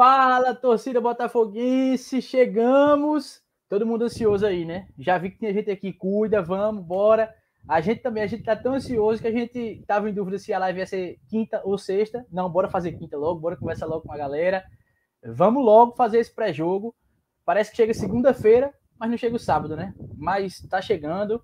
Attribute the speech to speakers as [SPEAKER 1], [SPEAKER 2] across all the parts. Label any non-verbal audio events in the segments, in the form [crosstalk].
[SPEAKER 1] Fala, torcida botafoguense, chegamos. Todo mundo ansioso aí, né? Já vi que tem gente aqui, cuida, vamos, bora. A gente também, a gente tá tão ansioso que a gente tava em dúvida se a live ia ser quinta ou sexta. Não, bora fazer quinta logo, bora conversar logo com a galera. Vamos logo fazer esse pré-jogo. Parece que chega segunda-feira, mas não chega o sábado, né? Mas tá chegando.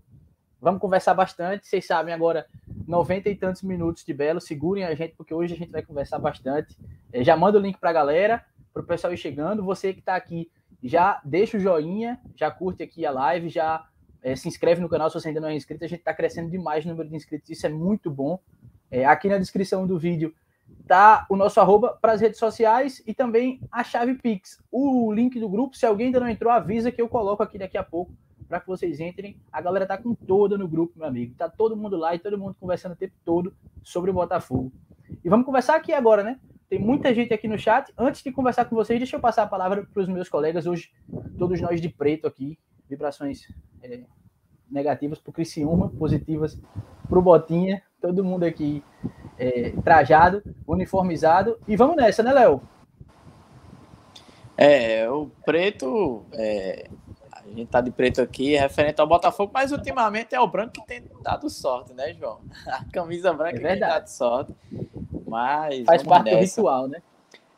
[SPEAKER 1] Vamos conversar bastante. Vocês sabem agora, 90 e tantos minutos de Belo. Segurem a gente, porque hoje a gente vai conversar bastante. É, já manda o link para a galera, para o pessoal ir chegando. Você que está aqui, já deixa o joinha, já curte aqui a live, já é, se inscreve no canal se você ainda não é inscrito. A gente está crescendo demais o número de inscritos, isso é muito bom. É, aqui na descrição do vídeo tá o nosso arroba para as redes sociais e também a chave Pix. O link do grupo, se alguém ainda não entrou, avisa que eu coloco aqui daqui a pouco para que vocês entrem. A galera tá com toda no grupo, meu amigo. Tá todo mundo lá e todo mundo conversando o tempo todo sobre o Botafogo. E vamos conversar aqui agora, né? Tem muita gente aqui no chat. Antes de conversar com vocês, deixa eu passar a palavra para os meus colegas. Hoje, todos nós de preto aqui. Vibrações é, negativas para o Criciúma, positivas para o Botinha. Todo mundo aqui é, trajado, uniformizado. E vamos nessa, né, Léo?
[SPEAKER 2] É, o preto é, a gente tá de preto aqui, referente ao Botafogo, mas ultimamente é o branco que tem dado sorte, né, João? [laughs] A camisa branca é tem dado sorte. Mas.
[SPEAKER 1] Faz parte nessa. do ritual, né?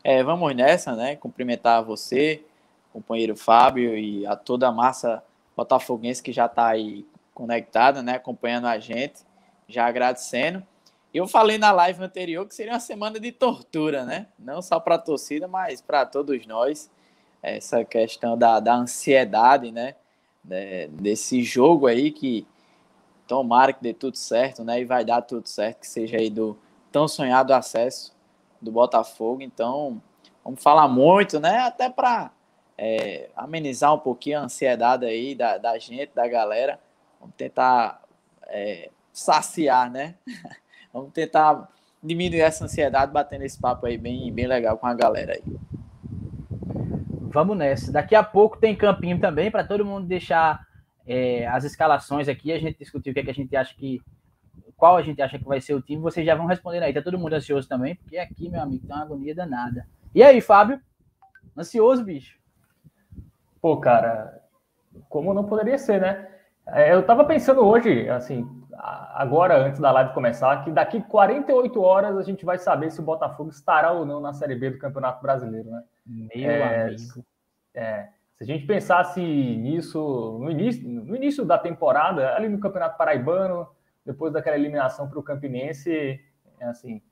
[SPEAKER 2] É, vamos nessa, né? Cumprimentar você, companheiro Fábio, e a toda a massa botafoguense que já está aí conectada, né? Acompanhando a gente, já agradecendo. Eu falei na live anterior que seria uma semana de tortura, né? Não só para a torcida, mas para todos nós essa questão da, da ansiedade, né? desse jogo aí que tomara que dê tudo certo, né? E vai dar tudo certo, que seja aí do tão sonhado acesso do Botafogo. Então, vamos falar muito, né? Até para é, amenizar um pouquinho a ansiedade aí da, da gente, da galera. Vamos tentar é, saciar, né? [laughs] vamos tentar diminuir essa ansiedade, batendo esse papo aí bem, bem legal com a galera aí.
[SPEAKER 1] Vamos nessa. Daqui a pouco tem campinho também para todo mundo deixar é, as escalações aqui. A gente discutiu o que, é que a gente acha que. Qual a gente acha que vai ser o time. Vocês já vão respondendo aí. Tá todo mundo ansioso também, porque aqui, meu amigo, tá uma agonia danada. E aí, Fábio? Ansioso, bicho?
[SPEAKER 3] Pô, cara, como não poderia ser, né? É, eu tava pensando hoje, assim, agora, antes da live começar, que daqui 48 horas a gente vai saber se o Botafogo estará ou não na Série B do Campeonato Brasileiro, né?
[SPEAKER 1] Meu é, amigo.
[SPEAKER 3] É, se a gente pensasse nisso no início, no início da temporada, ali no Campeonato Paraibano, depois daquela eliminação para o Campinense, é assim,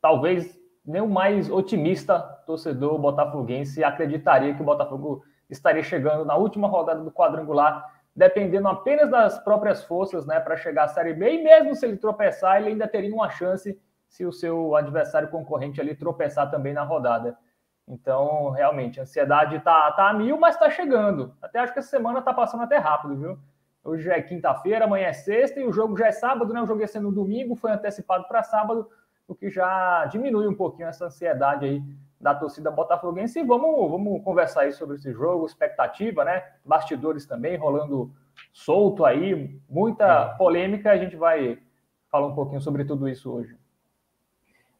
[SPEAKER 3] talvez nem o mais otimista torcedor botafoguense acreditaria que o Botafogo estaria chegando na última rodada do quadrangular, dependendo apenas das próprias forças, né, para chegar à Série B. E mesmo se ele tropeçar, ele ainda teria uma chance se o seu adversário concorrente ali tropeçar também na rodada. Então, realmente, a ansiedade tá, tá a mil, mas tá chegando. Até acho que essa semana tá passando até rápido, viu? Hoje é quinta-feira, amanhã é sexta e o jogo já é sábado, né? O jogo ia ser no domingo, foi antecipado para sábado, o que já diminui um pouquinho essa ansiedade aí da torcida botafoguense. E vamos, vamos conversar aí sobre esse jogo, expectativa, né? Bastidores também rolando solto aí, muita polêmica. A gente vai falar um pouquinho sobre tudo isso hoje.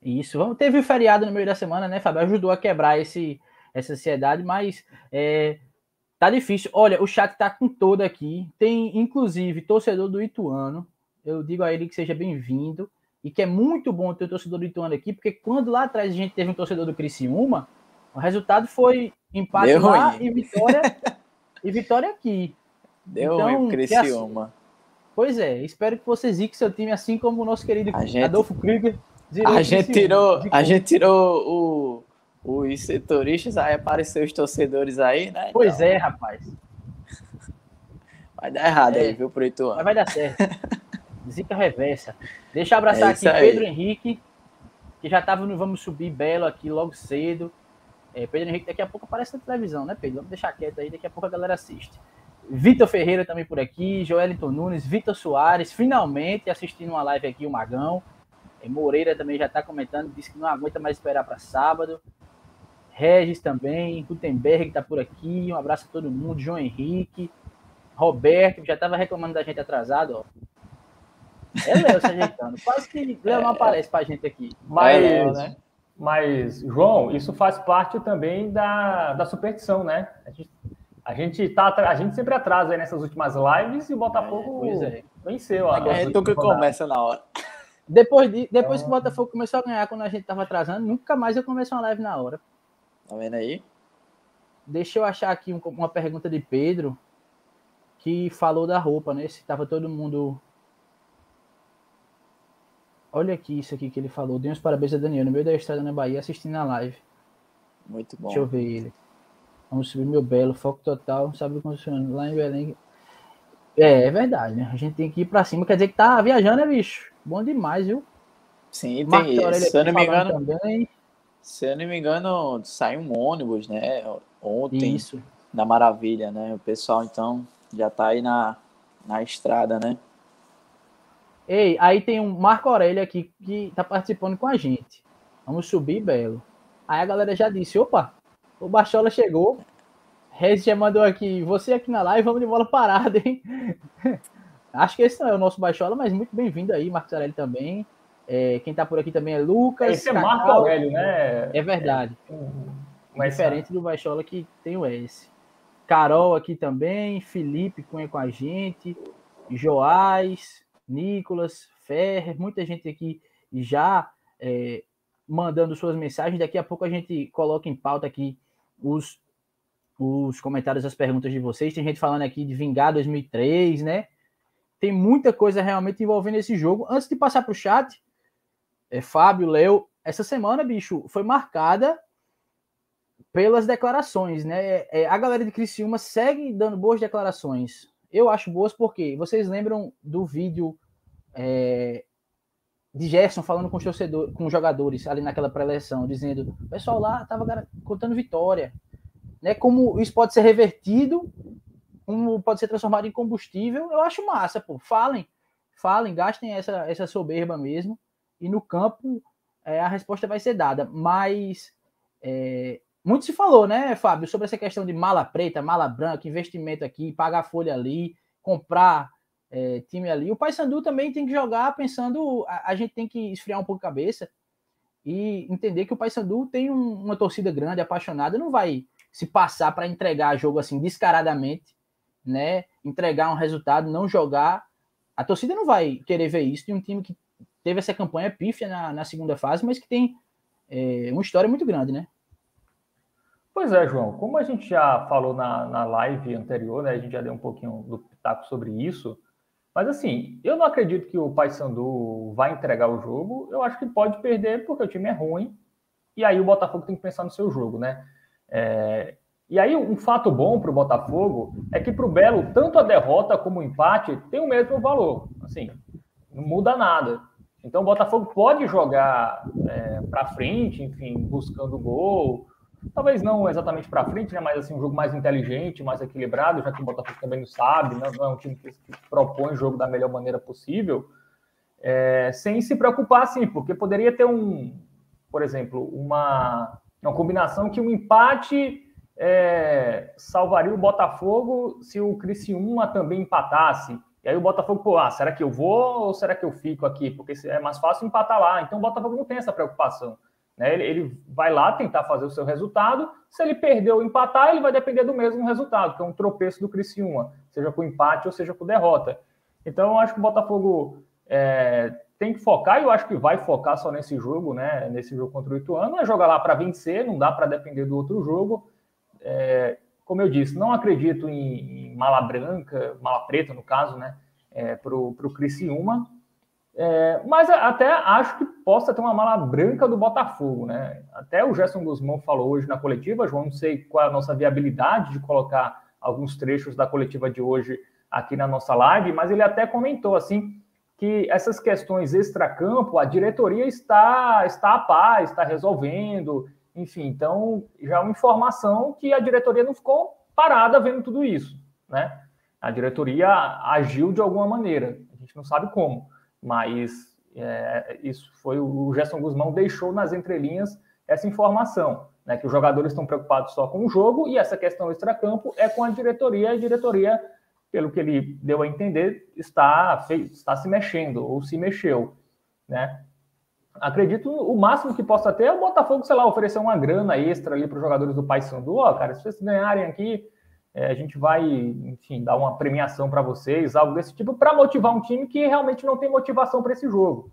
[SPEAKER 1] Isso. Teve o feriado no meio da semana, né, Fábio? Ajudou a quebrar esse, essa ansiedade, mas é, tá difícil. Olha, o chat tá com todo aqui. Tem, inclusive, torcedor do Ituano. Eu digo a ele que seja bem-vindo e que é muito bom ter o torcedor do Ituano aqui, porque quando lá atrás a gente teve um torcedor do Criciúma, o resultado foi empate Deu lá ruim. e vitória [laughs] e vitória aqui.
[SPEAKER 2] Deu então, ruim Criciúma.
[SPEAKER 1] Pois é, espero que você zique seu time assim como o nosso querido
[SPEAKER 2] gente...
[SPEAKER 1] Adolfo Krieger
[SPEAKER 2] a gente tirou, a gente tirou o, os setoristas, aí apareceu os torcedores aí, né?
[SPEAKER 1] Pois então... é, rapaz.
[SPEAKER 2] Vai dar errado é. aí, viu, pro Ituano.
[SPEAKER 1] Mas vai dar certo. [laughs] Zica reversa. Deixa eu abraçar é aqui aí. Pedro Henrique, que já tava no Vamos Subir Belo aqui logo cedo. É, Pedro Henrique daqui a pouco aparece na televisão, né, Pedro? Vamos deixar quieto aí, daqui a pouco a galera assiste. Vitor Ferreira também por aqui, Joelito Nunes, Vitor Soares, finalmente assistindo uma live aqui, o Magão. Moreira também já está comentando, disse que não aguenta mais esperar para sábado. Regis também, Gutenberg está por aqui, um abraço a todo mundo, João Henrique, Roberto, já estava reclamando da gente atrasado, ó. É Léo se ajeitando. [laughs] Quase que Léo não aparece para a gente aqui.
[SPEAKER 3] Mas, é, né? Mas, João, isso faz parte também da, da superstição, né? A gente, a gente, tá, a gente sempre atrasa nessas últimas lives e o Botafogo é, é. venceu. Ó,
[SPEAKER 2] é então que começa na hora.
[SPEAKER 1] Depois, de, depois então... que o Botafogo começou a ganhar quando a gente tava atrasando, nunca mais eu começo uma live na hora.
[SPEAKER 2] Tá vendo aí?
[SPEAKER 1] Deixa eu achar aqui um, uma pergunta de Pedro que falou da roupa, né? Se tava todo mundo Olha aqui isso aqui que ele falou. Dê uns parabéns a Daniel no meio da estrada na Bahia assistindo a live.
[SPEAKER 2] Muito bom.
[SPEAKER 1] Deixa eu ver ele. Vamos subir meu belo, foco total, sabe como funciona. Lá em Belém. É, é verdade, né? A gente tem que ir pra cima. Quer dizer que tá viajando, né, bicho? Bom demais, viu?
[SPEAKER 2] Sim, tem. Se eu não me engano. Também. Se eu não me engano, saiu um ônibus, né? Ontem. Isso. Na Maravilha, né? O pessoal, então, já tá aí na, na estrada, né?
[SPEAKER 1] Ei, aí tem um Marco Aurélio aqui que tá participando com a gente. Vamos subir, Belo. Aí a galera já disse: opa, o Bachola chegou. Rez já mandou aqui, você aqui na live, vamos de bola parada, hein? [laughs] Acho que esse não é o nosso Bachola, mas muito bem-vindo aí, Marcos Aurélio também. É, quem tá por aqui também é Lucas.
[SPEAKER 3] Esse é Marco Aurélio, né?
[SPEAKER 1] É verdade. É, Diferente do Bachola que tem o S. Carol aqui também, Felipe Cunha com a gente, Joás, Nicolas, Ferrer, muita gente aqui já é, mandando suas mensagens. Daqui a pouco a gente coloca em pauta aqui os, os comentários, as perguntas de vocês. Tem gente falando aqui de Vingar 2003, né? Tem muita coisa realmente envolvendo esse jogo. Antes de passar para o chat, é, Fábio, Léo, essa semana, bicho, foi marcada pelas declarações, né? É, a galera de Criciúma segue dando boas declarações eu acho boas porque vocês lembram do vídeo é, de Gerson falando com os com os jogadores ali naquela pré-eleição, dizendo: o pessoal lá estava contando vitória. Né? Como isso pode ser revertido, como pode ser transformado em combustível, eu acho massa, pô. Falem, falem, gastem essa, essa soberba mesmo. E no campo é, a resposta vai ser dada. Mas é, muito se falou, né, Fábio, sobre essa questão de mala preta, mala branca, investimento aqui, pagar folha ali, comprar é, time ali. O Paysandu também tem que jogar pensando, a, a, gente tem que esfriar um pouco a cabeça e entender que o Paysandu tem um, uma torcida grande, apaixonada, não vai se passar para entregar jogo assim descaradamente, né? Entregar um resultado, não jogar. A torcida não vai querer ver isso de um time que teve essa campanha pífia na, na segunda fase, mas que tem é, uma história muito grande, né?
[SPEAKER 3] Pois é, João. Como a gente já falou na, na live anterior, né? A gente já deu um pouquinho do pitaco sobre isso. Mas assim, eu não acredito que o Paysandu vai entregar o jogo. Eu acho que pode perder porque o time é ruim. E aí o Botafogo tem que pensar no seu jogo, né? É... E aí um fato bom para o Botafogo é que para o Belo, tanto a derrota como o empate tem o mesmo valor. Assim, não muda nada. Então o Botafogo pode jogar é, para frente, enfim, buscando gol, talvez não exatamente para frente, né, mas assim, um jogo mais inteligente, mais equilibrado, já que o Botafogo também não sabe, não, não é um time que, que propõe o jogo da melhor maneira possível, é, sem se preocupar, assim, porque poderia ter um, por exemplo, uma, uma combinação que um empate é, salvaria o Botafogo se o Criciúma também empatasse. E aí o Botafogo, pô, ah, será que eu vou ou será que eu fico aqui? Porque é mais fácil empatar lá. Então o Botafogo não tem essa preocupação. Né? Ele, ele, vai lá tentar fazer o seu resultado. Se ele perder ou empatar, ele vai depender do mesmo resultado, que é um tropeço do Criciúma, seja com empate ou seja com derrota. Então, eu acho que o Botafogo é, tem que focar, e eu acho que vai focar só nesse jogo, né? Nesse jogo contra o Ituano, é jogar lá para vencer, não dá para depender do outro jogo. É, como eu disse, não acredito em, em, mala branca, mala preta, no caso, né? É, para o Criciúma. É, mas até acho que possa ter uma mala branca do Botafogo, né? Até o Gerson Guzmão falou hoje na coletiva, João, não sei qual é a nossa viabilidade de colocar alguns trechos da coletiva de hoje aqui na nossa live, mas ele até comentou assim que essas questões extracampo, a diretoria está está a paz, está resolvendo, enfim, então já é uma informação que a diretoria não ficou parada vendo tudo isso, né? A diretoria agiu de alguma maneira, a gente não sabe como mas é, isso foi o Gerson Guzmão deixou nas entrelinhas essa informação, né, que os jogadores estão preocupados só com o jogo e essa questão extracampo é com a diretoria. A diretoria, pelo que ele deu a entender, está, está se mexendo ou se mexeu, né? acredito o máximo que possa ter é o Botafogo, sei lá, oferecer uma grana extra ali para os jogadores do Paysandu. Ó, cara, se vocês ganharem aqui, é, a gente vai, enfim, dar uma premiação para vocês, algo desse tipo, para motivar um time que realmente não tem motivação para esse jogo.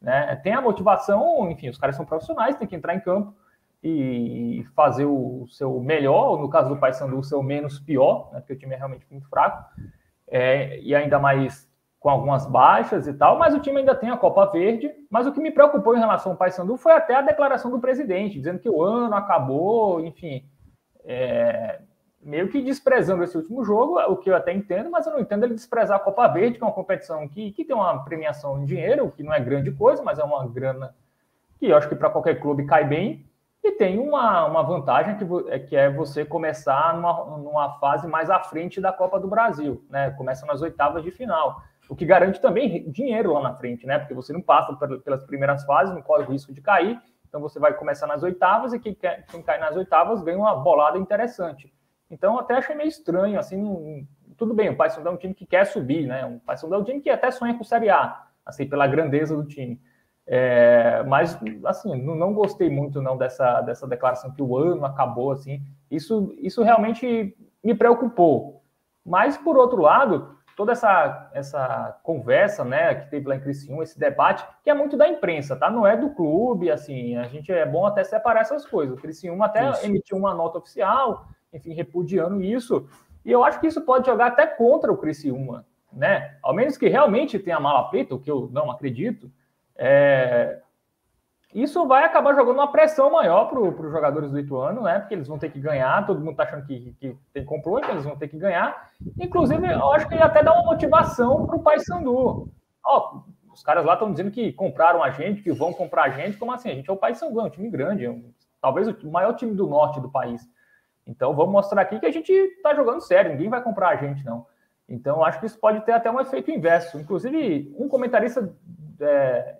[SPEAKER 3] Né? Tem a motivação, enfim, os caras são profissionais, tem que entrar em campo e fazer o seu melhor, no caso do Paysandu, o seu menos pior, né? porque o time é realmente muito fraco, é, e ainda mais com algumas baixas e tal, mas o time ainda tem a Copa Verde. Mas o que me preocupou em relação ao Paysandu foi até a declaração do presidente, dizendo que o ano acabou, enfim, é, meio que desprezando esse último jogo, o que eu até entendo, mas eu não entendo ele desprezar a Copa Verde, que é uma competição que, que tem uma premiação em dinheiro, que não é grande coisa, mas é uma grana que eu acho que para qualquer clube cai bem. E tem uma, uma vantagem que, é, que é você começar numa, numa fase mais à frente da Copa do Brasil, né? Começa nas oitavas de final o que garante também dinheiro lá na frente, né? Porque você não passa pelas primeiras fases, não corre o risco de cair, então você vai começar nas oitavas e quem, quer, quem cai nas oitavas ganha uma bolada interessante. Então até achei meio estranho, assim, não, tudo bem, o Paysandu é um time que quer subir, né? O Paysandu é um time que até sonha com Série A, assim, pela grandeza do time. É, mas, assim, não, gostei muito não dessa, dessa declaração que o ano acabou, assim, isso, isso realmente me preocupou. Mas, por outro lado, toda essa, essa conversa, né, que teve lá em Criciúma, esse debate, que é muito da imprensa, tá? Não é do clube, assim, a gente é bom até separar essas coisas. O Criciúma até isso. emitiu uma nota oficial, enfim, repudiando isso, e eu acho que isso pode jogar até contra o Criciúma, né? Ao menos que realmente tenha mala preta, o que eu não acredito, é, isso vai acabar jogando uma pressão maior para os jogadores do Ituano, né? Porque eles vão ter que ganhar, todo mundo está achando que, que tem complô, então eles vão ter que ganhar. Inclusive, eu acho que até dá uma motivação para o Paysandu. Ó, os caras lá estão dizendo que compraram a gente, que vão comprar a gente. Como assim? A gente é o Paysandu, é um time grande, é um, talvez o maior time do norte do país. Então, vamos mostrar aqui que a gente está jogando sério, ninguém vai comprar a gente, não. Então, acho que isso pode ter até um efeito inverso. Inclusive, um comentarista é,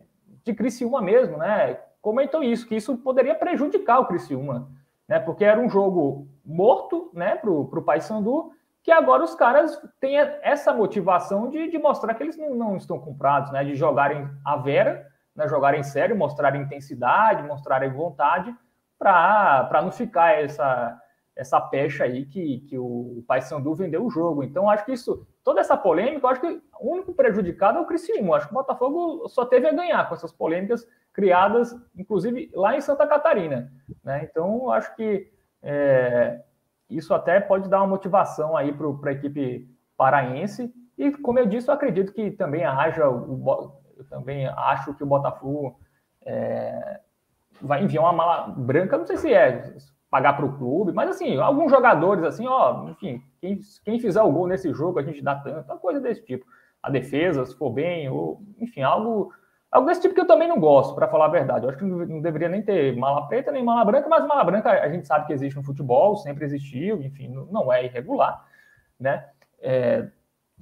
[SPEAKER 3] de Criciúma mesmo, né? Comentou isso, que isso poderia prejudicar o Criciúma, né? Porque era um jogo morto, né, para o Paysandu, que agora os caras têm essa motivação de, de mostrar que eles não, não, estão comprados, né? De jogarem a vera, né, jogarem sério, mostrarem intensidade, mostrarem vontade, para não ficar essa, essa pecha aí que, que o Paysandu vendeu o jogo. Então, acho que isso toda essa polêmica, acho que o único prejudicado é o Criciúma. Acho que o Botafogo só teve a ganhar com essas polêmicas criadas, inclusive lá em Santa Catarina. Né? Então, acho que é, isso até pode dar uma motivação aí para a equipe paraense. E, como eu disse, eu acredito que também haja, o, eu também acho que o Botafogo é, vai enviar uma mala branca, não sei se é pagar para o clube, mas assim, alguns jogadores assim, ó, enfim, quem, quem fizer o gol nesse jogo a gente dá tanto, coisa desse tipo. A defesa, se for bem, ou enfim, algo, algo desse tipo que eu também não gosto, para falar a verdade. Eu acho que não deveria nem ter mala preta nem mala branca, mas mala branca a gente sabe que existe no futebol, sempre existiu, enfim, não é irregular, né? É,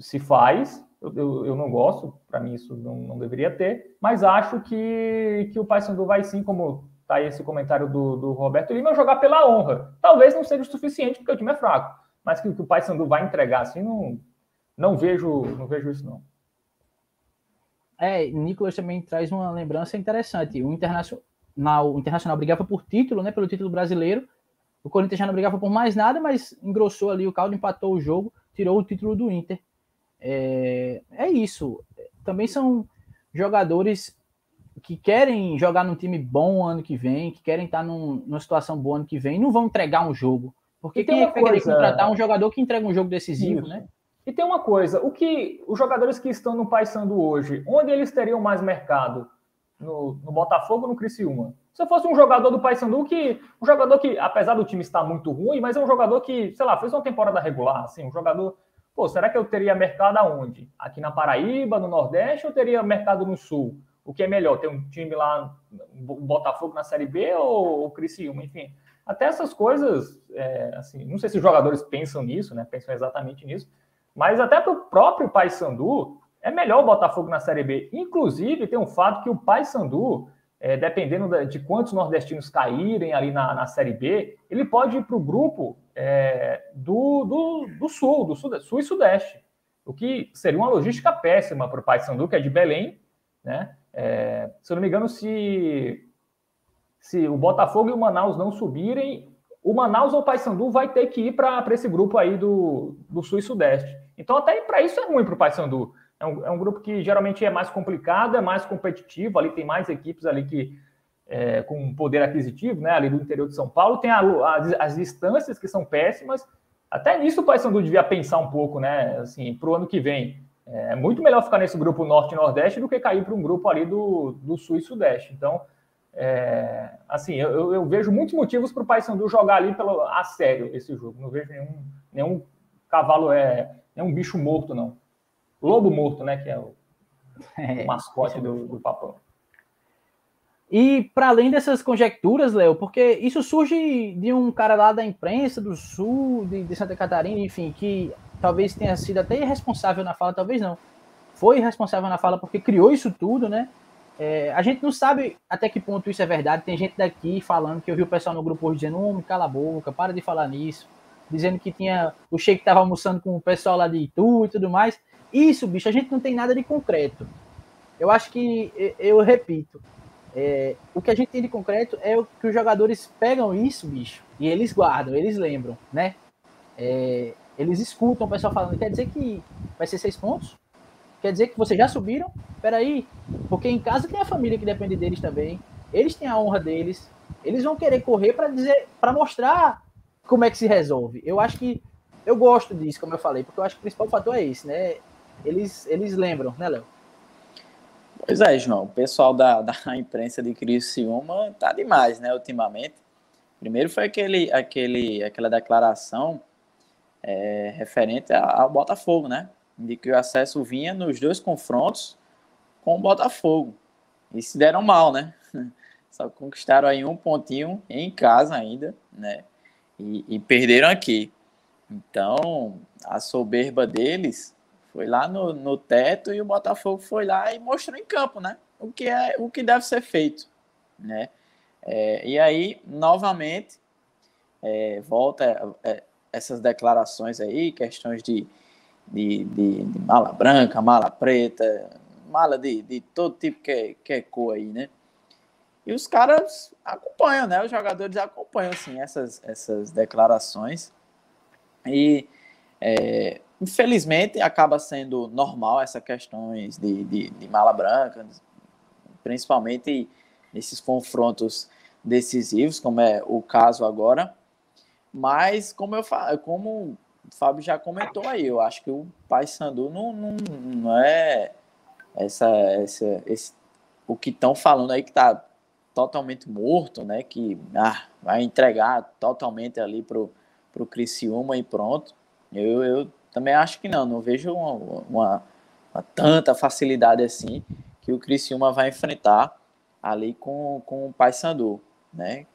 [SPEAKER 3] se faz, eu, eu, eu, não gosto, para mim isso não, não deveria ter, mas acho que, que o Paysandu vai sim, como tá aí esse comentário do, do Roberto Lima, jogar pela honra. Talvez não seja o suficiente, porque o time é fraco. Mas que, que o Paysandu vai entregar assim, não, não vejo, não vejo isso, não.
[SPEAKER 1] É, Nicolas também traz uma lembrança interessante. O Internacional, o Internacional brigava por título, né? Pelo título brasileiro. O Corinthians já não brigava por mais nada, mas engrossou ali o caldo, empatou o jogo, tirou o título do Inter. É, é isso. Também são jogadores que querem jogar num time bom ano que vem, que querem estar num, numa situação boa ano que vem, não vão entregar um jogo. Porque e quem é que vai coisa... contratar um jogador que entrega um jogo decisivo, Isso. né?
[SPEAKER 3] E tem uma coisa, o que os jogadores que estão no Paysandu hoje, onde eles teriam mais mercado? No, no Botafogo ou no Criciúma? Se fosse um jogador do Paysandu que um jogador que, apesar do time estar muito ruim, mas é um jogador que, sei lá, fez uma temporada regular, assim, um jogador, pô, será que eu teria mercado aonde? Aqui na Paraíba, no Nordeste, ou teria mercado no Sul? O que é melhor, ter um time lá, o Botafogo na Série B ou o Criciúma, enfim. Até essas coisas, é, assim, não sei se os jogadores pensam nisso, né? Pensam exatamente nisso, mas até para o próprio Paysandu, é melhor o Botafogo na Série B. Inclusive, tem um fato que o Paysandu, é, dependendo de quantos nordestinos caírem ali na, na Série B, ele pode ir para o grupo é, do, do, do, Sul, do sul, sul e Sudeste. O que seria uma logística péssima para o Paysandu, que é de Belém, né? É, se eu não me engano, se, se o Botafogo e o Manaus não subirem, o Manaus ou o Paysandu vai ter que ir para esse grupo aí do, do Sul e Sudeste. Então, até para isso é ruim para o Paysandu. É um, é um grupo que geralmente é mais complicado, é mais competitivo, ali tem mais equipes ali que é, com poder aquisitivo, né, ali do interior de São Paulo, tem a, as, as distâncias que são péssimas. Até nisso o Paysandu devia pensar um pouco, né, assim, para o ano que vem. É muito melhor ficar nesse grupo Norte e Nordeste do que cair para um grupo ali do, do Sul e Sudeste. Então, é, assim, eu, eu, vejo muitos motivos para o Paysandu jogar ali pelo, a sério esse jogo. Não vejo nenhum, nenhum cavalo, é, nenhum bicho morto, não. Lobo morto, né, que é o, é, o mascote do, do Papão.
[SPEAKER 1] E para além dessas conjecturas, Léo, porque isso surge de um cara lá da imprensa do Sul, de, de Santa Catarina, enfim, que talvez tenha sido até irresponsável na fala, talvez não. Foi irresponsável na fala porque criou isso tudo, né? É, a gente não sabe até que ponto isso é verdade. Tem gente daqui falando que eu vi o pessoal no grupo hoje dizendo: homem, cala a boca, para de falar nisso. Dizendo que tinha o Sheik estava almoçando com o pessoal lá de Itu e tudo mais. Isso, bicho, a gente não tem nada de concreto. Eu acho que, eu repito, é, o que a gente tem de concreto é o que os jogadores pegam isso, bicho, e eles guardam, eles lembram, né? É, eles escutam o pessoal falando, quer dizer que vai ser seis pontos? Quer dizer que vocês já subiram? Peraí, porque em casa tem a família que depende deles também. Eles têm a honra deles. Eles vão querer correr para dizer, para mostrar como é que se resolve. Eu acho que eu gosto disso, como eu falei, porque eu acho que o principal fator é esse, né? Eles, eles lembram, né, Léo?
[SPEAKER 2] Pois é, João. O pessoal da, da [laughs] imprensa de Criciúma tá demais, né, ultimamente. Primeiro foi aquele, aquele, aquela declaração é, referente ao Botafogo, né? De que o acesso vinha nos dois confrontos com o Botafogo. E se deram mal, né? [laughs] Só conquistaram aí um pontinho em casa ainda, né? E, e perderam aqui. Então, a soberba deles foi lá no, no teto e o Botafogo foi lá e mostrou em campo, né? O que é o que deve ser feito, né? É, e aí, novamente, é, volta é, essas declarações aí, questões de, de, de, de, mala branca, mala preta, mala de, de todo tipo que é, que é cor aí, né? E os caras acompanham, né? Os jogadores acompanham, assim, essas, essas declarações. E, é, infelizmente, acaba sendo normal essas questões de, de, de mala branca, principalmente nesses confrontos decisivos, como é o caso agora. Mas, como eu como o Fábio já comentou aí, eu acho que o Paysandu não, não, não é essa, essa, esse, o que estão falando aí que está totalmente morto, né? Que ah, vai entregar totalmente ali pro, pro Criciúma e pronto. Eu, eu também acho que não, não vejo uma, uma, uma tanta facilidade assim que o Criciúma vai enfrentar ali com, com o Paysandu, né?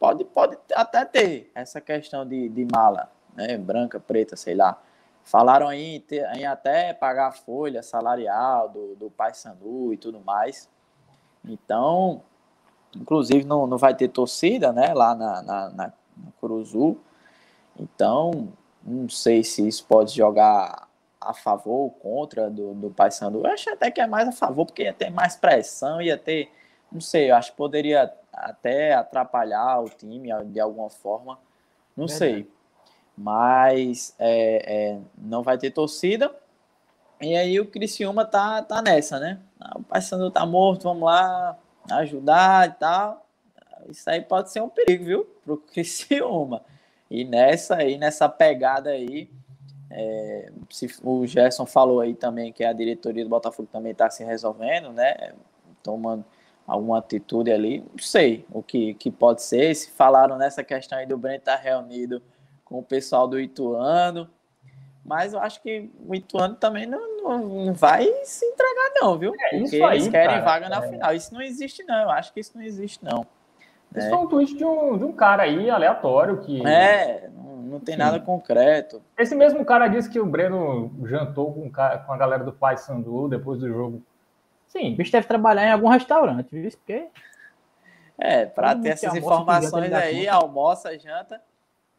[SPEAKER 2] Pode, pode até ter essa questão de, de mala, né? branca, preta, sei lá. Falaram aí em até pagar a folha salarial do, do Paysandu e tudo mais. Então, inclusive não, não vai ter torcida, né, lá na, na, na, na Curuzu. Então, não sei se isso pode jogar a favor ou contra do, do Paysandu. Eu acho até que é mais a favor, porque ia ter mais pressão, ia ter, não sei, eu acho que poderia até atrapalhar o time de alguma forma. Não Verdade. sei. Mas é, é, não vai ter torcida. E aí o Criciúma tá, tá nessa, né? Ah, o Paysandu tá morto, vamos lá ajudar e tal. Isso aí pode ser um perigo, viu? Pro [laughs] Criciúma. E nessa aí, nessa pegada aí, é, se, o Gerson falou aí também que a diretoria do Botafogo também está se resolvendo, né? Tomando alguma atitude ali, não sei o que, que pode ser. Se falaram nessa questão aí do Breno estar tá reunido com o pessoal do Ituano, mas eu acho que o Ituano também não, não, não vai se entregar, não, viu? É, Porque aí, eles querem cara, vaga na é... final. Isso não existe, não. Eu acho que isso não existe, não.
[SPEAKER 3] Isso é. foi um tweet de um, de um cara aí, aleatório, que.
[SPEAKER 2] É, não, não tem Sim. nada concreto.
[SPEAKER 3] Esse mesmo cara disse que o Breno jantou com, com a galera do Pai Sandu depois do jogo
[SPEAKER 1] Sim, o bicho deve trabalhar em algum restaurante, viu? Porque.
[SPEAKER 2] É, para ter essas informações aí, almoça, janta.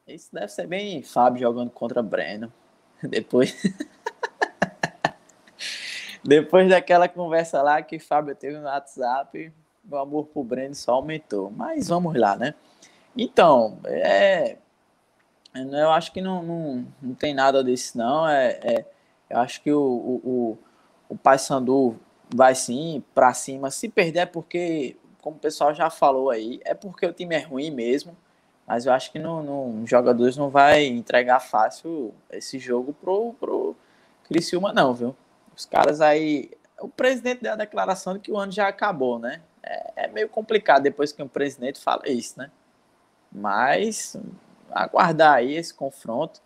[SPEAKER 2] Isso deve ser bem Fábio jogando contra Breno. [laughs] Depois. [laughs] Depois daquela conversa lá que Fábio teve no WhatsApp, meu amor pro Breno só aumentou. Mas vamos lá, né? Então, é, eu acho que não, não, não tem nada disso, não. É, é eu acho que o, o, o, o Paysandu vai sim para cima. Se perder é porque, como o pessoal já falou aí, é porque o time é ruim mesmo. Mas eu acho que não, não, os jogadores não vai entregar fácil esse jogo pro, pro Criciúma, não, viu? Os caras aí. O presidente deu a declaração de que o ano já acabou, né? É, é meio complicado depois que um presidente fala isso, né? Mas aguardar aí esse confronto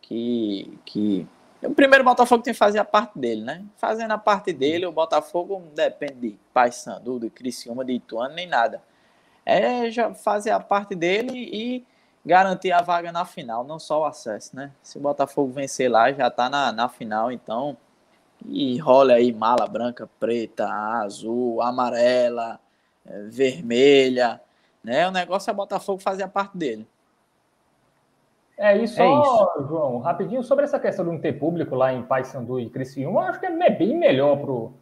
[SPEAKER 2] que, que o primeiro Botafogo tem que fazer a parte dele, né? Fazendo a parte dele, o Botafogo não depende de Paysandu, de Criciúma, de Ituano, nem nada é já fazer a parte dele e garantir a vaga na final, não só o acesso, né? Se o Botafogo vencer lá, já tá na, na final, então. E rola aí mala branca, preta, azul, amarela, é, vermelha, né? O negócio é o Botafogo fazer a parte dele.
[SPEAKER 3] É, e só, é isso. João, rapidinho sobre essa questão de não ter público lá em Paysandu e Criciúma, eu acho que é bem melhor pro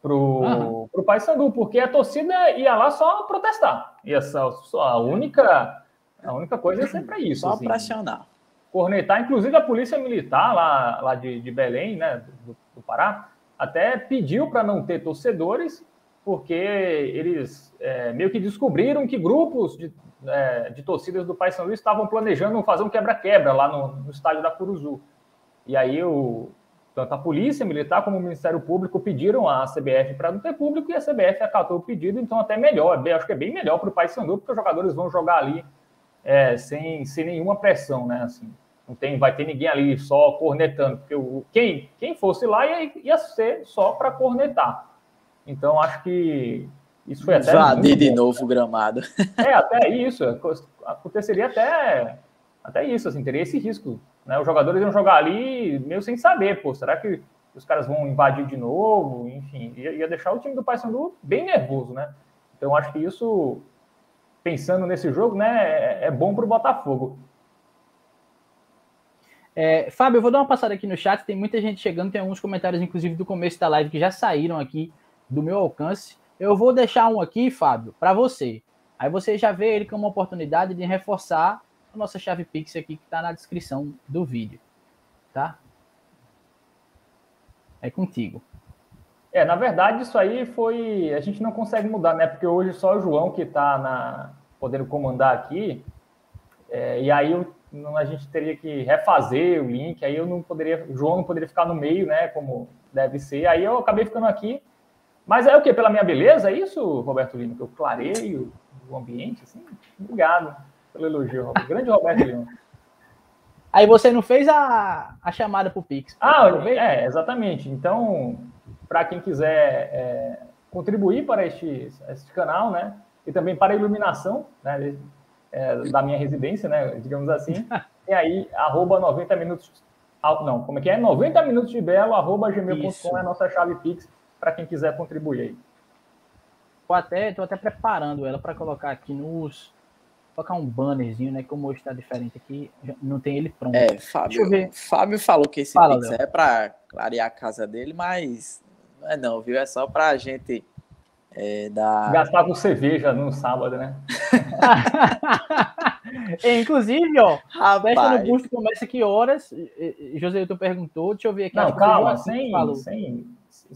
[SPEAKER 3] pro, uhum. pro Paysandu, porque a torcida ia lá só protestar. Ia só, só a única a única coisa é sempre isso.
[SPEAKER 2] Só assim, pressionar.
[SPEAKER 3] Cornetar, inclusive a polícia militar lá, lá de, de Belém, né, do, do Pará, até pediu para não ter torcedores, porque eles é, meio que descobriram que grupos de, é, de torcidas do Paysandu estavam planejando fazer um quebra-quebra lá no, no estádio da Curuzu. E aí o, tanto a Polícia Militar como o Ministério Público pediram à CBF para não ter público e a CBF acatou o pedido, então até melhor, acho que é bem melhor para o Paysandu, porque os jogadores vão jogar ali é, sem, sem nenhuma pressão, né? Assim, não tem, vai ter ninguém ali só cornetando, porque o, quem, quem fosse lá ia, ia ser só para cornetar. Então acho que isso foi até.
[SPEAKER 2] Invadir de novo o gramado. [laughs]
[SPEAKER 3] É, até isso. Aconteceria até, até isso, assim, teria esse risco né? Os jogadores iam jogar ali meio sem saber, pô, será que os caras vão invadir de novo? Enfim, ia, ia deixar o time do Paysandu bem nervoso, né? Então acho que isso, pensando nesse jogo, né, é, é bom para o Botafogo.
[SPEAKER 1] É, Fábio, eu vou dar uma passada aqui no chat, tem muita gente chegando, tem alguns comentários, inclusive, do começo da live que já saíram aqui do meu alcance. Eu vou deixar um aqui, Fábio, para você. Aí você já vê ele como uma oportunidade de reforçar a nossa chave Pix aqui que está na descrição do vídeo, tá? É contigo.
[SPEAKER 3] É, na verdade, isso aí foi. A gente não consegue mudar, né? Porque hoje só o João que está na... podendo comandar aqui. É, e aí eu, a gente teria que refazer o link, aí eu não poderia. O João não poderia ficar no meio, né? Como deve ser. Aí eu acabei ficando aqui. Mas é o quê? Pela minha beleza? É isso, Roberto Lima? Que eu clareio o ambiente? Assim? Obrigado pelo elogio, grande Roberto Leão. [laughs]
[SPEAKER 1] Aí você não fez a, a chamada para o Pix.
[SPEAKER 3] Ah, é, exatamente. Então, para quem quiser é, contribuir para este, este canal, né? E também para a iluminação né, é, da minha residência, né? Digamos assim. [laughs] tem aí, arroba 90 minutos. Não, como é que é? 90 minutos de belo, arroba gmail.com é a nossa chave Pix para quem quiser contribuir aí.
[SPEAKER 1] Tô até, tô até preparando ela para colocar aqui nos, colocar um bannerzinho, né? Como hoje está diferente aqui, não tem ele pronto.
[SPEAKER 2] É, Fábio, Fábio falou que esse Fala, Pix é para clarear a casa dele, mas não é não, viu? É só para a gente é, dar...
[SPEAKER 3] Gastar com cerveja no sábado, né? [laughs]
[SPEAKER 1] Inclusive, ó, a festa no busto começa que horas? José, tu perguntou, deixa eu ver aqui.
[SPEAKER 3] Não, calma, sem, sem,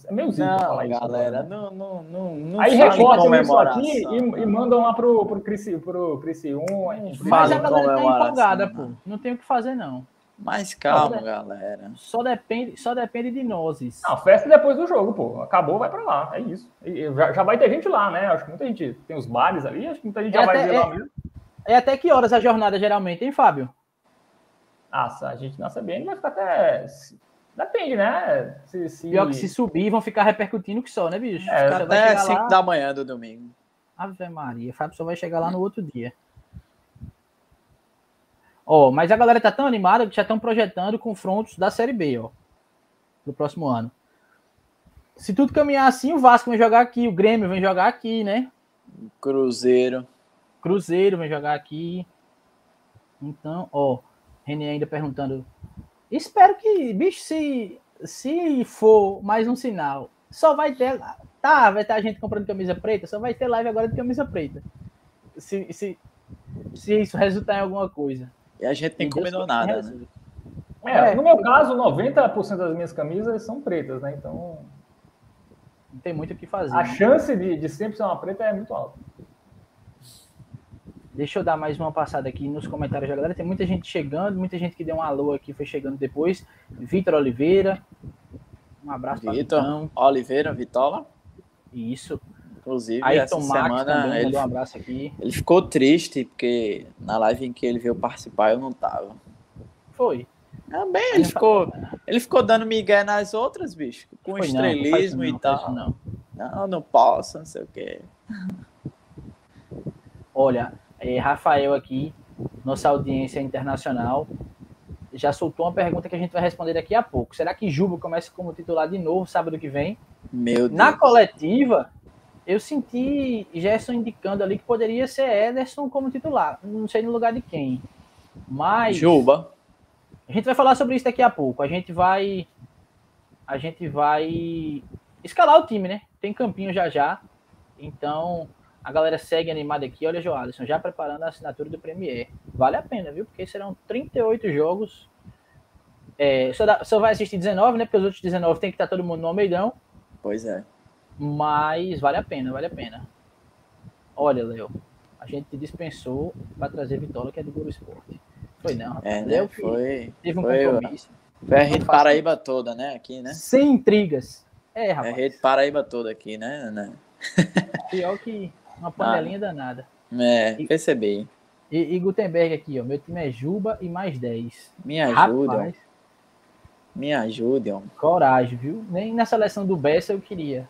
[SPEAKER 3] é meio
[SPEAKER 2] zico falar isso. Galera, não, não, não, não
[SPEAKER 3] Aí recortam isso aqui e, e, mandam lá pro, pro, Crisi, pro Criciúma.
[SPEAKER 1] Mas a galera tá empolgada, pô. Não tem o que fazer, não.
[SPEAKER 2] Mas calma, só galera.
[SPEAKER 1] Só depende, só depende de nós.
[SPEAKER 3] Não, festa depois do jogo, pô. Acabou, vai pra lá. É isso. Já, já vai ter gente lá, né? Acho que muita gente tem os bares ali, acho que muita gente é já até, vai ver
[SPEAKER 1] é,
[SPEAKER 3] lá mesmo.
[SPEAKER 1] É até que horas a jornada geralmente, hein, Fábio?
[SPEAKER 3] Ah, a gente na CBN vai ficar até Depende, né?
[SPEAKER 1] Se, se... Pior que se subir, vão ficar repercutindo que só, né, bicho?
[SPEAKER 2] É, até 5 lá... da manhã do domingo.
[SPEAKER 1] Ave Maria, o Fábio só vai chegar lá no outro dia. Ó, mas a galera tá tão animada que já estão projetando confrontos da Série B, ó. Do próximo ano. Se tudo caminhar assim, o Vasco vem jogar aqui, o Grêmio vem jogar aqui, né?
[SPEAKER 2] Cruzeiro.
[SPEAKER 1] Cruzeiro vem jogar aqui. Então, ó, René ainda perguntando Espero bicho, se, se for mais um sinal, só vai ter. Tá, vai ter a gente comprando camisa preta, só vai ter live agora de camisa preta. Se, se, se isso resultar em alguma coisa.
[SPEAKER 2] E a gente nem combinou nada, né?
[SPEAKER 3] É, é, no meu caso, 90% das minhas camisas são pretas, né? Então.
[SPEAKER 1] Não tem muito o que fazer.
[SPEAKER 3] A né? chance de, de sempre ser uma preta é muito alta.
[SPEAKER 1] Deixa eu dar mais uma passada aqui nos comentários da galera. Tem muita gente chegando, muita gente que deu um alô aqui, foi chegando depois. Vitor Oliveira. Um abraço
[SPEAKER 2] para Vitor. Oliveira, Vitola.
[SPEAKER 1] Isso.
[SPEAKER 2] Inclusive, Ayrton essa semana também, ele, um abraço aqui. ele ficou triste, porque na live em que ele veio participar eu não tava.
[SPEAKER 1] Foi.
[SPEAKER 2] Também, ele ficou, ele ficou dando migué nas outras, bicho, com foi estrelismo não, não, e tal. Não. não, não posso, não sei o quê.
[SPEAKER 1] Olha, é, Rafael aqui, nossa audiência internacional, já soltou uma pergunta que a gente vai responder daqui a pouco. Será que Juba começa como titular de novo sábado que vem?
[SPEAKER 2] Meu Deus.
[SPEAKER 1] Na coletiva, eu senti Gerson indicando ali que poderia ser Ederson como titular. Não sei no lugar de quem. Mas.
[SPEAKER 2] Juba.
[SPEAKER 1] A gente vai falar sobre isso daqui a pouco. A gente vai. A gente vai escalar o time, né? Tem campinho já já. Então, a galera segue animada aqui. Olha, Joalisson, já preparando a assinatura do Premier. Vale a pena, viu? Porque serão 38 jogos. É, só, dá, só vai assistir 19, né? Porque os outros 19 tem que estar todo mundo no Almeidão.
[SPEAKER 2] Pois é.
[SPEAKER 1] Mas vale a pena, vale a pena. Olha, Léo, a gente dispensou para trazer Vitória, que é do Globo Esporte. Foi não,
[SPEAKER 2] rapaz. É? Léo
[SPEAKER 1] foi, teve um
[SPEAKER 2] foi,
[SPEAKER 1] compromisso.
[SPEAKER 2] Foi a rede Paraíba toda, né? Aqui, né?
[SPEAKER 1] Sem intrigas. É, rapaz.
[SPEAKER 2] É a rede Paraíba toda aqui, né? né?
[SPEAKER 1] Pior que uma panelinha ah, danada.
[SPEAKER 2] É, e, percebi.
[SPEAKER 1] E, e, Gutenberg aqui, ó. Meu time é Juba e mais 10.
[SPEAKER 2] Me ajuda. Rapaz, me ajude, ó.
[SPEAKER 1] Coragem, viu? Nem na seleção do Bessa eu queria.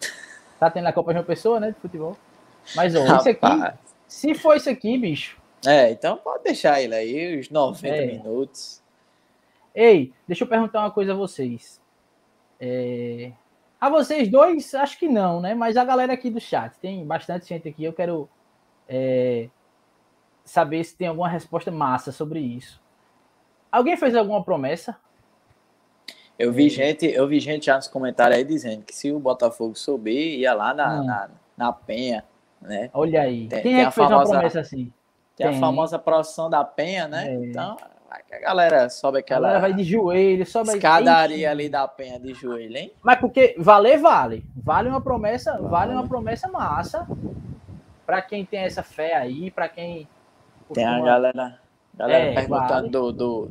[SPEAKER 1] [laughs] Tá tendo a Copa de uma Pessoa, né? De futebol. Mas, ó, Rapaz. isso aqui. Se for isso aqui, bicho.
[SPEAKER 2] É, então pode deixar ele aí, os 90 é. minutos.
[SPEAKER 1] Ei, deixa eu perguntar uma coisa a vocês. É, a vocês dois, acho que não, né? Mas a galera aqui do chat, tem bastante gente aqui. Eu quero é, saber se tem alguma resposta massa sobre isso. Alguém fez alguma promessa?
[SPEAKER 2] Eu vi gente, eu vi gente já nos comentários aí dizendo que se o Botafogo subir, ia lá na, hum. na, na, Penha, né?
[SPEAKER 1] Olha aí. Tem, Quem é que fez famosa, uma promessa assim?
[SPEAKER 2] Tem, tem, a famosa procissão da Penha, né? É. Então, a galera sobe aquela. A galera
[SPEAKER 1] vai de joelho, sobe
[SPEAKER 2] Escadaria ali da penha de joelho, hein?
[SPEAKER 1] Mas porque valer, vale. Vale uma promessa, vale, vale uma promessa massa. Para quem tem essa fé aí, para quem.
[SPEAKER 2] Tem a galera, galera é, perguntando vale. do, do,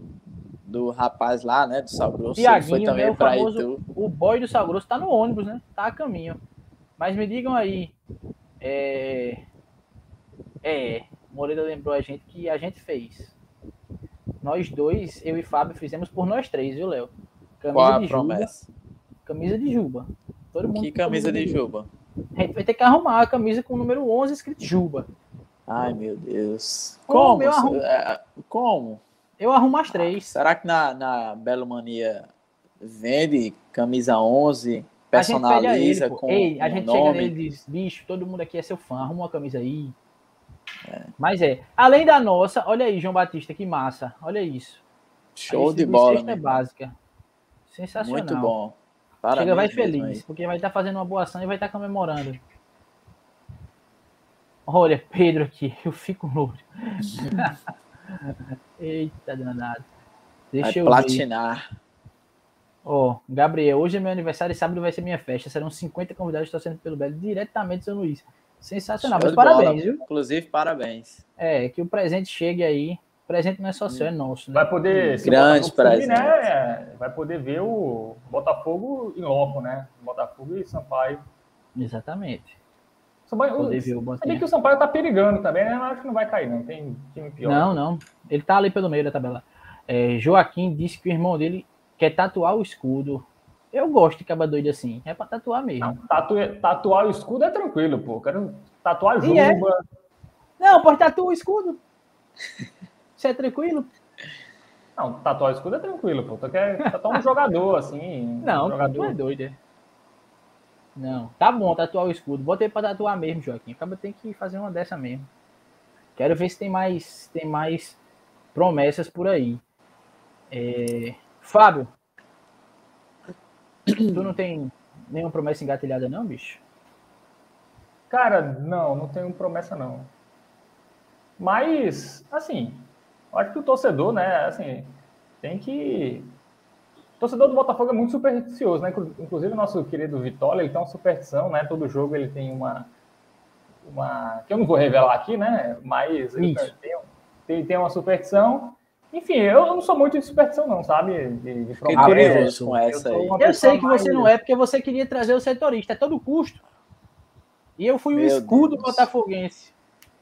[SPEAKER 2] do rapaz lá, né? Do Sal Grosso.
[SPEAKER 1] Tiaguinho, foi também né, o famoso, O boy do Sal Grosso tá no ônibus, né? Tá a caminho. Mas me digam aí. É. É. Moreira lembrou a gente que a gente fez nós dois, eu e Fábio, fizemos por nós três, viu, Léo?
[SPEAKER 2] Camisa Qual a de promessa?
[SPEAKER 1] Juba. Camisa de Juba.
[SPEAKER 2] Todo mundo que camisa de Juba?
[SPEAKER 1] A gente vai ter que arrumar a camisa com o número 11 escrito Juba.
[SPEAKER 2] Ai, meu Deus. Como? Como? Eu arrumo, é, Como?
[SPEAKER 1] Eu arrumo as três.
[SPEAKER 2] será que na, na Belo Mania vende camisa 11, personaliza
[SPEAKER 1] a
[SPEAKER 2] com
[SPEAKER 1] Ei, a gente nome? chega nele e diz, bicho, todo mundo aqui é seu fã, arruma uma camisa aí. É. Mas é. Além da nossa, olha aí, João Batista, que massa. Olha isso.
[SPEAKER 2] Show de bola.
[SPEAKER 1] É básica. Sensacional.
[SPEAKER 2] Muito bom.
[SPEAKER 1] Parabéns Chega vai feliz, porque vai estar tá fazendo uma boa ação e vai estar tá comemorando. Olha, Pedro aqui, [laughs] eu fico louco. [laughs] Eita, danado.
[SPEAKER 2] Deixa vai eu platinar.
[SPEAKER 1] Ó, oh, Gabriel, hoje é meu aniversário e sábado vai ser minha festa. Serão 50 convidados torcendo pelo Belo diretamente de São Luís. Sensacional, mas parabéns, bola. viu?
[SPEAKER 2] Inclusive, parabéns.
[SPEAKER 1] É, que o presente chegue aí. O presente não é só seu, é nosso.
[SPEAKER 3] Né? Vai poder.
[SPEAKER 2] Grande presente.
[SPEAKER 3] Né, vai poder ver o Botafogo em loco, né? Botafogo e Sampaio.
[SPEAKER 1] Exatamente.
[SPEAKER 3] Sampaio, poder ver o Sabia que o Sampaio tá perigando também, né? Mas acho que não vai cair, não. Tem time pior.
[SPEAKER 1] Não, não. Ele tá ali pelo meio da tabela. É, Joaquim disse que o irmão dele quer tatuar o escudo eu gosto de caba doido assim. É pra tatuar mesmo. Não,
[SPEAKER 3] tatu, tatuar o escudo é tranquilo, pô. Quero tatuar juba. É.
[SPEAKER 1] Não, pode tatuar o escudo. [laughs] Isso é tranquilo?
[SPEAKER 3] Não, tatuar o escudo é tranquilo, pô. Tu quer tatuar um jogador, assim.
[SPEAKER 1] Não,
[SPEAKER 3] um jogador.
[SPEAKER 1] é doido. É. Não, tá bom tatuar o escudo. Botei pra tatuar mesmo, Joaquim. Acaba tem que fazer uma dessa mesmo. Quero ver se tem mais, tem mais promessas por aí. É... Fábio, Tu não tem nenhuma promessa engatilhada, não, bicho?
[SPEAKER 3] Cara, não, não tenho promessa, não. Mas, assim, eu acho que o torcedor, né, assim, tem que. O torcedor do Botafogo é muito supersticioso, né? Inclusive o nosso querido Vitória, ele tem uma superstição, né? Todo jogo ele tem uma. uma que eu não vou revelar aqui, né? Mas ele tem, tem, tem uma superstição. Enfim, eu não sou muito de superstição, não, sabe? De, de
[SPEAKER 2] Fiquei curioso com essa aí.
[SPEAKER 1] Eu sei que você não é, porque você queria trazer o setorista, é todo custo. E eu fui Meu o escudo Deus. botafoguense.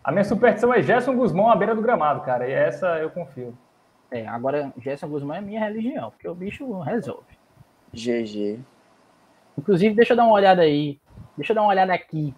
[SPEAKER 3] A minha superstição é Gerson Guzmão à beira do gramado, cara. E essa eu confio.
[SPEAKER 1] É, agora Gerson Guzmão é minha religião, porque o bicho resolve.
[SPEAKER 2] GG.
[SPEAKER 1] Inclusive, deixa eu dar uma olhada aí. Deixa eu dar uma olhada aqui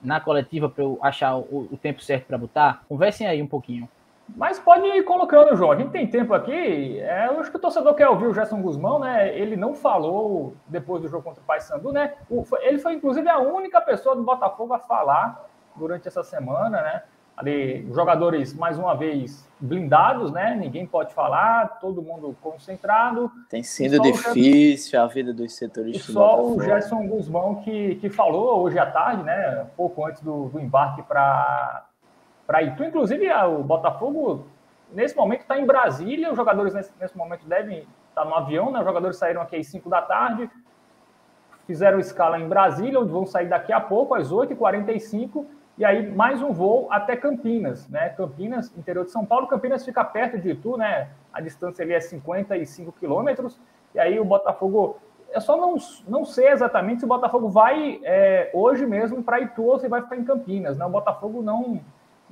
[SPEAKER 1] na coletiva para eu achar o, o tempo certo para botar. Conversem aí um pouquinho.
[SPEAKER 3] Mas pode ir colocando, João. A gente tem tempo aqui. É, eu acho que o torcedor quer ouvir o Gerson Guzmão, né? Ele não falou depois do jogo contra o Paysandu, né? O, ele foi, inclusive, a única pessoa do Botafogo a falar durante essa semana, né? Ali, jogadores, mais uma vez, blindados, né? Ninguém pode falar, todo mundo concentrado.
[SPEAKER 2] Tem sido difícil Gerson, a vida dos setoristas.
[SPEAKER 3] E só o Gerson Guzmão que, que falou hoje à tarde, né? Pouco antes do, do embarque para para Itu. Inclusive, o Botafogo, nesse momento, está em Brasília. Os jogadores, nesse, nesse momento, devem estar tá no avião. Né? Os jogadores saíram aqui às 5 da tarde, fizeram escala em Brasília, onde vão sair daqui a pouco, às 8h45. E aí, mais um voo até Campinas, né? Campinas, interior de São Paulo. Campinas fica perto de Itu, né? A distância ali é 55 quilômetros. E aí, o Botafogo eu só não, não sei exatamente se o Botafogo vai é, hoje mesmo para Itu ou se vai ficar em Campinas. Né? O Botafogo não,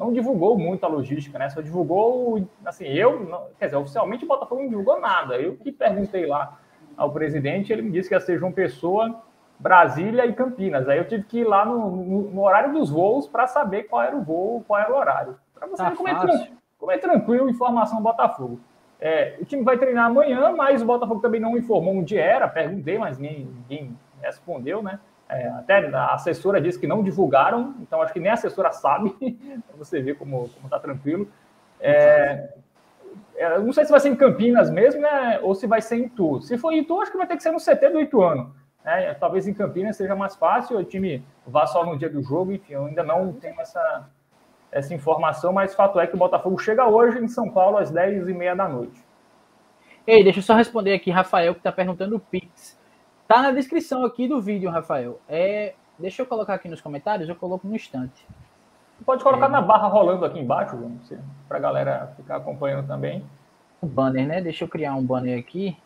[SPEAKER 3] não divulgou muito a logística, né? Só divulgou, assim, eu, não, quer dizer, oficialmente o Botafogo não divulgou nada. Eu que perguntei lá ao presidente, ele me disse que ia ser João Pessoa, Brasília e Campinas. Aí eu tive que ir lá no, no, no horário dos voos para saber qual era o voo, qual era o horário. Para você tá ver como é, como é, tranquilo informação Botafogo. É, o time vai treinar amanhã, mas o Botafogo também não informou onde era. Perguntei, mas ninguém, ninguém respondeu, né? É, até a assessora disse que não divulgaram, então acho que nem a assessora sabe, [laughs] para você ver como está tranquilo. É, é, não sei se vai ser em Campinas mesmo, né, ou se vai ser em Itu. Se for em Itu, acho que vai ter que ser no CT do Ituano. Né? Talvez em Campinas seja mais fácil, o time vá só no dia do jogo, enfim, eu ainda não tenho essa, essa informação, mas fato é que o Botafogo chega hoje em São Paulo às 10h30 da noite.
[SPEAKER 1] Ei, deixa eu só responder aqui, Rafael, que está perguntando o Pix. Tá na descrição aqui do vídeo, Rafael. É, deixa eu colocar aqui nos comentários, eu coloco no instante.
[SPEAKER 3] Pode colocar é. na barra rolando aqui embaixo, para a galera ficar acompanhando também.
[SPEAKER 1] O banner, né? Deixa eu criar um banner aqui.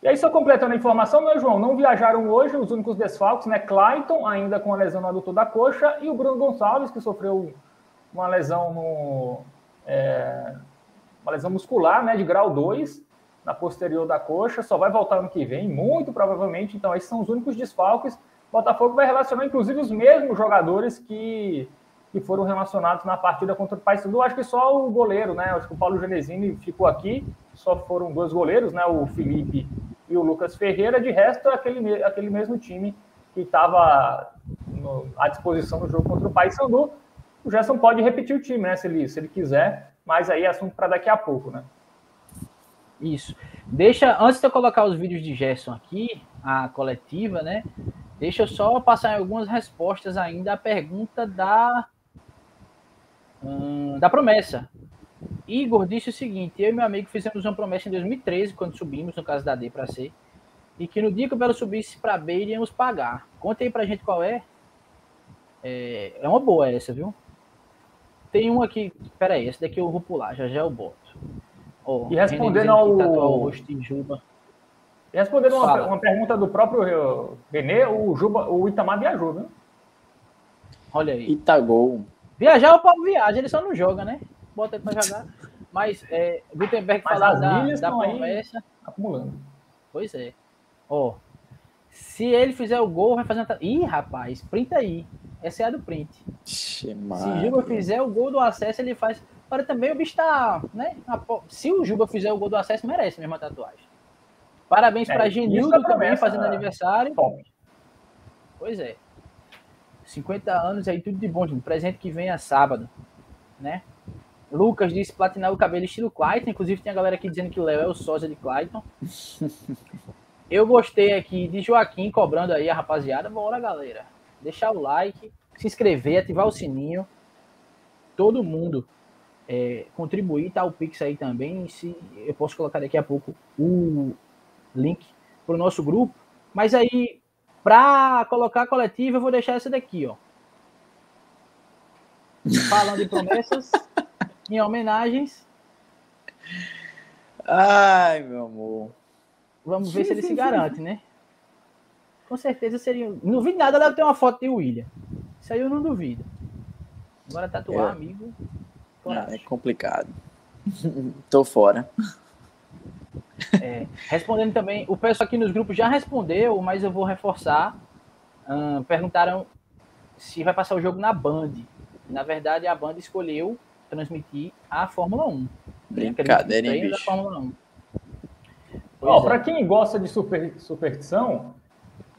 [SPEAKER 3] E aí, só completando a informação, né, João? Não viajaram hoje os únicos desfalques, né? Clayton, ainda com a lesão no adutor da coxa, e o Bruno Gonçalves, que sofreu uma lesão no. É, uma lesão muscular, né? De grau 2 na posterior da coxa, só vai voltar ano que vem, muito provavelmente. Então, esses são os únicos desfalques. O Botafogo vai relacionar, inclusive, os mesmos jogadores que, que foram relacionados na partida contra o Paysandu. Acho que só o goleiro, né? Acho que o Paulo Genesini ficou aqui. Só foram dois goleiros, né? O Felipe e o Lucas Ferreira. De resto, aquele, aquele mesmo time que estava à disposição no jogo contra o Paysandu. O Gerson pode repetir o time, né? Se ele, se ele quiser, mas aí é assunto para daqui a pouco, né?
[SPEAKER 1] Isso. Deixa, antes de eu colocar os vídeos de Gerson aqui, a coletiva, né? Deixa eu só passar algumas respostas ainda à pergunta da hum, da promessa. Igor disse o seguinte: eu e meu amigo fizemos uma promessa em 2013, quando subimos, no caso da D para C, e que no dia que o Belo subisse para B, iríamos pagar. Conta aí pra gente qual é. É, é uma boa essa, viu? Tem um aqui, peraí, esse daqui eu vou pular, já já eu boto.
[SPEAKER 3] Oh, e respondendo ao. Juba. E respondendo uma, uma, pergunta do próprio Renê, o, Juba, o Itamar viajou, né?
[SPEAKER 1] Olha aí.
[SPEAKER 2] Itagol.
[SPEAKER 1] Viajar o Paulo viaja, ele só não joga, né? Bota ele pra jogar. Mas é, Gutenberg Mas falar da, da promessa.
[SPEAKER 3] Acumulando.
[SPEAKER 1] Pois é. Ó. Se ele fizer o gol, vai fazer uma. Ih, rapaz, printa aí. Essa é a do print.
[SPEAKER 2] Se
[SPEAKER 1] Juba fizer o gol do acesso, ele faz. Agora também o bicho tá, né? Se o Juba fizer o gol do acesso, merece mesmo a tatuagem. Parabéns é, para Genildo também fazendo aniversário. Top. Pois é. 50 anos aí, tudo de bom, gente. Presente que vem é sábado, né? Lucas disse platinar o cabelo estilo Clayton. Inclusive, tem a galera aqui dizendo que o Léo é o sósia de Clayton. [laughs] Eu gostei aqui de Joaquim cobrando aí a rapaziada. Bora, galera. Deixar o like, se inscrever, ativar o sininho. Todo mundo é, contribuir, tá o Pix aí também. Se eu posso colocar daqui a pouco o link para o nosso grupo. Mas aí, para colocar a coletiva, eu vou deixar essa daqui, ó. [laughs] Falando de promessas, em homenagens.
[SPEAKER 2] Ai, meu amor.
[SPEAKER 1] Vamos ver se ele se garante, né? Com certeza seria. Não duvido nada deve ter uma foto de William. Isso aí eu não duvido. Agora tatuar, é. amigo.
[SPEAKER 2] É complicado. [laughs] Tô fora.
[SPEAKER 1] É, respondendo também, o pessoal aqui nos grupos já respondeu, mas eu vou reforçar. Hum, perguntaram se vai passar o jogo na Band. Na verdade, a Band escolheu transmitir a Fórmula 1.
[SPEAKER 2] Brincadeira, hein, bicho? Fórmula 1.
[SPEAKER 3] Oh, Para quem gosta de super, superstição,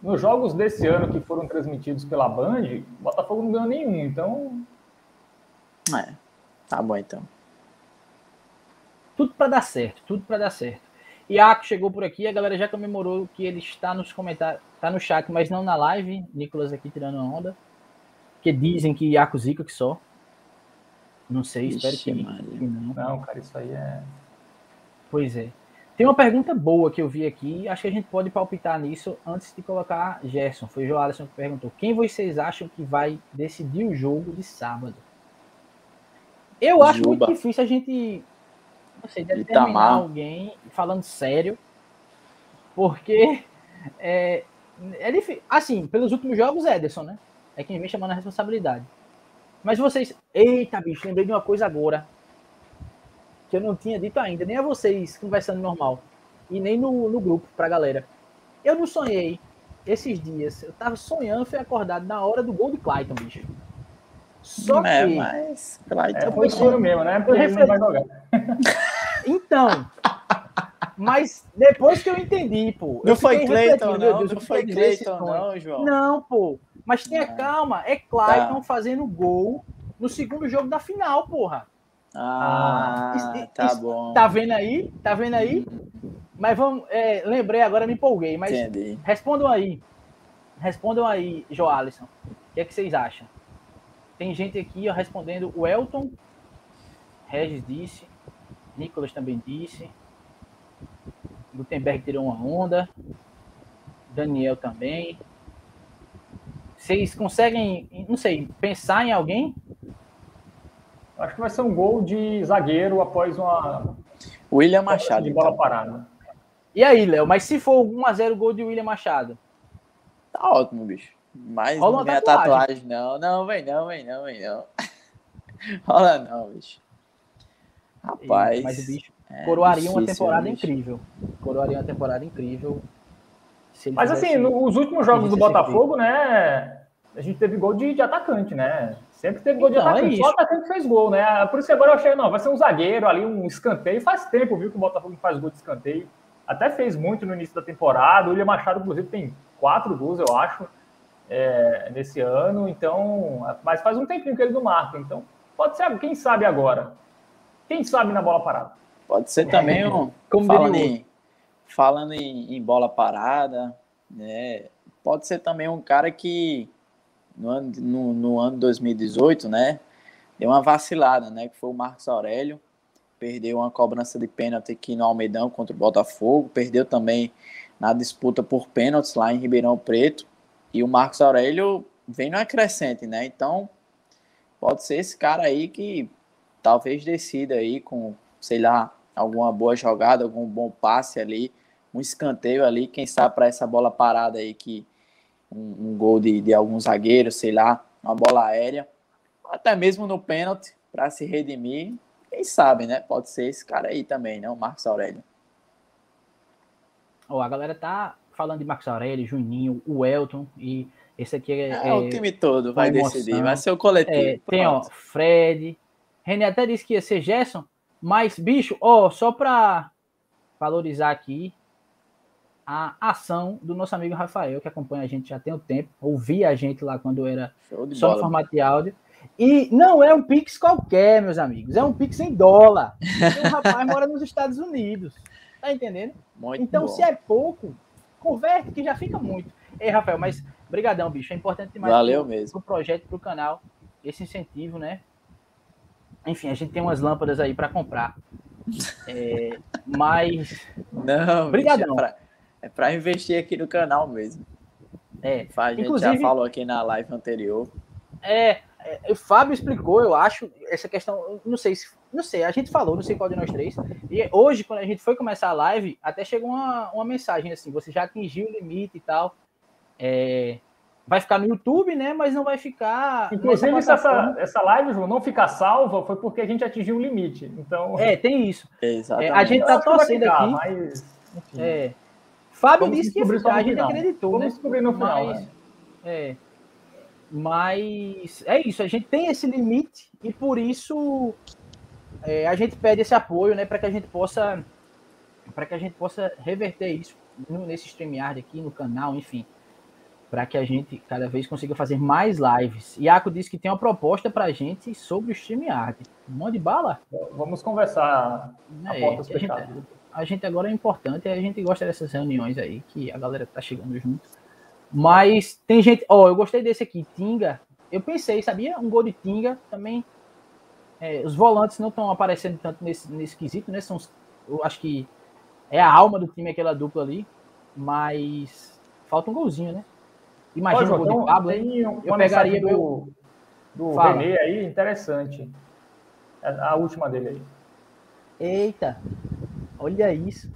[SPEAKER 3] nos jogos desse ano que foram transmitidos pela Band, o Botafogo não ganhou nenhum, então.
[SPEAKER 2] É, tá bom então.
[SPEAKER 1] Tudo para dar certo, tudo para dar certo. Iaco chegou por aqui, a galera já comemorou que ele está nos comentários, está no chat, mas não na live. Nicolas aqui tirando a onda. Que dizem que Iaco zica que só. Não sei, Ixi, espero que, que,
[SPEAKER 3] não. Não, cara, isso aí é.
[SPEAKER 1] Pois é. Tem uma pergunta boa que eu vi aqui, acho que a gente pode palpitar nisso antes de colocar Gerson. Foi o Joalisson que perguntou: quem vocês acham que vai decidir o jogo de sábado? Eu acho Juba. muito difícil a gente não sei, determinar Itamar. alguém falando sério, porque é, é difícil. Assim, pelos últimos jogos, Ederson, né? É quem vem chamando a responsabilidade. Mas vocês. Eita, bicho, lembrei de uma coisa agora que eu não tinha dito ainda, nem a vocês conversando normal, e nem no, no grupo pra galera. Eu não sonhei esses dias. Eu tava sonhando, fui acordado na hora do gol de Clayton, bicho.
[SPEAKER 2] Só é, que. Mas
[SPEAKER 3] Clayton é, foi sonho mesmo, né? Porque ele não vai jogar. [laughs]
[SPEAKER 1] Então. Mas depois que eu entendi, pô.
[SPEAKER 2] Não foi Clayton, não. Deus, não foi Clayton, não, João.
[SPEAKER 1] Não, pô. Mas tenha calma. É Clayton tá. fazendo gol no segundo jogo da final, porra.
[SPEAKER 2] Ah, ah tá isso, bom.
[SPEAKER 1] Tá vendo aí? Tá vendo aí? Mas vamos. É, lembrei agora, me empolguei. Mas
[SPEAKER 2] Entendi.
[SPEAKER 1] respondam aí. Respondam aí, Joalisson. O que é que vocês acham? Tem gente aqui ó, respondendo. O Elton. Regis disse. Nicolas também disse. Gutenberg tirou uma onda. Daniel também. Vocês conseguem, não sei, pensar em alguém?
[SPEAKER 3] Acho que vai ser um gol de zagueiro após uma.
[SPEAKER 2] William Machado.
[SPEAKER 3] De bola então. parada.
[SPEAKER 1] E aí, Léo? Mas se for 1x0 gol de William Machado?
[SPEAKER 2] Tá ótimo, bicho. Mas Rola não vem tatuagem. a tatuagem, não. Não, vem não, vem não, vem não. [laughs] Rola não, bicho. Rapaz.
[SPEAKER 1] Mas o bicho é coroaria uma temporada incrível. Coroaria uma temporada incrível.
[SPEAKER 3] Mas assim, nos últimos jogos do Botafogo, né? A gente teve gol de, de atacante, né? Sempre teve gol de então, atacante. É Só o atacante fez gol, né? Por isso que agora eu achei, não, vai ser um zagueiro ali, um escanteio. Faz tempo, viu, que o Botafogo faz gol de escanteio. Até fez muito no início da temporada. O William Machado, inclusive, tem quatro gols, eu acho, é, nesse ano. Então, mas faz um tempinho que ele não marca. Então, pode ser, quem sabe agora. Quem sabe na bola parada?
[SPEAKER 2] Pode ser também um. Como falando, em, falando em, em, bola parada, né? Pode ser também um cara que no ano, no, no ano 2018, né? Deu uma vacilada, né? Que foi o Marcos Aurélio. Perdeu uma cobrança de pênalti aqui no Almeidão contra o Botafogo. Perdeu também na disputa por pênaltis lá em Ribeirão Preto. E o Marcos Aurélio vem no acrescente, né? Então, pode ser esse cara aí que talvez decida aí com, sei lá, alguma boa jogada, algum bom passe ali, um escanteio ali, quem sabe para essa bola parada aí que um, um gol de, de algum zagueiro, sei lá, uma bola aérea, até mesmo no pênalti para se redimir, quem sabe, né? Pode ser esse cara aí também, né? O Marcos Aurélio.
[SPEAKER 1] Oh, a galera tá falando de Marcos Aurélio, Juninho, o Elton e esse aqui é, é,
[SPEAKER 2] é o time todo vai decidir, vai ser o coletivo. É,
[SPEAKER 1] tem ó, Fred, René até disse que ia ser Gerson, mas, bicho, ó, só para valorizar aqui a ação do nosso amigo Rafael, que acompanha a gente já tem um tempo, ouvia a gente lá quando era só no formato de áudio. E não é um Pix qualquer, meus amigos, é um Pix em dólar. [laughs] o rapaz mora nos Estados Unidos. Tá entendendo? Muito então, bom. se é pouco, converte que já fica muito. Ei, Rafael, mas brigadão, bicho. É importante demais
[SPEAKER 2] Valeu
[SPEAKER 1] pro,
[SPEAKER 2] mesmo.
[SPEAKER 1] pro projeto, pro canal, esse incentivo, né? Enfim, a gente tem umas lâmpadas aí para comprar. É, [laughs] mas
[SPEAKER 2] Não,
[SPEAKER 1] Obrigadão.
[SPEAKER 2] bicho, é, pra, é investir aqui no canal mesmo.
[SPEAKER 1] é,
[SPEAKER 2] A gente já falou aqui na live anterior.
[SPEAKER 1] É, é, o Fábio explicou, eu acho, essa questão, não sei se, não sei, a gente falou, não sei qual de nós três, e hoje, quando a gente foi começar a live, até chegou uma, uma mensagem assim, você já atingiu o limite e tal, é, vai ficar no YouTube, né, mas não vai ficar...
[SPEAKER 3] Inclusive, se essa, essa live, João, não ficar salva, foi porque a gente atingiu o limite. Então,
[SPEAKER 1] É, tem isso. [laughs]
[SPEAKER 2] Exatamente.
[SPEAKER 1] a gente tá torcendo
[SPEAKER 3] ficar,
[SPEAKER 1] aqui.
[SPEAKER 3] Mas, enfim,
[SPEAKER 1] É, Fábio
[SPEAKER 3] Vamos
[SPEAKER 1] disse que ia ficar, a gente acreditou,
[SPEAKER 3] vamos
[SPEAKER 1] né?
[SPEAKER 3] descobrir no final.
[SPEAKER 1] Mas,
[SPEAKER 3] né?
[SPEAKER 1] é, mas é isso, a gente tem esse limite e por isso é, a gente pede esse apoio, né, para que a gente possa para que a gente possa reverter isso nesse StreamYard aqui no canal, enfim, para que a gente cada vez consiga fazer mais lives. Iaco disse que tem uma proposta para a gente sobre o StreamYard. Mão de bala?
[SPEAKER 3] Vamos conversar a
[SPEAKER 1] É, que a gente- a gente agora é importante, a gente gosta dessas reuniões aí, que a galera tá chegando junto. Mas tem gente, ó, eu gostei desse aqui, Tinga. Eu pensei, sabia? Um gol de Tinga também. é, os volantes não estão aparecendo tanto nesse, nesse quesito, né? São, os- eu acho que é a alma do time aquela dupla ali, mas falta um golzinho, né? Imagina
[SPEAKER 3] João,
[SPEAKER 1] o gol de Pablo,
[SPEAKER 3] tem uma
[SPEAKER 1] pegaria
[SPEAKER 3] mensagem
[SPEAKER 1] meu-
[SPEAKER 3] do, do
[SPEAKER 1] Fala.
[SPEAKER 3] Renê aí, interessante. A, a última dele aí.
[SPEAKER 1] Eita, olha isso.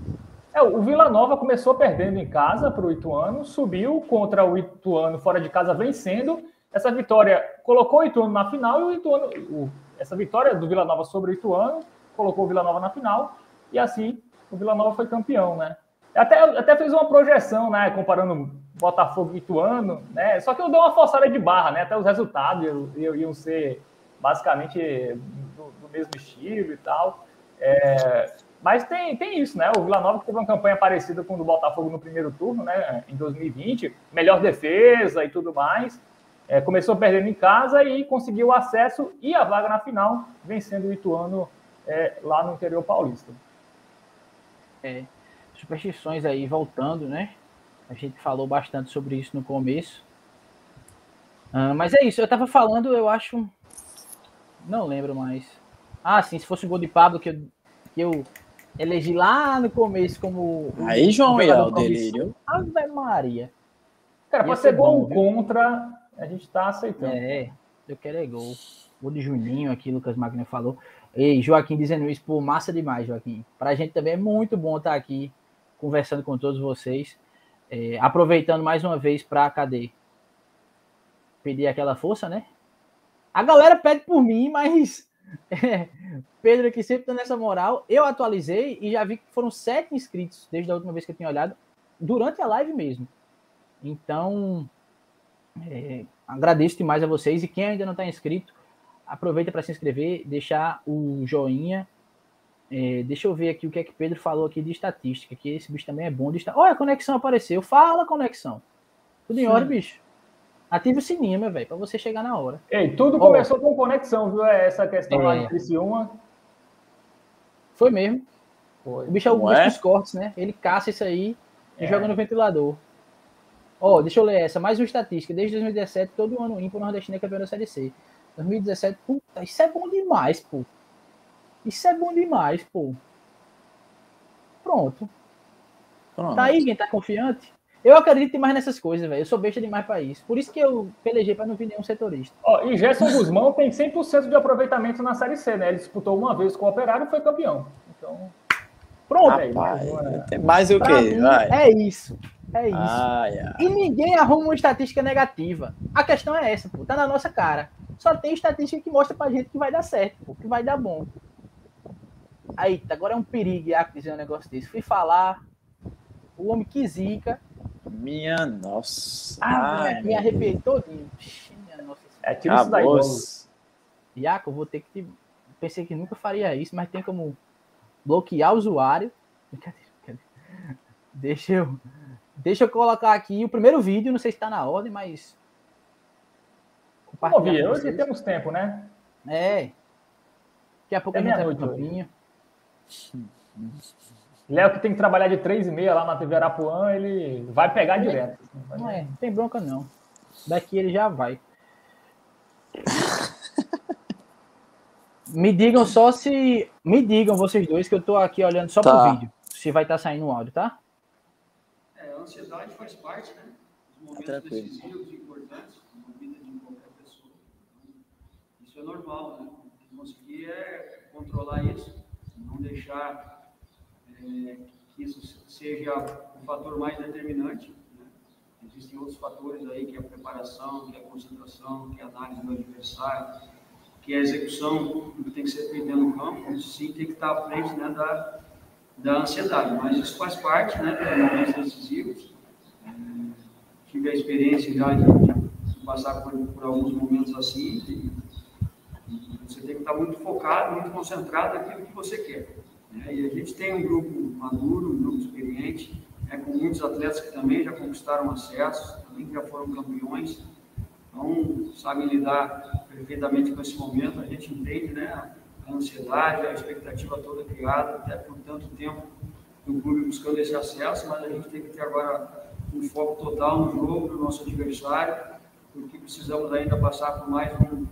[SPEAKER 3] É, o Vila Nova começou perdendo em casa para o Ituano, subiu contra o Ituano fora de casa vencendo. Essa vitória colocou o Ituano na final e o Ituano, o- essa vitória do Vila Nova sobre o Ituano colocou o Vila Nova na final e assim o Vila Nova foi campeão, né? Até, até fez uma projeção, né, comparando Botafogo e Ituano, né? Só que eu dei uma forçada de barra, né? Até os resultados iam- iam ser basicamente do, do mesmo estilo e tal. É, mas tem, tem isso, né? O Vila Nova teve uma campanha parecida com o do Botafogo no primeiro turno, né? Em 2020, melhor defesa e tudo mais. É, começou perdendo em casa e conseguiu o acesso e a vaga na final, vencendo o Ituano é, lá no interior paulista.
[SPEAKER 1] É, superstições aí voltando, né? A gente falou bastante sobre isso no começo. Ah, mas é isso, eu tava falando, eu acho. Não lembro mais. Ah, sim, se fosse o gol de Pablo que eu, que eu elegi lá no começo como. o-
[SPEAKER 2] Aí, João,
[SPEAKER 1] o jogador
[SPEAKER 2] o delírio.
[SPEAKER 1] Ave Maria.
[SPEAKER 3] Cara, pode
[SPEAKER 1] ser
[SPEAKER 3] ser gol
[SPEAKER 1] bom, viu?
[SPEAKER 3] contra, a gente tá aceitando.
[SPEAKER 1] É, eu quero é gol. Gol de Juninho aqui, Lucas Magno falou. Ei, Joaquim dizendo isso, pô, massa demais, Joaquim. Pra gente também é muito bom estar aqui conversando com todos vocês. É, aproveitando mais uma vez pra cadê? Pedir aquela força, né? A galera pede por mim, mas é, [laughs] Pedro aqui sempre dando essa moral. Eu atualizei e já vi que foram sete inscritos desde a última vez que eu tinha olhado, durante a live mesmo. Então, é, agradeço demais a vocês. E quem ainda não está inscrito, aproveita para se inscrever, deixar o joinha. É, deixa eu ver aqui o que é que Pedro falou aqui de estatística, que esse bicho também é bom de esta... Olha, a conexão apareceu. Fala, conexão. Tudo em
[SPEAKER 3] Sim.
[SPEAKER 1] ordem, bicho. Ative o sininho, meu velho, para você chegar na hora.
[SPEAKER 3] Ei, tudo começou com conexão, viu? É Essa questão lá
[SPEAKER 1] É.
[SPEAKER 3] de Criciúma.
[SPEAKER 1] Foi mesmo.
[SPEAKER 3] Foi.
[SPEAKER 1] O bicho é o bicho
[SPEAKER 2] é?
[SPEAKER 1] dos cortes, né? Ele caça isso aí e
[SPEAKER 3] É.
[SPEAKER 1] joga no ventilador. Ó, deixa eu ler essa. Mais uma estatística. Desde 2017, todo ano ímpar nordestino é campeão da Série C. 2017, puta, isso é bom demais, pô. Isso é bom demais, pô. Pronto.
[SPEAKER 2] Pronto.
[SPEAKER 1] Tá aí quem tá confiante? Eu acredito mais nessas coisas, velho. Eu sou besta demais pra isso. Por isso que eu pelejei pra não vir nenhum setorista.
[SPEAKER 3] Ó, e Gerson Guzmão tem 100% de aproveitamento na Série C, né? Ele disputou uma vez com o Operário e foi campeão. Então,
[SPEAKER 1] Pronto.
[SPEAKER 3] aí, mais
[SPEAKER 2] Rapaz,
[SPEAKER 3] uma-
[SPEAKER 2] tem mais o quê?
[SPEAKER 1] mim,
[SPEAKER 2] Vai.
[SPEAKER 1] é isso. É isso.
[SPEAKER 2] Ai, ai.
[SPEAKER 1] E ninguém arruma uma estatística negativa. A questão é essa, pô. Tá na nossa cara. Só tem estatística que mostra pra gente que vai dar certo, pô, que vai dar bom. Aí, agora é um perigo Iaco, dizer um negócio desse. Fui falar, o homem que zica.
[SPEAKER 2] Minha nossa.
[SPEAKER 1] Ah,
[SPEAKER 2] Ai,
[SPEAKER 1] me arrepiei todinho. Minha nossa.
[SPEAKER 3] É, tira isso daí.
[SPEAKER 1] Iaco, vou ter que. te- Pensei que nunca faria isso, mas tem como bloquear o usuário. Brincadeira, brincadeira. Deixa eu. Deixa eu colocar aqui o primeiro vídeo, não sei se tá na ordem, mas.
[SPEAKER 3] Vamos ouvir. Hoje temos tempo, né?
[SPEAKER 1] É. Daqui a pouco
[SPEAKER 3] É
[SPEAKER 1] a gente vai
[SPEAKER 3] meia-noite
[SPEAKER 1] campinho.
[SPEAKER 3] Léo, que tem que trabalhar de três e meia lá na TV Arapuã, ele vai pegar
[SPEAKER 1] Ele-
[SPEAKER 3] direto.
[SPEAKER 1] Não é, não tem bronca não. Daqui ele já vai. [laughs] Me digam só se. Me digam vocês dois que eu tô aqui olhando só
[SPEAKER 2] Tá.
[SPEAKER 1] pro vídeo. Se vai estar saindo o áudio, tá?
[SPEAKER 4] É, a ansiedade faz parte, né? Dos momentos
[SPEAKER 2] Tranquilo.
[SPEAKER 4] decisivos e importantes na vida de qualquer pessoa. Isso é normal, né? O que conseguir é controlar isso, não deixar é, que isso seja o fator mais determinante. né? Existem outros fatores aí, que é a preparação, que é a concentração, que é a análise do adversário, que é a execução que tem que ser feito do campo. Isso sim tem que estar à frente né, da, da ansiedade, mas isso faz parte né, dos momentos decisivos. É, tive a experiência já de, de passar por, por alguns momentos assim, e você tem que estar muito focado, muito concentrado naquilo que você quer. Né? E a gente tem um grupo maduro, um grupo experiente, né, com muitos atletas que também já conquistaram acesso, também já foram campeões, então sabem lidar perfeitamente com esse momento. A gente entende né, a ansiedade, a expectativa toda criada, até por tanto tempo do clube buscando esse acesso, mas a gente tem que ter agora um foco total no jogo, no nosso adversário, porque precisamos ainda passar por mais um,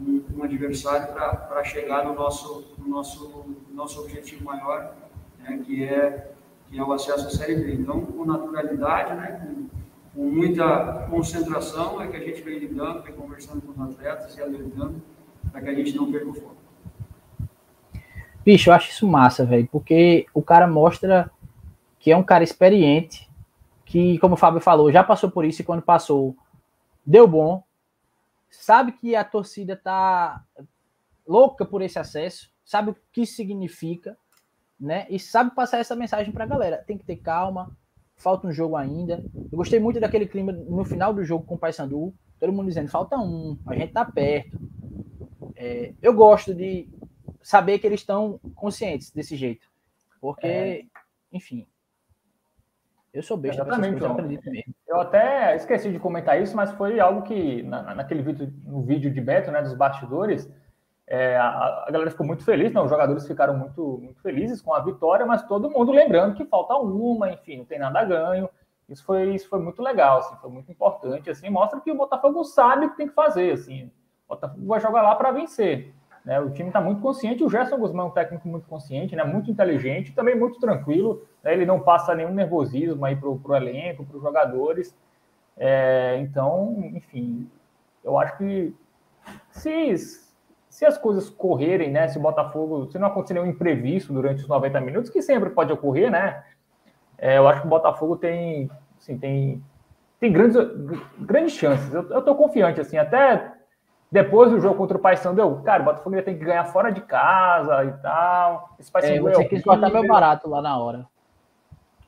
[SPEAKER 4] um, um adversário para chegar no nosso, no nosso, nosso objetivo maior, né, que, é, que é o acesso à Série B. Então, com naturalidade, né, com, com muita concentração, é que a gente vem lidando, vem conversando com os atletas e alertando para que a gente não perca o foco.
[SPEAKER 1] Bicho, eu acho isso massa, velho, porque o cara mostra que é um cara experiente, que, como o Fábio falou, já passou por isso e quando passou, deu bom. Sabe que a torcida tá louca por esse acesso, sabe o que significa, né? E sabe passar essa mensagem pra galera. Tem que ter calma, falta um jogo ainda. Eu gostei muito daquele clima no final do jogo com o Paysandu, todo mundo dizendo, falta um, a gente tá perto. É, eu gosto de saber que eles estão conscientes desse jeito. Porque,
[SPEAKER 3] É.
[SPEAKER 1] enfim. Eu sou besta,
[SPEAKER 3] Exatamente,
[SPEAKER 1] eu
[SPEAKER 3] João.
[SPEAKER 1] acredito mesmo.
[SPEAKER 3] Eu até esqueci de comentar isso, mas foi algo que, na- naquele vídeo, no vídeo de Beto, né, dos bastidores, é, a, a galera ficou muito feliz, né, os jogadores ficaram muito, muito felizes com a vitória, mas todo mundo lembrando que falta uma, enfim, não tem nada a ganho. Isso foi, isso foi muito legal, assim, foi muito importante, assim, mostra que o Botafogo sabe o que tem que fazer, assim, o Botafogo vai jogar lá para vencer. Né? O time está muito consciente, o Gerson Guzmão é um técnico muito consciente, né? muito inteligente, também muito tranquilo, né? ele não passa nenhum nervosismo aí para o elenco, para os jogadores. É, então, enfim, eu acho que se, se as coisas correrem, né? Se o Botafogo, se não acontecer nenhum imprevisto durante os 90 minutos, que sempre pode ocorrer, né? É, eu acho que o Botafogo tem, assim, tem, tem grandes, grandes chances. Eu, tô confiante, assim, até depois do jogo contra o Paysandu, eu, cara, o Botafogo tem que ganhar fora de casa e tal. Esse
[SPEAKER 1] É,
[SPEAKER 3] Paysandu
[SPEAKER 1] você quis cortar meu barato lá na hora.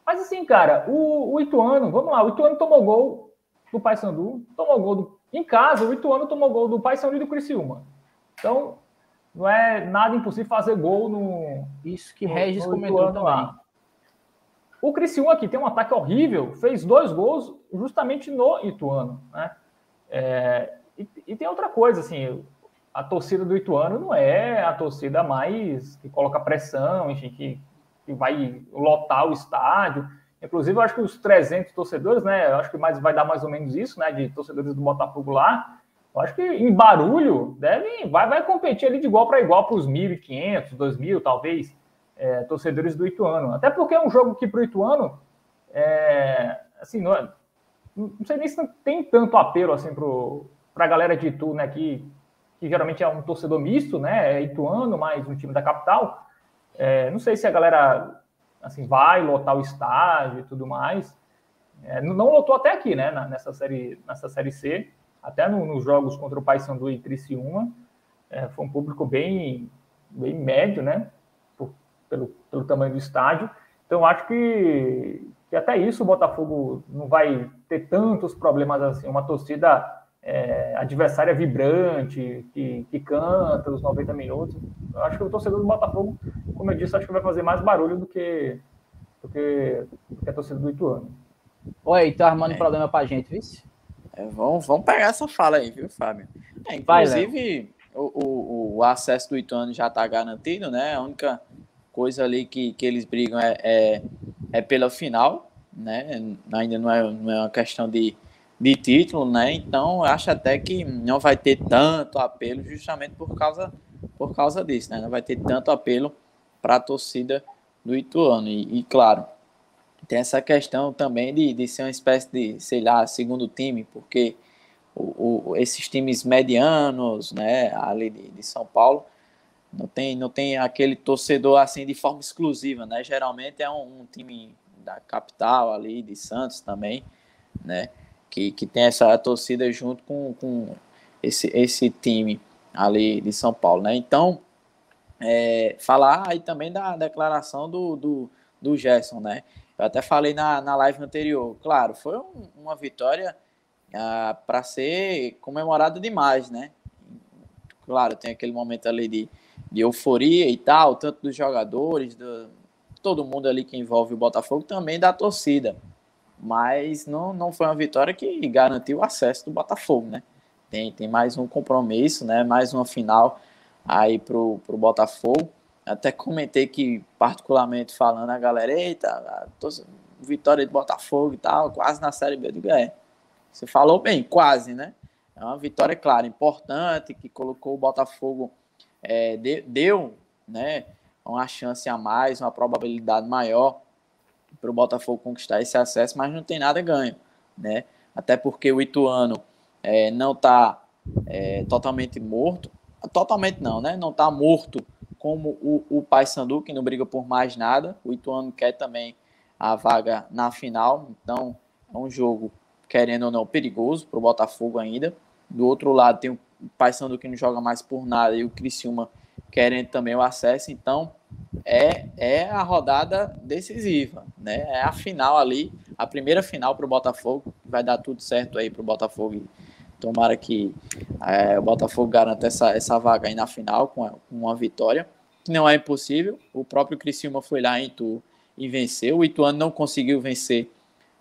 [SPEAKER 3] Mas assim, cara, o, o Ituano, vamos lá, o Ituano tomou gol do Paysandu, tomou gol do, em casa, o Ituano tomou gol do Paysandu e do Criciúma. Então, não é nada impossível fazer gol no,
[SPEAKER 1] Isso que
[SPEAKER 3] no-
[SPEAKER 1] Regis
[SPEAKER 3] no
[SPEAKER 1] comentou
[SPEAKER 3] Ituano
[SPEAKER 1] também.
[SPEAKER 3] lá. O Criciúma aqui tem um ataque horrível, fez dois gols justamente no Ituano, né? É, e, tem outra coisa, assim, a torcida do Ituano não é a torcida mais que coloca pressão, enfim, que, que vai lotar o estádio. Inclusive, eu acho que os 300 torcedores, né? Eu acho que mais, vai dar mais ou menos isso, né? De torcedores do Botafogo lá. Eu acho que em barulho deve, vai, vai competir ali de igual para igual para os 1.500, 2.000, talvez, é, torcedores do Ituano. Até porque é um jogo que para o Ituano, é, assim, não, é- não sei nem se tem tanto apelo assim para a galera de Itu, né? Que, que geralmente é um torcedor misto, né? É Ituano mais um time da capital. É, não sei se a galera assim vai lotar o estádio e tudo mais. É, não, lotou até aqui, né? nessa série, nessa série C, até no- nos jogos contra o Paysandu e Criciúma, é, foi um público bem, bem médio, né? Por- pelo, pelo tamanho do estádio. Então, acho que, que até isso o Botafogo não vai ter tantos problemas assim. Uma torcida é, adversária vibrante, que, que canta os 90 minutos. Eu acho que o torcedor do Botafogo, como eu disse, acho que vai fazer mais barulho do que, do que, do que a torcida do Ituano.
[SPEAKER 1] Olha, tá armando
[SPEAKER 2] É.
[SPEAKER 1] problema pra gente, viu?
[SPEAKER 2] É, vamos, vamos pegar essa fala aí, viu, Fábio? É,
[SPEAKER 1] Vai,
[SPEAKER 2] inclusive, o, o, o acesso do Ituano já está garantido, né? A única coisa ali que, que eles brigam é, é, é pela final, né? Ainda não é, não é uma questão de, de título, né? Então acho até que não vai ter tanto apelo justamente por causa, por causa disso, né? Não vai ter tanto apelo para a torcida do Ituano. E, e, claro, tem essa questão também de, de ser uma espécie de, sei lá, segundo time, porque o, o, esses times medianos, né, ali de, de São Paulo, não tem, não tem aquele torcedor assim de forma exclusiva, né? Geralmente é um, um, time da capital ali, de Santos também, né? Que, que tem essa torcida junto com, com esse, esse time ali de São Paulo, né? Então, é, falar aí também da declaração do, do, do Gerson, né? Eu até falei na, na live anterior, claro, foi um, uma vitória ah, para ser comemorada demais, né? Claro, tem aquele momento ali de de euforia e tal, tanto dos jogadores, do, todo mundo ali que envolve o Botafogo, também da torcida. Mas não, não foi uma vitória que garantiu o acesso do Botafogo, né? Tem, tem mais um compromisso, né? Mais uma final aí pro, pro Botafogo. Até comentei que, particularmente falando, a galera, eita, vitória do Botafogo e tal, quase na Série B. do é, você falou bem, quase, né? É uma vitória, claro, importante, que colocou o Botafogo é, de, deu né, uma chance a mais, uma probabilidade maior para o Botafogo conquistar esse acesso, mas não tem nada ganho, né? Até porque o Ituano é, não está é, totalmente morto, totalmente não, né? Não está morto como o, o Paysandu, que não briga por mais nada. O Ituano quer também a vaga na final, então é um jogo, querendo ou não, perigoso para o Botafogo ainda. Do outro lado tem o Paysandu que não joga mais por nada e o Criciúma querendo também o acesso, então é, é a rodada decisiva, né? É a final ali, a primeira final para o Botafogo, vai dar tudo certo aí para o Botafogo tomara que é, o Botafogo garanta essa, essa vaga aí na final com, a, com uma vitória, que não é impossível, o próprio Criciúma foi lá em Itu e venceu, o Ituano não conseguiu vencer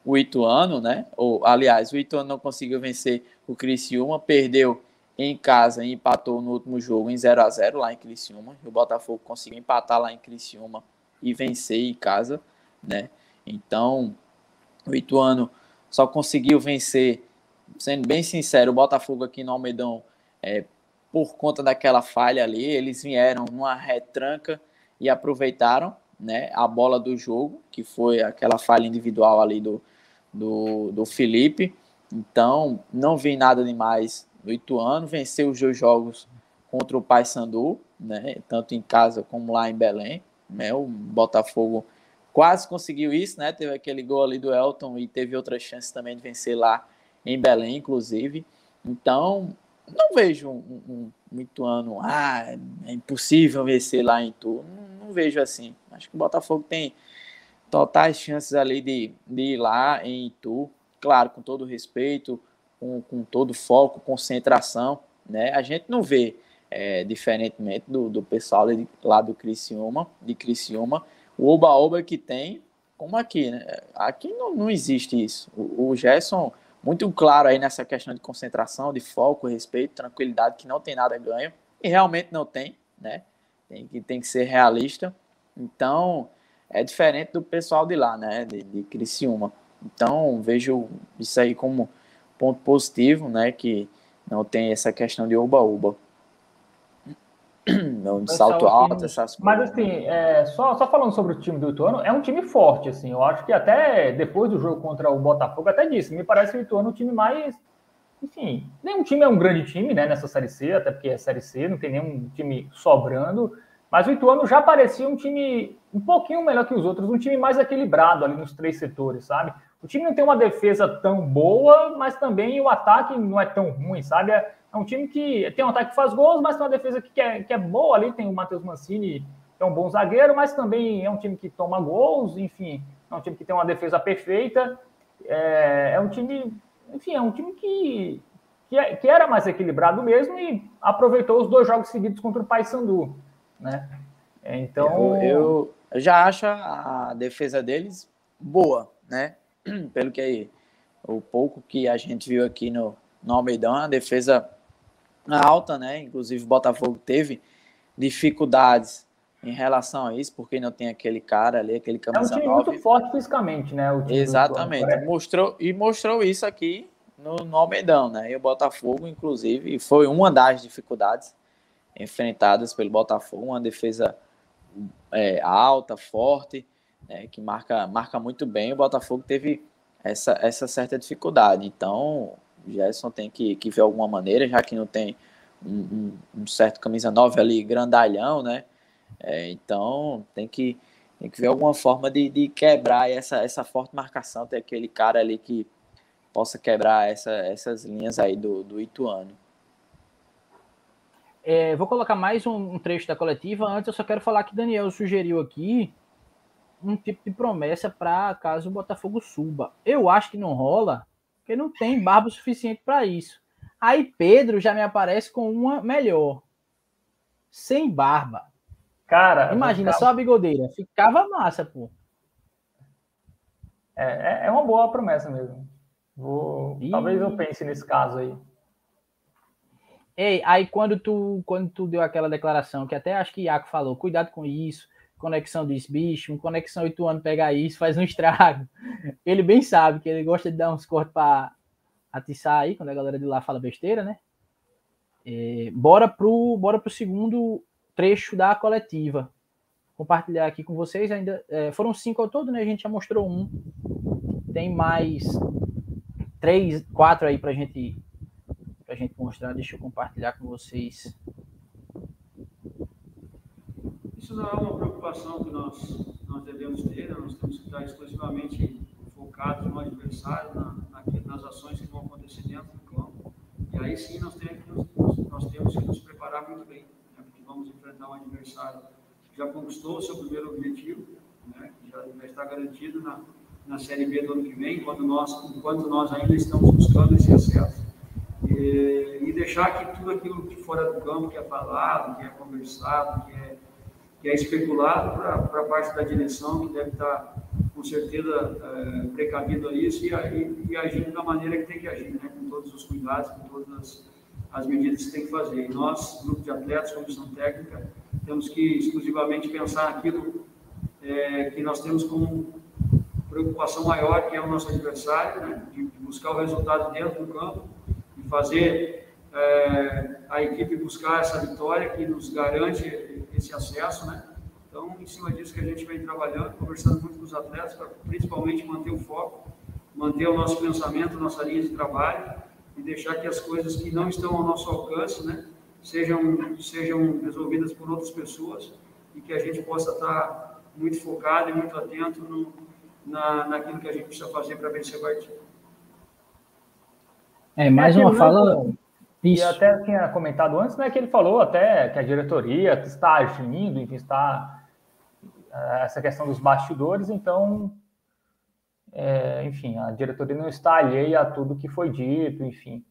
[SPEAKER 2] o Ituano, né? Ou, aliás, o Ituano não conseguiu vencer o Criciúma, perdeu em casa empatou no último jogo em 0 a 0 lá em Criciúma. O Botafogo conseguiu empatar lá em Criciúma e vencer em casa, né? Então, o Ituano só conseguiu vencer, sendo bem sincero, o Botafogo aqui no Almedão, é, por conta daquela falha ali, eles vieram numa retranca e aproveitaram, né, a bola do jogo, que foi aquela falha individual ali do, do, do Felipe. Então, não vi nada demais no Ituano, venceu os dois jogos contra o Paysandu, né, tanto em casa como lá em Belém. Né, o Botafogo quase conseguiu isso, né, teve aquele gol ali do Elton e teve outras chances também de vencer lá em Belém, inclusive. Então, não vejo um, um, um Ituano, ah, é impossível vencer lá em Itu. Não, não, vejo assim. Acho que o Botafogo tem totais chances ali de, de ir lá em Itu. Claro, com todo respeito, com, com todo foco, concentração, né? A gente não vê, é, diferentemente do, do pessoal lá do Criciúma, de Criciúma, o oba-oba que tem, como aqui, né? Aqui não, não existe isso. O, o Gerson, muito claro aí nessa questão de concentração, de foco, respeito, tranquilidade, que não tem nada ganho, e realmente não tem, né? Tem que, tem que ser realista. Então, é diferente do pessoal de lá, né? De, de Criciúma. Então, vejo isso aí como ponto positivo, né? Que não tem essa questão de oba-oba. Não, de salto alto, essas
[SPEAKER 3] coisas. Mas assim, é, só, só falando sobre o time do Ituano, é um time forte, assim. Eu acho que até depois do jogo contra o Botafogo, até disse, me parece que o Ituano é um time mais. Enfim, nenhum time é um grande time, né, nessa Série C, até porque é Série C, não tem nenhum time sobrando. Mas o Ituano já parecia um time um pouquinho melhor que os outros, um time mais equilibrado ali nos três setores, sabe? O time não tem uma defesa tão boa, mas também o ataque não é tão ruim, sabe? É, é um time que tem um ataque que faz gols, mas tem uma defesa que é, que é boa ali. Tem o Matheus Mancini, que é um bom zagueiro, mas também é um time que toma gols, enfim, é um time que tem uma defesa perfeita. É, é um time, enfim, é um time que, que, é, que, era mais equilibrado mesmo e aproveitou os dois jogos seguidos contra o Paysandu, né?
[SPEAKER 2] Então. Eu, eu já acho a defesa deles boa, né? [clears throat] pelo que o pouco que a gente viu aqui no, no Almeidão, a defesa alta, né? Inclusive o Botafogo teve dificuldades em relação a isso, porque não tem aquele cara ali, aquele camisa
[SPEAKER 3] É um time
[SPEAKER 2] 9.
[SPEAKER 3] muito forte fisicamente, né? do
[SPEAKER 2] Exatamente.
[SPEAKER 3] Ituano.
[SPEAKER 2] Mostrou, e mostrou isso aqui no, no Almedão, né? E o Botafogo, inclusive, foi uma das dificuldades enfrentadas pelo Botafogo, uma defesa é, alta, forte, né? que marca, marca muito bem. O Botafogo teve essa, essa certa dificuldade. Então, o Gerson tem que, que ver alguma maneira, já que não tem um, um- um certo camisa 9 ali, grandalhão, né? É, então, tem que, tem que ver alguma forma de, de quebrar essa, essa forte marcação, ter aquele cara ali que possa quebrar essa, essas linhas aí do, do Ituano.
[SPEAKER 1] É, vou colocar mais um, um trecho da coletiva. Antes, eu só quero falar que Daniel sugeriu aqui um tipo de promessa para caso o Botafogo suba. Eu acho que não rola, porque não tem barba suficiente para isso. Aí Pedro já me aparece com uma melhor. Sem barba.
[SPEAKER 3] Cara,
[SPEAKER 1] Imagina
[SPEAKER 3] vou
[SPEAKER 1] só a bigodeira. Ficava massa, pô.
[SPEAKER 3] É, é- é uma boa promessa mesmo. Vou, talvez eu pense nesse caso aí.
[SPEAKER 1] Ei, aí quando tu, quando tu deu aquela declaração, que até acho que Iaco falou, cuidado com isso, conexão desse bicho, um conexão oito anos pegar isso, faz um estrago. [laughs] Ele bem sabe que ele gosta de dar uns cortes para atiçar aí, quando a galera de lá fala besteira, né? É, bora, pro, bora pro segundo trecho da coletiva. Compartilhar aqui com vocês, ainda é, foram cinco ao todo, né? A gente já mostrou um. Tem mais três, quatro aí pra gente para a gente mostrar. Deixa eu compartilhar com vocês.
[SPEAKER 4] Isso não é uma preocupação que nós, nós devemos ter, né? nós temos que estar exclusivamente focados no adversário, na, nas ações que vão acontecer dentro do campo. E aí sim nós temos nós temos que nos preparar muito bem, né? porque vamos enfrentar um adversário que já conquistou o seu primeiro objetivo, né? já, já está garantido na, na Série B do ano que vem, quando nós, enquanto nós ainda estamos buscando esse acesso. E, e deixar que tudo aquilo que fora do campo, que é falado, que é conversado, que é que é especulado para a parte da direção, que deve estar, com certeza, é, precavido a isso e, e, e agindo da maneira que tem que agir, né? com todos os cuidados, com todas as, as medidas que tem que fazer. E nós, grupo de atletas, comissão técnica, temos que exclusivamente pensar naquilo é, que nós temos como preocupação maior, que é o nosso adversário, né? de, de buscar o resultado dentro do campo, de fazer é, a equipe buscar essa vitória que nos garante esse acesso, né? Então, em cima disso que a gente vem trabalhando, conversando muito com os atletas, para principalmente manter o foco, manter o nosso pensamento, nossa linha de trabalho e deixar que as coisas que não estão ao nosso alcance, né, sejam sejam resolvidas por outras pessoas e que a gente possa estar muito focado e muito atento no, na, naquilo que a gente precisa fazer para vencer a partida.
[SPEAKER 1] É, mais
[SPEAKER 3] É
[SPEAKER 1] uma fala.
[SPEAKER 3] E
[SPEAKER 1] Isso.
[SPEAKER 3] até tinha comentado antes, né, que ele falou até que a diretoria está agindo, enfim, está eh, essa questão dos bastidores, então, é, enfim, a diretoria não está alheia a tudo que foi dito, enfim.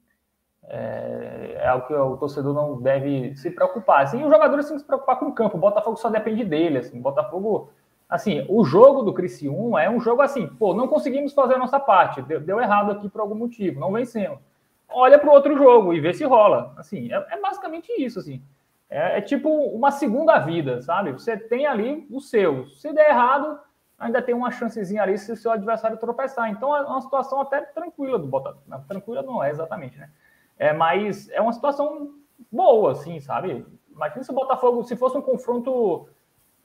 [SPEAKER 3] É, é algo que o torcedor não deve se preocupar. Assim, os jogadores têm que se preocupar com o campo. O Botafogo só depende dele. Assim, o Botafogo, assim, o jogo do Criciúma é um jogo assim, pô, não conseguimos fazer a nossa parte, deu, deu errado aqui por algum motivo, não vencemos olha para o outro jogo e vê se rola. Assim, é, é basicamente isso, assim. É, é, tipo uma segunda vida, sabe? Você tem ali o seu. Se der errado, ainda tem uma chancezinha ali se o seu adversário tropeçar. Então é uma situação até tranquila do Botafogo. Tranquila não é exatamente, né? É, mas é uma situação boa, assim, sabe? Imagina se o Botafogo, se fosse um confronto,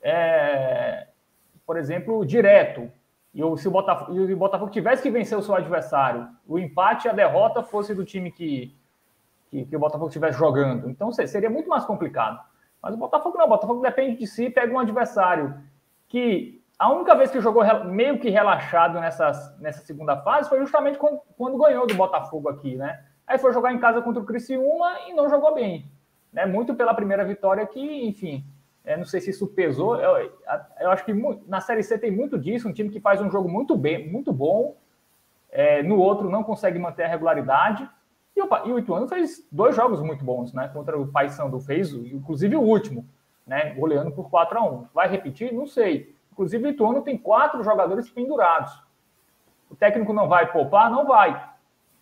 [SPEAKER 3] é, por exemplo, direto, e o, se o Botafogo, e o Botafogo tivesse que vencer o seu adversário, o empate e a derrota fosse do time que, que, que o Botafogo estivesse jogando. Então seria muito mais complicado. Mas o Botafogo não, o Botafogo depende de si, pega um adversário que a única vez que jogou meio que relaxado nessa, nessa segunda fase foi justamente quando, quando ganhou do Botafogo aqui, né? Aí foi jogar em casa contra o Criciúma e não jogou bem. Né? Muito pela primeira vitória que, enfim, é, não sei se isso pesou. Eu, eu acho que na Série C tem muito disso. Um time que faz um jogo muito bem, muito bom, é, no outro não consegue manter a regularidade. E o, e o Ituano fez dois jogos muito bons, né? Contra o Paysandu fez, inclusive o último, né? Goleando por 4 a 1 Vai repetir? Não sei. Inclusive o Ituano tem quatro jogadores pendurados. O técnico não vai poupar? Não vai.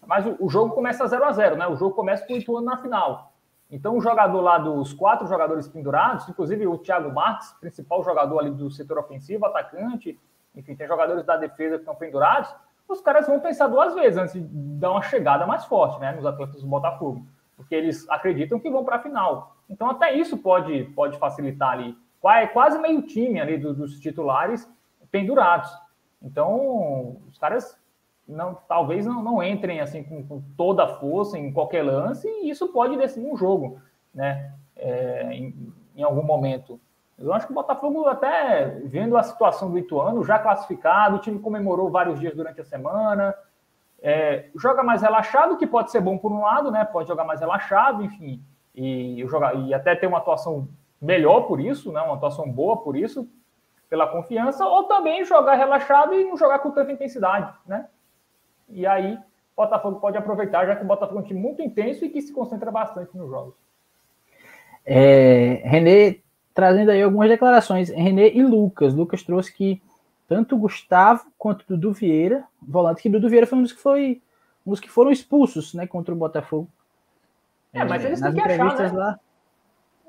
[SPEAKER 3] Mas o, o jogo começa 0 a 0 né? O jogo começa com o Ituano na final. Então, o jogador lá dos quatro jogadores pendurados, inclusive o Thiago Marques, principal jogador ali do setor ofensivo, atacante, enfim, tem jogadores da defesa que estão pendurados, os caras vão pensar duas vezes antes de dar uma chegada mais forte né, nos atletas do Botafogo, porque eles acreditam que vão para a final. Então, até isso pode, pode facilitar ali. Quase meio time ali dos titulares pendurados. Então, os caras não, talvez não, não entrem assim com, com, toda a força em qualquer lance e isso pode decidir um jogo, né? É, em, em, algum momento. Eu acho que o Botafogo, até vendo a situação do Ituano, já classificado, o time comemorou vários dias durante a semana, é, joga mais relaxado, que pode ser bom por um lado, né? Pode jogar mais relaxado, enfim, e, jogar, e até ter uma atuação melhor por isso, né? Uma atuação boa por isso, pela confiança, ou também jogar relaxado e não jogar com tanta intensidade, né? E aí, o Botafogo pode aproveitar, já que o Botafogo é um time muito intenso e que se concentra bastante nos jogos.
[SPEAKER 1] É, René trazendo aí algumas declarações. René e Lucas. Lucas trouxe que tanto Gustavo quanto Dudu Vieira, volante, que Dudu Vieira foi um dos que foi um dos que foram expulsos, né, contra o Botafogo.
[SPEAKER 3] É, mas eles é, têm que achar, né? lá.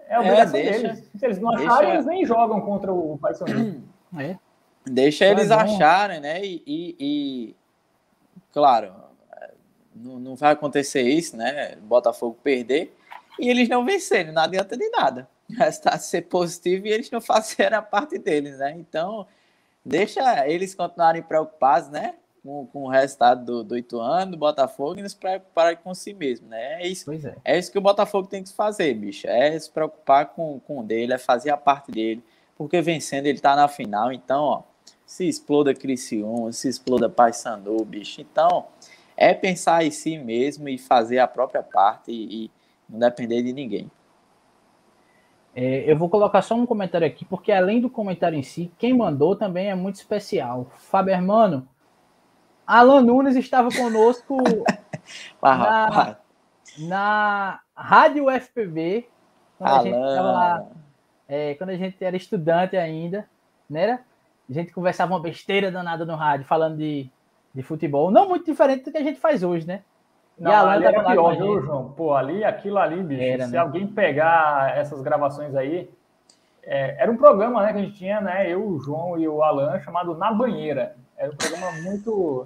[SPEAKER 3] É a obrigação é, deixa, deles. Se eles não deixa, acharem, eles nem jogam contra o Paysandu.
[SPEAKER 2] É. Deixa eles acharem, né? E, e, e, claro, não, não vai acontecer isso, né? Botafogo perder e eles não vencerem, não adianta de nada. O resultado ser positivo e eles não [laughs] fazerem a parte deles, né? Então, deixa eles continuarem preocupados, né? Com, com o resultado do, do Ituano, do Botafogo e nos preocuparem com si mesmo, né? É isso, é. é. isso que o Botafogo tem que fazer, bicho. É se preocupar com, com o dele, é fazer a parte dele, porque vencendo ele tá na final. Então, ó, se exploda Criciúma, se exploda Paysandu, bicho. Então, é pensar em si mesmo e fazer a própria parte e, e não depender de ninguém.
[SPEAKER 1] É, eu vou colocar só um comentário aqui, porque além do comentário em si, quem mandou também é muito especial. Fábio Hermano, Alan Nunes estava conosco [laughs] na, na Rádio FPB, quando a gente estava lá, é, quando a gente era estudante ainda, né? A gente conversava uma besteira danada no rádio, falando de, de futebol. Não muito diferente do que a gente faz hoje, né?
[SPEAKER 3] Não, e a ali era pior, viu, João? Pô, ali, aquilo ali, bicho. Era, se né? alguém pegar essas gravações aí, é, era um programa né, que a gente tinha, né? Eu, o João e o Alan, chamado Na Banheira. Era um programa muito.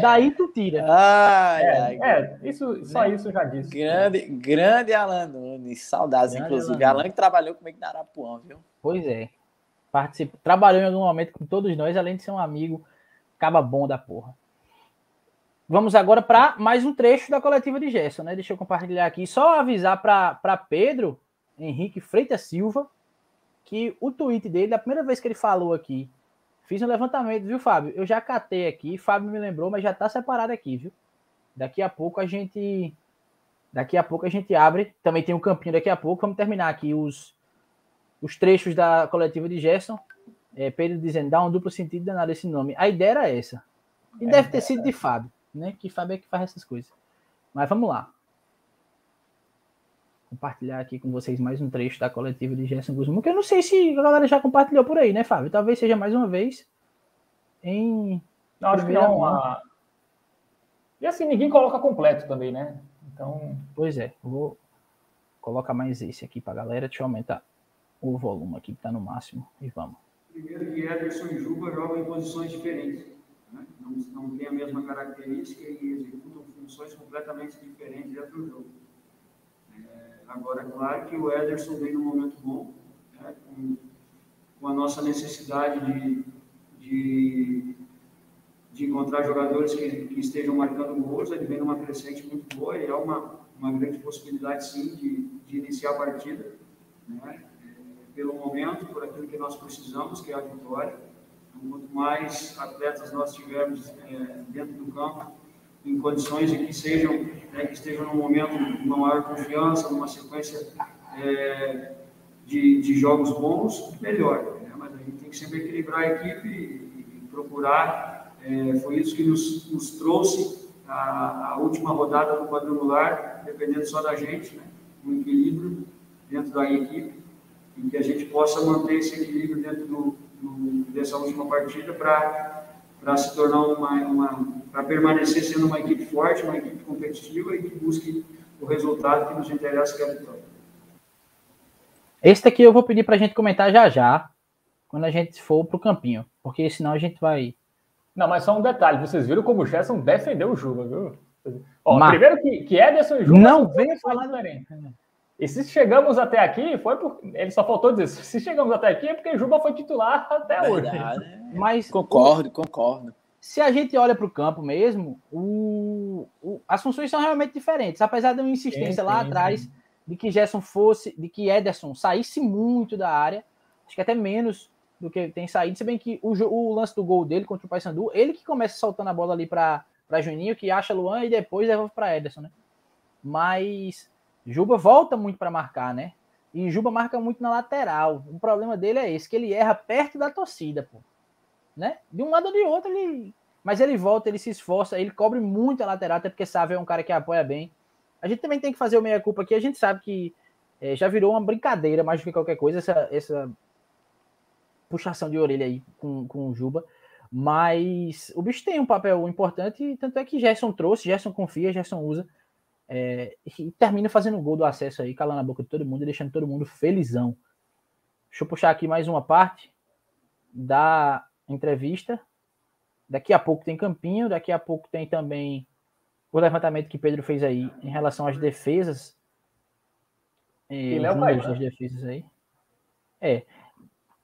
[SPEAKER 1] Daí tu tira.
[SPEAKER 3] Ai, é, ai, é isso, só né? isso eu já disse.
[SPEAKER 2] Grande, grande Alan Nunes, saudades, grande inclusive. Alan. Alan que trabalhou comigo na Arapuã, viu?
[SPEAKER 1] Pois é. Participa, trabalhou em algum momento com todos nós, além de ser um amigo, acaba bom da porra. Vamos agora para mais um trecho da coletiva de Gerson, né? Deixa eu compartilhar aqui. Só avisar para Pedro Henrique Freitas Silva que o tweet dele, a primeira vez que ele falou aqui, Fiz um levantamento, viu, Fábio? Eu já catei aqui, Fábio me lembrou, mas já tá separado aqui, viu? Daqui a pouco a gente. Daqui a pouco a gente abre. Também tem um campinho daqui a pouco. Vamos terminar aqui os, os trechos da coletiva de Gerson. É, Pedro dizendo, dá um duplo sentido danado esse nome. A ideia era essa. E é, deve ter sido de Fábio, né? Que Fábio é que faz essas coisas. Mas vamos lá compartilhar aqui com vocês mais um trecho da coletiva de Gerson Guzmão, que eu não sei se a galera já compartilhou por aí, né, Fábio? Talvez seja mais uma vez em.
[SPEAKER 3] Não, acho que não. A... E assim, ninguém coloca completo também, né? Então.
[SPEAKER 1] Pois é, vou colocar mais esse aqui para a galera. Deixa eu aumentar o volume aqui, que está no máximo. E vamos.
[SPEAKER 4] Primeiro que Ederson e Juba jogam em posições diferentes. Né? Não, não têm a mesma característica e executam funções completamente diferentes dentro do jogo. Agora, claro que o Ederson vem num momento bom, né, com, com, a nossa necessidade de, de, de encontrar jogadores que, que, estejam marcando gols, ele vem numa crescente muito boa e é uma, uma grande possibilidade, sim, de, de iniciar a partida, né, pelo momento, por aquilo que nós precisamos, que é a vitória. Então, quanto mais atletas nós tivermos é, dentro do campo, em condições de que sejam, né, que estejam num momento de uma maior confiança, numa sequência é, de, de, jogos bons, melhor. Né? Mas a gente tem que sempre equilibrar a equipe e, e procurar. É, foi isso que nos, nos trouxe a, a, última rodada do quadrangular, dependendo só da gente, né? um equilíbrio dentro da equipe e que a gente possa manter esse equilíbrio dentro do, do, dessa última partida para para se tornar uma, uma para permanecer sendo uma equipe forte, uma equipe competitiva e que busque o resultado que nos interessa, que é a vitória.
[SPEAKER 1] Esse aqui eu vou pedir para a gente comentar já já, quando a gente for para o campinho, porque senão a gente vai.
[SPEAKER 3] Não, mas só um detalhe: vocês viram como o Gerson defendeu o Juba, viu? Ó, Mar... Primeiro que, que Ederson e Juba.
[SPEAKER 1] Não vem falar diferente.
[SPEAKER 3] E se chegamos até aqui, foi por. Ele só faltou dizer: [laughs] se chegamos até aqui é porque Juba foi titular até Verdade. hoje. [laughs]
[SPEAKER 2] Mas concordo, concordo.
[SPEAKER 1] Se a gente olha para o campo mesmo, o, o, as funções são realmente diferentes. Apesar de uma insistência sim, lá sim, atrás sim. de que Gerson fosse, de que Ederson saísse muito da área, acho que até menos do que tem saído. Se bem que o, o lance do gol dele contra o Paysandu, ele que começa soltando a bola ali para Juninho, que acha Luan e depois devolve para Ederson, né? Mas Juba volta muito para marcar, né? E Juba marca muito na lateral. O problema dele é esse, que ele erra perto da torcida, pô. Né? De um lado ou de outro, ele. Mas ele volta, ele se esforça, ele cobre muito a lateral, até porque sabe é um cara que apoia bem. A gente também tem que fazer o meia-culpa aqui. A gente sabe que é, já virou uma brincadeira mais do que qualquer coisa, essa, essa puxação de orelha aí com, com o Juba. Mas o bicho tem um papel importante, tanto é que Gerson trouxe, Gerson confia, Gerson usa. É, e termina fazendo o gol do acesso aí, calando a boca de todo mundo e deixando todo mundo felizão. Deixa eu puxar aqui mais uma parte da entrevista. Daqui a pouco tem Campinho, daqui a pouco tem também o levantamento que Pedro fez aí em relação às defesas.
[SPEAKER 3] E, Léo caiu,
[SPEAKER 1] das defesas aí. É.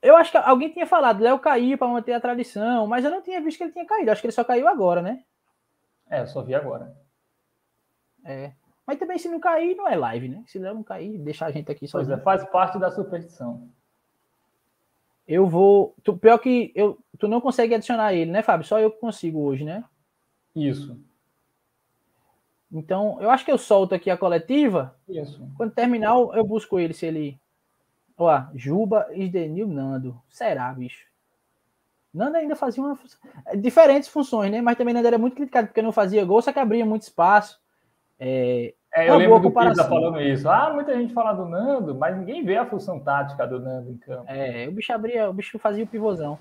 [SPEAKER 1] Eu acho que alguém tinha falado, Léo caiu para manter a tradição, mas eu não tinha visto que ele tinha caído. Acho que ele só caiu agora, né?
[SPEAKER 3] É, eu só vi agora.
[SPEAKER 1] É. Mas também se não cair, não é live, né? Se não cair, deixar a gente aqui
[SPEAKER 3] só. Pois é, faz parte da superstição.
[SPEAKER 1] Eu vou. Tu, pior que eu, tu não consegue adicionar ele, né, Fábio? Só eu consigo hoje, né?
[SPEAKER 3] Isso.
[SPEAKER 1] Então, eu acho que eu solto aqui a coletiva.
[SPEAKER 3] Isso.
[SPEAKER 1] Quando terminar, eu busco ele, se ele. Ó, Juba, Isdenil, Nando. Será, bicho? Nando ainda fazia uma. Diferentes funções, né? Mas também Nando era muito criticado porque não fazia gol, só que abria muito espaço. É,
[SPEAKER 3] é eu lembro do Pisa falando isso. Ah, muita gente fala do Nando, mas ninguém vê a função tática do Nando em campo.
[SPEAKER 1] É, o bicho abria, o bicho fazia o pivôzão.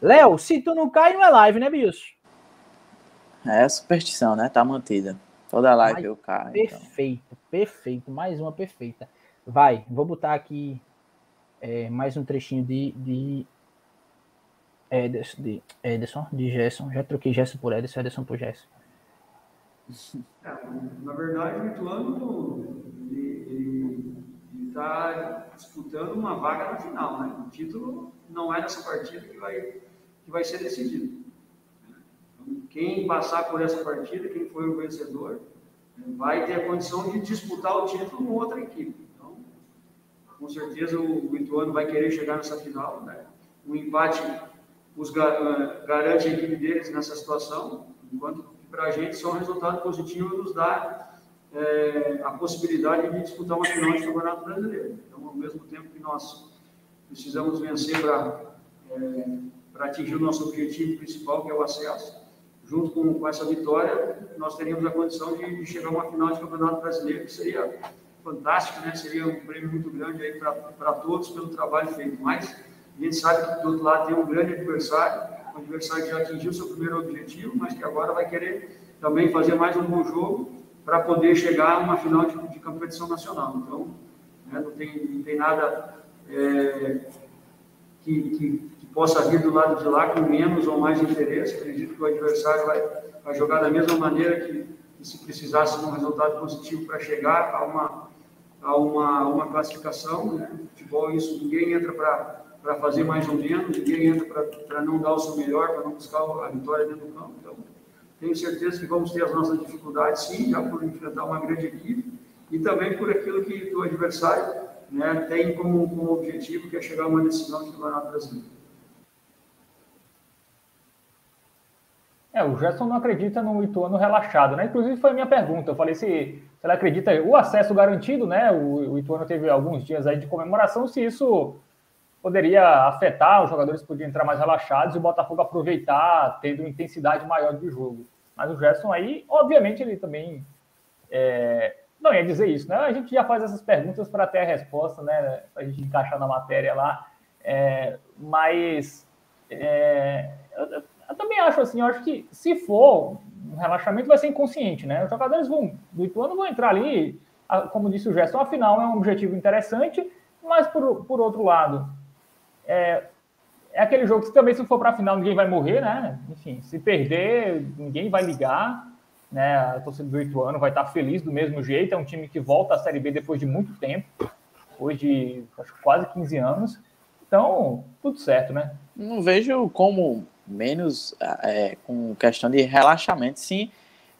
[SPEAKER 1] Léo, se tu não cai, não é live, né, bicho?
[SPEAKER 2] É superstição, né? Tá mantida. Toda live mas eu caio.
[SPEAKER 1] Perfeito, então. perfeito. Mais uma perfeita. Vai, vou botar aqui é, mais um trechinho de, de Ederson, de Ederson, de Gerson. Já troquei Gerson por Ederson, Ederson por Gerson.
[SPEAKER 4] É, na verdade, o Ituano está disputando uma vaga na final. Né? O título não é nessa partida que vai, que vai ser decidido. Então, quem passar por essa partida, quem foi o vencedor, vai ter a condição de disputar o título com outra equipe. Então, com certeza o, o Ituano vai querer chegar nessa final. Né? O empate os eh, garante a equipe deles nessa situação, enquanto para a gente só um resultado positivo nos dá é, a possibilidade de disputar uma final de campeonato brasileiro. Então, ao mesmo tempo que nós precisamos vencer para é, atingir o nosso objetivo principal, que é o acesso, junto com, com essa vitória, nós teríamos a condição de, de, chegar a uma final de campeonato brasileiro, que seria fantástico, né? seria um prêmio muito grande para todos pelo trabalho feito. Mas a gente sabe que do outro lado tem um grande adversário, um adversário que já atingiu seu primeiro objetivo, mas que agora vai querer também fazer mais um bom jogo para poder chegar a uma final de, de competição nacional. Então, né, não, tem, não tem nada é, que, que, que, possa vir do lado de lá com menos ou mais interesse. Acredito que o adversário vai, vai jogar da mesma maneira que, que se precisasse de um resultado positivo para chegar a uma, a uma, uma classificação. Né? Futebol, isso ninguém entra para para fazer mais ou menos, ninguém entra para não dar o seu melhor, para não buscar a vitória dentro do campo. Então, tenho certeza que vamos ter as nossas dificuldades, sim, já por enfrentar uma grande equipe e também por aquilo que o adversário né, tem como, como objetivo, que é chegar a uma decisão do Campeonato Brasileiro.
[SPEAKER 3] É, o Gerson não acredita no Ituano relaxado, né? Inclusive foi a minha pergunta. Eu falei se, se ele acredita o acesso garantido, né? O, o Ituano teve alguns dias aí de comemoração, se isso poderia afetar, os jogadores podiam entrar mais relaxados e o Botafogo aproveitar, tendo intensidade maior do jogo. Mas o Gerson aí, obviamente, ele também é, não ia dizer isso, né? A gente já faz essas perguntas para ter a resposta, né? Para a gente encaixar na matéria lá. É, mas é, eu, eu também acho assim, eu acho que se for um relaxamento vai ser inconsciente, né? Os jogadores vão, do Ituano vão entrar ali, como disse o Gerson, afinal é um objetivo interessante, mas por, por outro lado, é, é aquele jogo que também se for para a final ninguém vai morrer, né? Enfim, se perder, ninguém vai ligar, né? A torcida do Ituano vai estar feliz do mesmo jeito, é um time que volta à Série B depois de muito tempo, depois de acho, quase 15 anos. Então, tudo certo, né?
[SPEAKER 2] Não vejo como menos é, com questão de relaxamento, sim,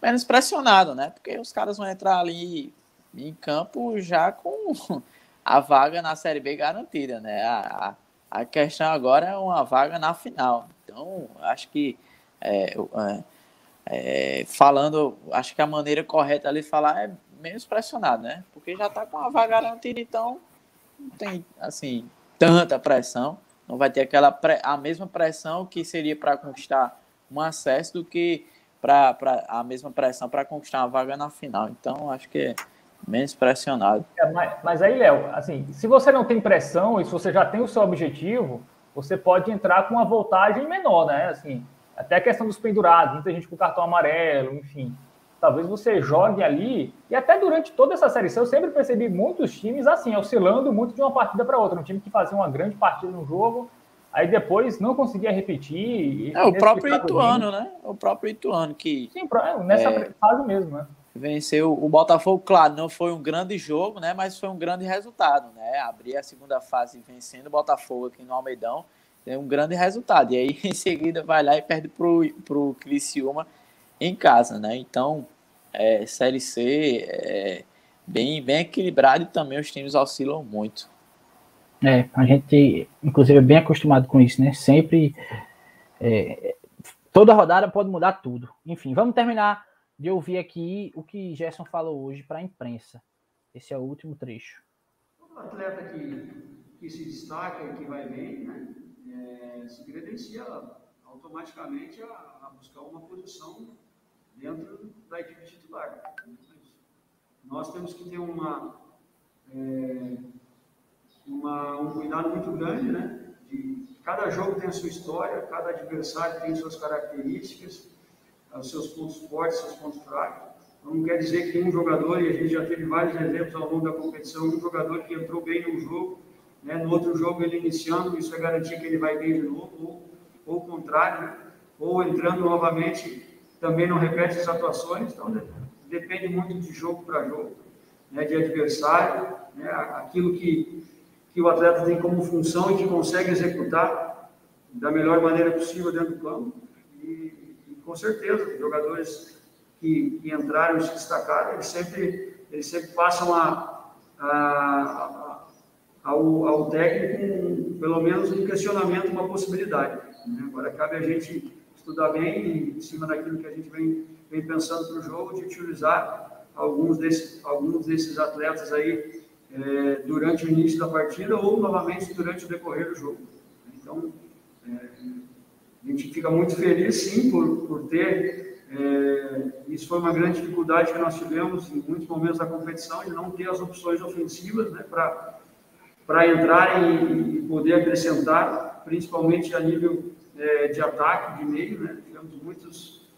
[SPEAKER 2] menos pressionado, né? Porque os caras vão entrar ali em campo já com [laughs] a vaga na Série B garantida, né? A, a questão agora é uma vaga na final. Então, acho que é, é, é, falando, acho que a maneira correta ali falar é menos pressionado, né? Porque já está com a vaga garantida, então não tem assim tanta pressão. Não vai ter aquela a mesma pressão que seria para conquistar um acesso do que para a mesma pressão para conquistar uma vaga na final. Então, acho que é menos pressionado.
[SPEAKER 3] É, mas, mas, aí, Léo, assim, se você não tem pressão e se você já tem o seu objetivo, você pode entrar com uma voltagem menor, né? Assim, até a questão dos pendurados, muita gente com cartão amarelo, enfim. Talvez você jogue ali, e até durante toda essa série eu sempre percebi muitos times assim, oscilando muito de uma partida para outra. Um time que fazia uma grande partida no jogo, aí depois não conseguia repetir.
[SPEAKER 2] É, o próprio Ituano, né? O próprio Ituano que.
[SPEAKER 3] Sim, nessa é... fase mesmo, né?
[SPEAKER 2] Venceu o Botafogo, claro, não foi um grande jogo, né, mas foi um grande resultado, né? Abrir a segunda fase vencendo o Botafogo aqui no Almeidão, é um grande resultado. E aí [laughs] em seguida vai lá e perde pro pro Criciúma em casa, né? Então, é, série C é bem bem equilibrado e também os times oscilam muito.
[SPEAKER 1] É, a gente inclusive é bem acostumado com isso, né? Sempre é, toda rodada pode mudar tudo. Enfim, vamos terminar de ouvir aqui o que Gerson falou hoje para a imprensa. Esse é o último trecho.
[SPEAKER 4] O atleta que, que se destaca e que vai bem, né, é, se credencia automaticamente a, a, buscar uma posição dentro da equipe titular. Nós temos que ter uma, é, uma, um cuidado muito grande, né? De, cada jogo tem a sua história, cada adversário tem suas características os seus pontos fortes, seus pontos fracos. Não quer dizer que um jogador, e a gente já teve vários exemplos ao longo da competição, um jogador que entrou bem num jogo, né, no outro jogo ele iniciando, isso é garantia que ele vai bem de novo, ou, o contrário, ou entrando novamente, também não repete as atuações, então depende muito de jogo para jogo, né, de adversário, né, aquilo que, que o atleta tem como função e que consegue executar da melhor maneira possível dentro do campo. E, com certeza, jogadores que, que entraram e se destacaram, eles sempre, eles sempre passam a, a, a, ao, ao técnico, pelo menos, um questionamento, uma possibilidade. Né? Agora, cabe a gente estudar bem, em cima daquilo que a gente vem, vem pensando para o jogo, de utilizar alguns, desse, alguns desses atletas aí é, durante o início da partida ou novamente durante o decorrer do jogo. Então, é, a gente fica muito feliz, sim, por, por ter. É, isso foi uma grande dificuldade que nós tivemos em muitos momentos da competição, de não ter as opções ofensivas né, para entrar e, e, poder acrescentar, principalmente a nível é, de ataque, de meio. Né? Tivemos muitos,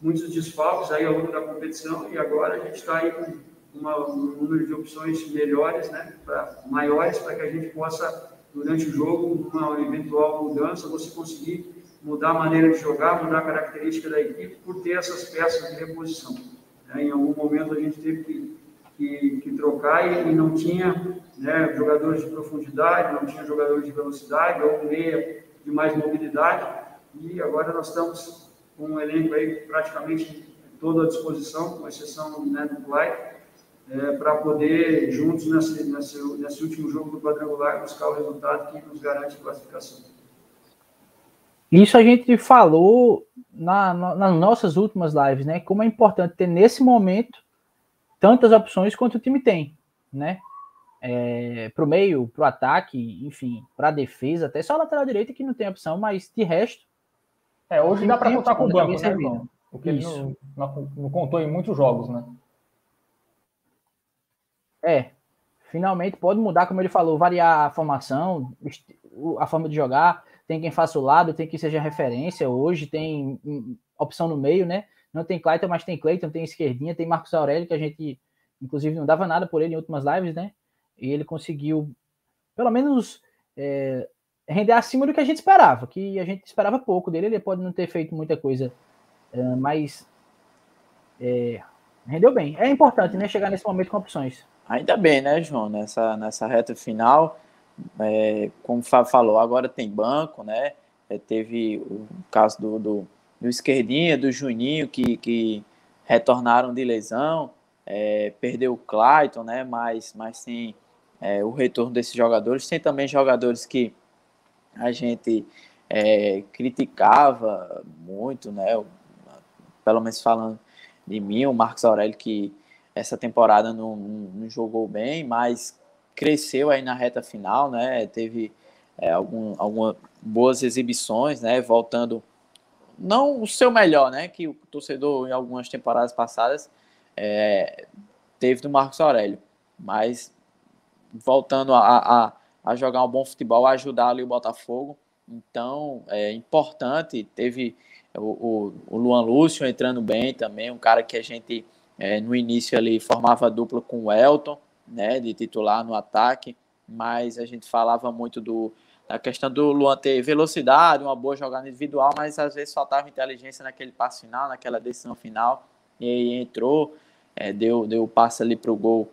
[SPEAKER 4] muitos desfalques aí ao longo da competição e agora a gente está aí com uma, um número de opções melhores, né, pra, maiores, para que a gente possa, durante o jogo, uma eventual mudança, você conseguir mudar a maneira de jogar, mudar a característica da equipe por ter essas peças de reposição. É, em algum momento a gente teve que, que, que trocar e, e, não tinha né, jogadores de profundidade, não tinha jogadores de velocidade ou meia de mais mobilidade e agora nós estamos com um elenco aí praticamente todo à disposição, com exceção né, do Clyde, é, para poder, juntos nesse, nesse, nesse último jogo do quadrangular, buscar o resultado que nos garante classificação.
[SPEAKER 1] Isso a gente falou na, na, nas nossas últimas lives, né? Como é importante ter nesse momento tantas opções quanto o time tem, né? É, para o meio, para o ataque, enfim, para a defesa, até só a lateral direita que não tem opção, mas de resto.
[SPEAKER 3] É, hoje dá para contar com o banco, né, irmão? Porque ele não, não, não, contou em muitos jogos, né?
[SPEAKER 1] É, finalmente pode mudar, como ele falou, variar a formação, a forma de jogar tem quem faça o lado, tem quem seja referência. Hoje tem opção no meio, né? Não tem Clayton, mas tem Clayton, tem esquerdinha, tem Marcos Aurélio, que a gente, inclusive, não dava nada por ele em últimas lives, né? E ele conseguiu, pelo menos, é, render acima do que a gente esperava, que a gente esperava pouco dele. Ele pode não ter feito muita coisa, é, mas é, rendeu bem. É importante, né? Chegar nesse momento com opções.
[SPEAKER 2] Ainda bem, né, João? Nessa, nessa reta final, é, como o Fábio falou, agora tem banco, né? É, teve o caso do, do, do, Esquerdinha, do Juninho, que, que retornaram de lesão. É, perdeu o Clayton, né? Mas, mas tem é, o retorno desses jogadores. Tem também jogadores que a gente é, criticava muito, né? Pelo menos falando de mim, o Marcos Aurélio, que essa temporada não, não, jogou bem, mas cresceu aí na reta final, né? Teve é, algum, algumas boas exibições, né? Voltando, não o seu melhor, né? Que o torcedor em algumas temporadas passadas é, teve do Marcos Aurélio, mas voltando a, a, a, jogar um bom futebol, a ajudar ali o Botafogo. Então, é importante. Teve o, o, o Luan Lúcio entrando bem também, um cara que a gente é, no início ali formava dupla com o Elton, né, de titular no ataque, mas a gente falava muito do, da questão do Luan ter velocidade, uma boa jogada individual, mas às vezes faltava inteligência naquele passe final, naquela decisão final, e aí entrou, é, deu, deu o passe ali para o gol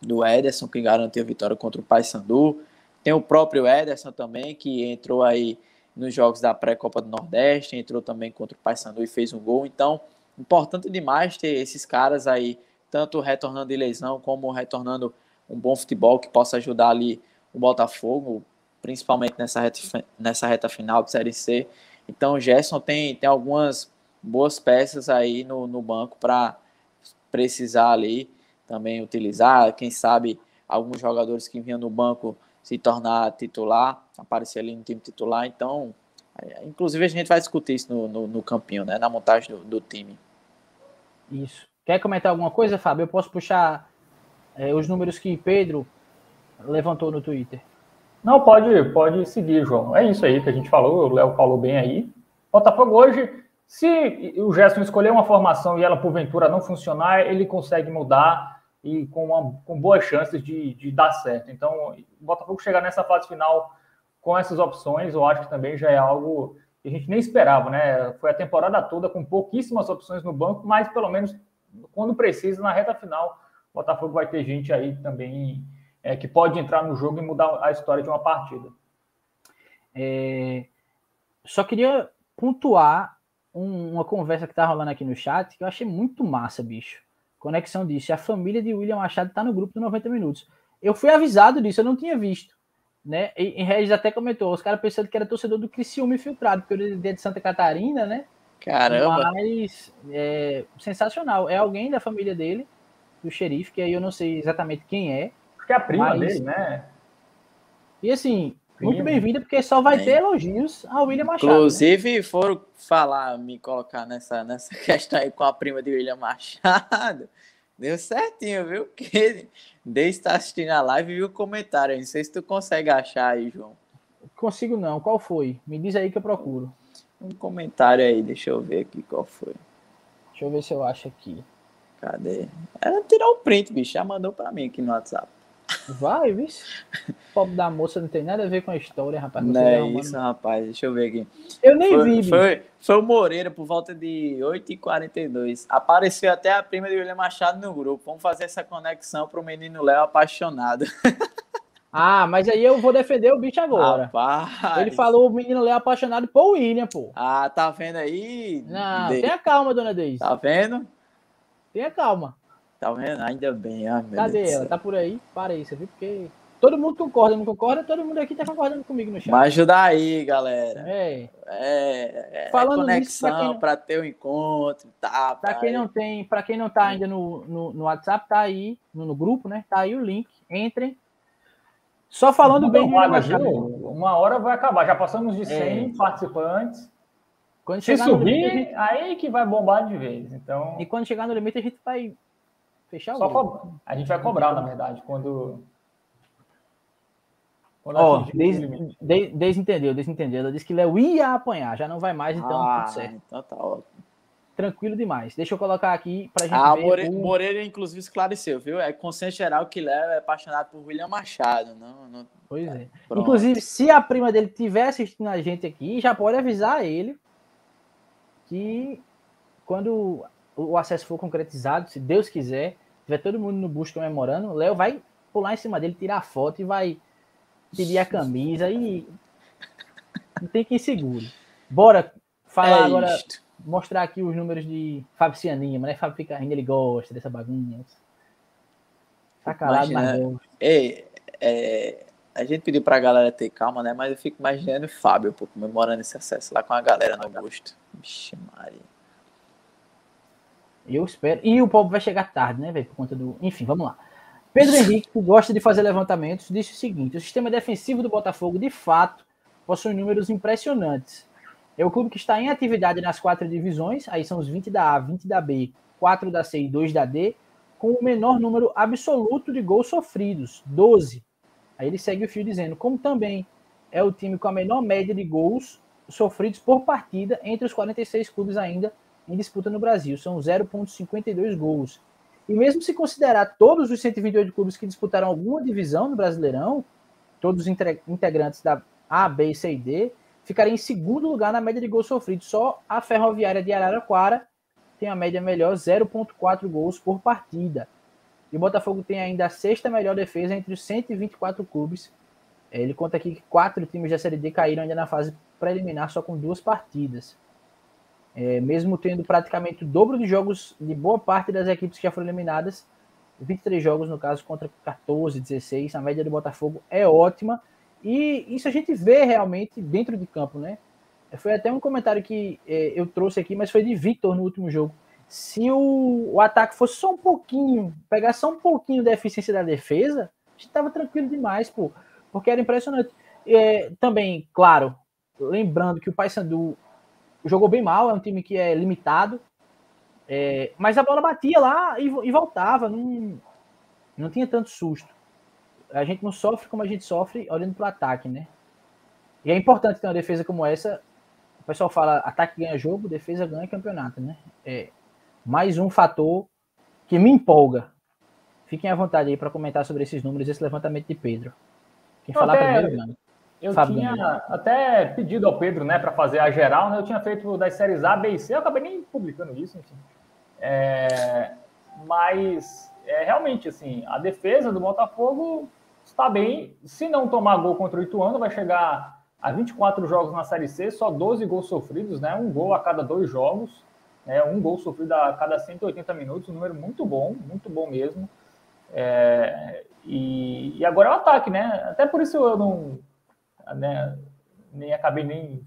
[SPEAKER 2] do Ederson, que garantiu a vitória contra o Paysandu. Tem o próprio Ederson também, que entrou aí nos jogos da pré-Copa do Nordeste, entrou também contra o Paysandu e fez um gol. Então, importante demais ter esses caras aí, tanto retornando de lesão, como retornando um bom futebol que possa ajudar ali o Botafogo, principalmente nessa reta, nessa reta final de Série C. Então, o Gerson tem, tem algumas boas peças aí no, no banco para precisar ali também utilizar. Quem sabe alguns jogadores que vinham no banco se tornar titular, aparecer ali no time titular. Então, é, inclusive a gente vai discutir isso no, no, no campinho, né, na montagem do, do, time.
[SPEAKER 1] Isso. Quer comentar alguma coisa, Fábio? Eu posso puxar é, os números que Pedro levantou no Twitter.
[SPEAKER 3] Não, pode, pode seguir, João. É isso aí que a gente falou, o Léo falou bem aí. Botafogo hoje, se o Gerson escolher uma formação e ela porventura não funcionar, ele consegue mudar e com, uma, com boas chances de, de dar certo. Então, o Botafogo chegar nessa fase final com essas opções, eu acho que também já é algo que a gente nem esperava, né? Foi a temporada toda com pouquíssimas opções no banco, mas pelo menos quando precisa, na reta final, o Botafogo vai ter gente aí também é, que pode entrar no jogo e mudar a história de uma partida.
[SPEAKER 1] É, só queria pontuar um, uma conversa que tá rolando aqui no chat que eu achei muito massa, bicho. Conexão disse: a família de William Machado está no grupo do 90 Minutos. Eu fui avisado disso, eu não tinha visto. Né? E, em Regis até comentou: os caras pensando que era torcedor do Criciúma infiltrado, porque ele é de Santa Catarina, né?
[SPEAKER 2] Caramba!
[SPEAKER 1] Mas é sensacional. É alguém da família dele, do xerife, que aí eu não sei exatamente quem é.
[SPEAKER 3] Acho que é a prima mas... dele, né?
[SPEAKER 1] E assim, muito bem-vinda, porque só vai ter elogios ao William Machado.
[SPEAKER 2] Né? Inclusive, né? foram falar, me colocar nessa, nessa [laughs] questão aí com a prima de William Machado. Deu certinho, viu? [laughs] Porque desde estar assistindo a live viu o comentário. Não sei se tu consegue achar aí, João.
[SPEAKER 1] Consigo não. Qual foi? Me diz aí que eu procuro.
[SPEAKER 2] Um comentário aí, deixa eu ver aqui qual foi.
[SPEAKER 1] Deixa eu ver se eu acho aqui.
[SPEAKER 2] Cadê? Ela tirou o print, bicho. Já mandou pra mim aqui no WhatsApp.
[SPEAKER 1] Vai, vixe. O pobre da moça não tem nada a ver com a história, rapaz.
[SPEAKER 2] Não, é isso, rapaz. Deixa eu ver aqui.
[SPEAKER 1] Eu nem
[SPEAKER 2] foi,
[SPEAKER 1] vi,
[SPEAKER 2] foi, foi, o Moreira, por volta de 8h42. Apareceu até a prima de William Machado no grupo. Vamos fazer essa conexão pro menino Léo apaixonado. [laughs]
[SPEAKER 1] Ah, mas aí eu vou defender o bicho agora.
[SPEAKER 2] Rapaz.
[SPEAKER 1] Ele falou o menino Léo apaixonado por William, pô.
[SPEAKER 2] Ah, tá vendo aí?
[SPEAKER 1] Não, tenha calma, dona Deise.
[SPEAKER 2] Tá vendo?
[SPEAKER 1] Tenha calma.
[SPEAKER 2] Tá vendo? Ainda bem. Ah,
[SPEAKER 1] Cadê
[SPEAKER 2] Deus
[SPEAKER 1] ela? Tá por aí? Para aí, você viu? Porque todo mundo concorda, não concorda? Todo mundo aqui tá concordando comigo no chat.
[SPEAKER 2] Mas ajuda aí, galera.
[SPEAKER 1] É.
[SPEAKER 2] É, é Falando conexão para ter o um encontro, tá?
[SPEAKER 1] Para quem não tem, para quem não tá ainda no, no, no WhatsApp, tá aí no, no, grupo, né? Tá aí o link. Entrem. Só falando bem
[SPEAKER 3] vaga, Uma hora vai acabar. Já passamos de 100 é. participantes. Quando Se subir, limite, aí que vai bombar de vez. Então.
[SPEAKER 1] E quando chegar no limite, a gente vai Fechar
[SPEAKER 3] Só A gente vai cobrar, na verdade, quando.
[SPEAKER 1] Ó, oh, desentendeu, desentendeu. Ela disse que Léo ia apanhar, já não vai mais, então
[SPEAKER 2] ah, tudo certo. Então tá ótimo.
[SPEAKER 1] Tranquilo demais. Deixa eu colocar aqui pra gente
[SPEAKER 2] ah,
[SPEAKER 1] ver.
[SPEAKER 2] More... O... Moreira, inclusive, esclareceu, viu? É consenso geral que Léo é apaixonado por William Machado. Não, não...
[SPEAKER 1] Pois é. Pronto. Inclusive, se a prima dele estiver assistindo a gente aqui, já pode avisar ele que quando o acesso for concretizado, se Deus quiser, tiver todo mundo no bus comemorando, Léo vai pular em cima dele, tirar foto e vai pedir a camisa e não tem que ir seguro. Bora falar é agora, isto. Mostrar aqui os números de Fábio Cianima, né? Fábio fica rindo, ele gosta dessa bagunça. Tá calado, mas
[SPEAKER 2] é, é, a gente pediu pra galera ter calma, né? Mas eu fico imaginando o Fábio pô, comemorando esse acesso lá com a galera no gosto. Vixe, Maria.
[SPEAKER 1] Eu espero. E o povo vai chegar tarde, né, velho? Por conta do. Enfim, vamos lá. Pedro [laughs] Henrique, que gosta de fazer levantamentos, disse o seguinte: o sistema defensivo do Botafogo, de fato, possui números impressionantes. É o clube que está em atividade nas quatro divisões, aí são os 20 da A, 20 da B, 4 da C e 2 da D, com o menor número absoluto de gols sofridos, 12. Aí ele segue o fio dizendo, como também é o time com a menor média de gols sofridos por partida entre os 46 clubes ainda em disputa no Brasil, são 0,52 gols. E mesmo se considerar todos os 128 clubes que disputaram alguma divisão no Brasileirão, todos os integrantes da A, B, C e D, ficaria em segundo lugar na média de gols sofridos. Só a Ferroviária de Araraquara tem a média melhor, 0,4 gols por partida. E o Botafogo tem ainda a sexta melhor defesa entre os 124 clubes. É, ele conta aqui que quatro times da Série D caíram ainda na fase preliminar só com duas partidas. É, mesmo tendo praticamente o dobro de jogos de boa parte das equipes que já foram eliminadas, 23 jogos no caso contra 14, 16, a média do Botafogo é ótima e isso a gente vê realmente dentro de campo, né? Foi até um comentário que é, eu trouxe aqui, mas foi de Vitor no último jogo. Se o, o ataque fosse só um pouquinho, pegar só um pouquinho da eficiência da defesa, a gente tava tranquilo demais, pô, porque era impressionante. É, também, claro, lembrando que o Paysandu jogou bem mal, é um time que é limitado, é, mas a bola batia lá e, e, voltava, não, não tinha tanto susto. A gente não sofre como a gente sofre olhando para o ataque, né? E é importante ter uma defesa como essa. O pessoal fala ataque ganha jogo, defesa ganha campeonato, né? É mais um fator que me empolga. Fiquem à vontade aí para comentar sobre esses números, esse levantamento de Pedro. Quem falar primeiro, mano.
[SPEAKER 3] Eu tinha até pedido ao Pedro, né, para fazer a geral, né? Eu tinha feito das séries A, B e C, eu acabei nem publicando isso, enfim. É, mas é, realmente assim, a defesa do Botafogo está bem. Se não tomar gol contra o Ituano, vai chegar a 24 jogos na Série C, só 12 gols sofridos, né? Um gol a cada dois jogos, né? Um gol sofrido a cada 180 minutos, um número muito bom, muito bom mesmo. É, e, e agora é o ataque, né? Até por isso eu não né, nem acabei nem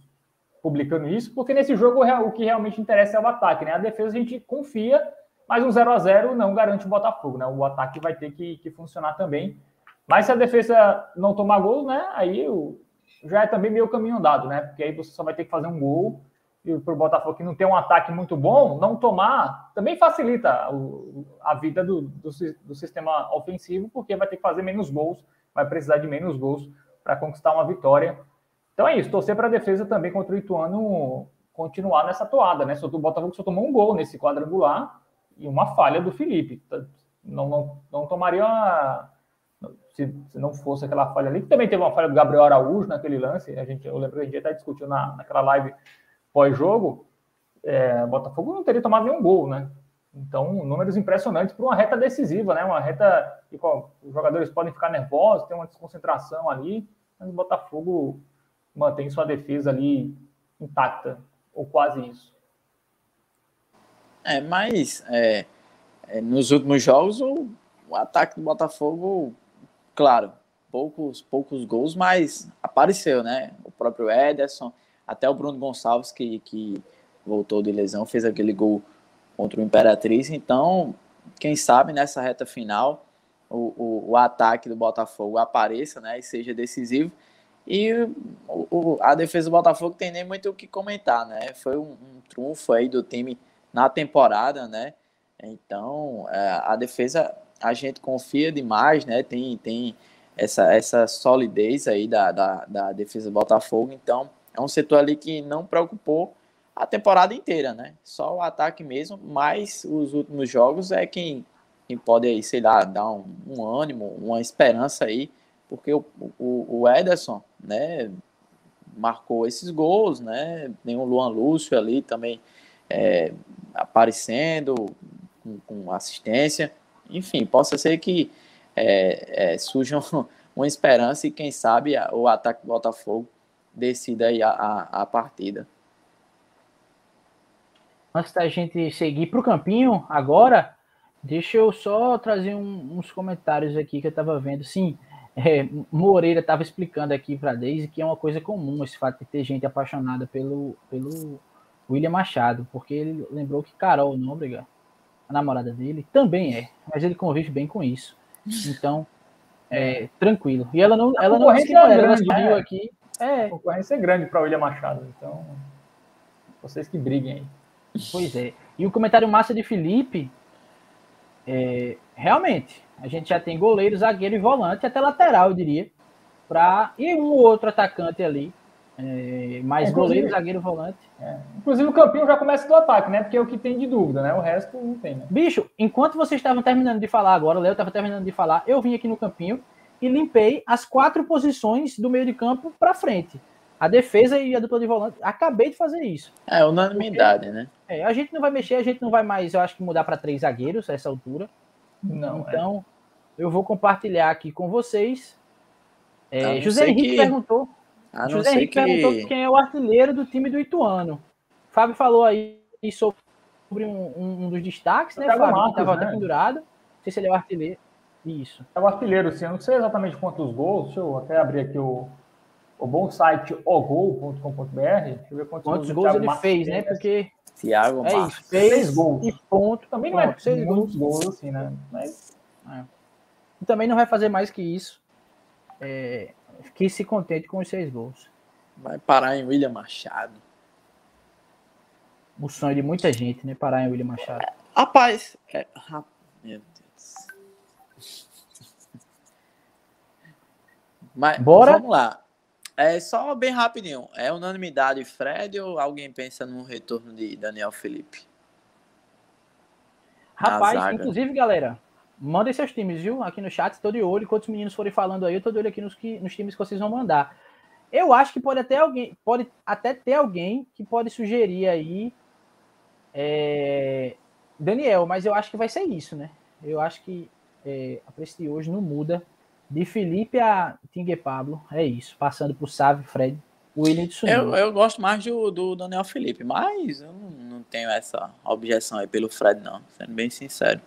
[SPEAKER 3] publicando isso, porque nesse jogo o que realmente interessa é o ataque, né? A defesa a gente confia, mas um 0 a 0 não garante o Botafogo, né? O ataque vai ter que, que funcionar também. Mas se a defesa não tomar gol, né? Aí o, já é também meio caminho andado, né? Porque aí você só vai ter que fazer um gol e para o Botafogo que não tem um ataque muito bom, não tomar também facilita o, a vida do, do, do sistema ofensivo, porque vai ter que fazer menos gols, vai precisar de menos gols para conquistar uma vitória. Então é isso, torcer para a defesa também contra o Ituano continuar nessa toada, né? O Botafogo só tomou um gol nesse quadrangular e uma falha do Felipe. Não, não, não tomaria uma, se, se, não fosse aquela falha ali, que também teve uma falha do Gabriel Araújo naquele lance, a gente, eu lembro que a gente até discutiu na, naquela live pós-jogo, é, Botafogo não teria tomado nenhum gol, né? Então, números impressionantes para uma reta decisiva, né? Uma reta que os jogadores podem ficar nervosos, tem uma desconcentração ali, mas o Botafogo mantém sua defesa ali intacta, ou quase isso.
[SPEAKER 2] É, mas é, é, nos últimos jogos o, o, ataque do Botafogo, claro, poucos, poucos gols, mas apareceu, né? O próprio Ederson, até o Bruno Gonçalves, que, que voltou de lesão, fez aquele gol contra o Imperatriz. Então, quem sabe nessa reta final o, o, o ataque do Botafogo apareça né, e seja decisivo. E o, a defesa do Botafogo tem nem muito o que comentar, né? Foi um, um trunfo aí do time na temporada, né? Então, é, a defesa a gente confia demais, né? Tem, tem essa, essa solidez aí da, da, da defesa do Botafogo. Então, é um setor ali que não preocupou a temporada inteira, né? Só o ataque mesmo, mas os últimos jogos é quem, quem pode aí, sei lá, dar um, um ânimo, uma esperança aí, porque o, o, o Ederson, né, marcou esses gols, né? Tem o Luan Lúcio ali também é, aparecendo com, com, assistência. Enfim, possa ser que é, é, surja [laughs] uma esperança e quem sabe o ataque do Botafogo decida aí a, a, a partida.
[SPEAKER 1] Antes da gente seguir para o campinho, agora, deixa eu só trazer um, uns comentários aqui que eu estava vendo. Sim, é, Moreira estava explicando aqui para a Deise que é uma coisa comum esse fato de ter gente apaixonada pelo, pelo William Machado, porque ele lembrou que Carol Nóbrega, a namorada dele, também é, mas ele convive bem com isso. Então, é, tranquilo. E ela não, ela não disse
[SPEAKER 3] ela, ela saiu é. aqui. É. A concorrência é grande para William Machado, então vocês que briguem aí.
[SPEAKER 1] Pois é. E o comentário massa de Felipe, é, realmente, a gente já tem goleiro, zagueiro e volante, até lateral, eu diria. Pra, e um outro atacante ali. É, mais é, goleiro, zagueiro, volante.
[SPEAKER 3] É. Inclusive o campinho já começa do ataque, né? Porque é o que tem de dúvida, né? O resto não tem, né?
[SPEAKER 1] Bicho, enquanto vocês estavam terminando de falar agora, o Léo estava terminando de falar, eu vim aqui no campinho e limpei as quatro posições do meio de campo para frente. A defesa e a dupla de volante. Acabei de fazer isso.
[SPEAKER 2] É unanimidade, Porque, né?
[SPEAKER 1] É, a gente não vai mexer, a gente não vai mais, eu acho que mudar para três zagueiros a essa altura. Não. É. Então, é. eu vou compartilhar aqui com vocês. É, José Henrique que... perguntou. José Henrique que... perguntou quem é o artilheiro do time do Ituano. Fábio falou aí sobre um, um dos destaques, né, Fábio? Marcos, que estava né? pendurado. Não sei se ele é o artilheiro. Isso.
[SPEAKER 3] É o artilheiro, sim. Eu não sei exatamente quantos gols. Deixa eu até abrir aqui o, o bom site ogol.com.br. Deixa eu ver
[SPEAKER 1] quantos, quantos gols, gols ele fez, né? Porque
[SPEAKER 2] Thiago
[SPEAKER 1] é isso, fez seis gols.
[SPEAKER 3] E ponto. Também não é seis muitos gols, assim, né? Mas...
[SPEAKER 1] É. E também não vai fazer mais que isso. É, que se contente com os seis gols.
[SPEAKER 2] Vai parar em William Machado.
[SPEAKER 1] O sonho de muita gente, né? Parar em William Machado. É,
[SPEAKER 2] rapaz, é, meu Deus. Mas Bora? vamos lá. É só bem rapidinho. É unanimidade Fred ou alguém pensa no retorno de Daniel Felipe?
[SPEAKER 1] Rapaz, inclusive, galera, mandem seus times, viu? Aqui no chat, estou de olho. Enquanto os meninos forem falando aí, eu estou de olho aqui nos, que, nos times que vocês vão mandar. Eu acho que pode até alguém, pode até ter alguém que pode sugerir aí é, Daniel, mas eu acho que vai ser isso, né? Eu acho que é, a preço de hoje não muda de Felipe a Tingue Pablo, é isso. Passando por Sávio, Fred, William de
[SPEAKER 2] eu, eu gosto mais do, do Daniel Felipe, mas eu não, não tenho essa objeção aí pelo Fred, não. Sendo bem sincero.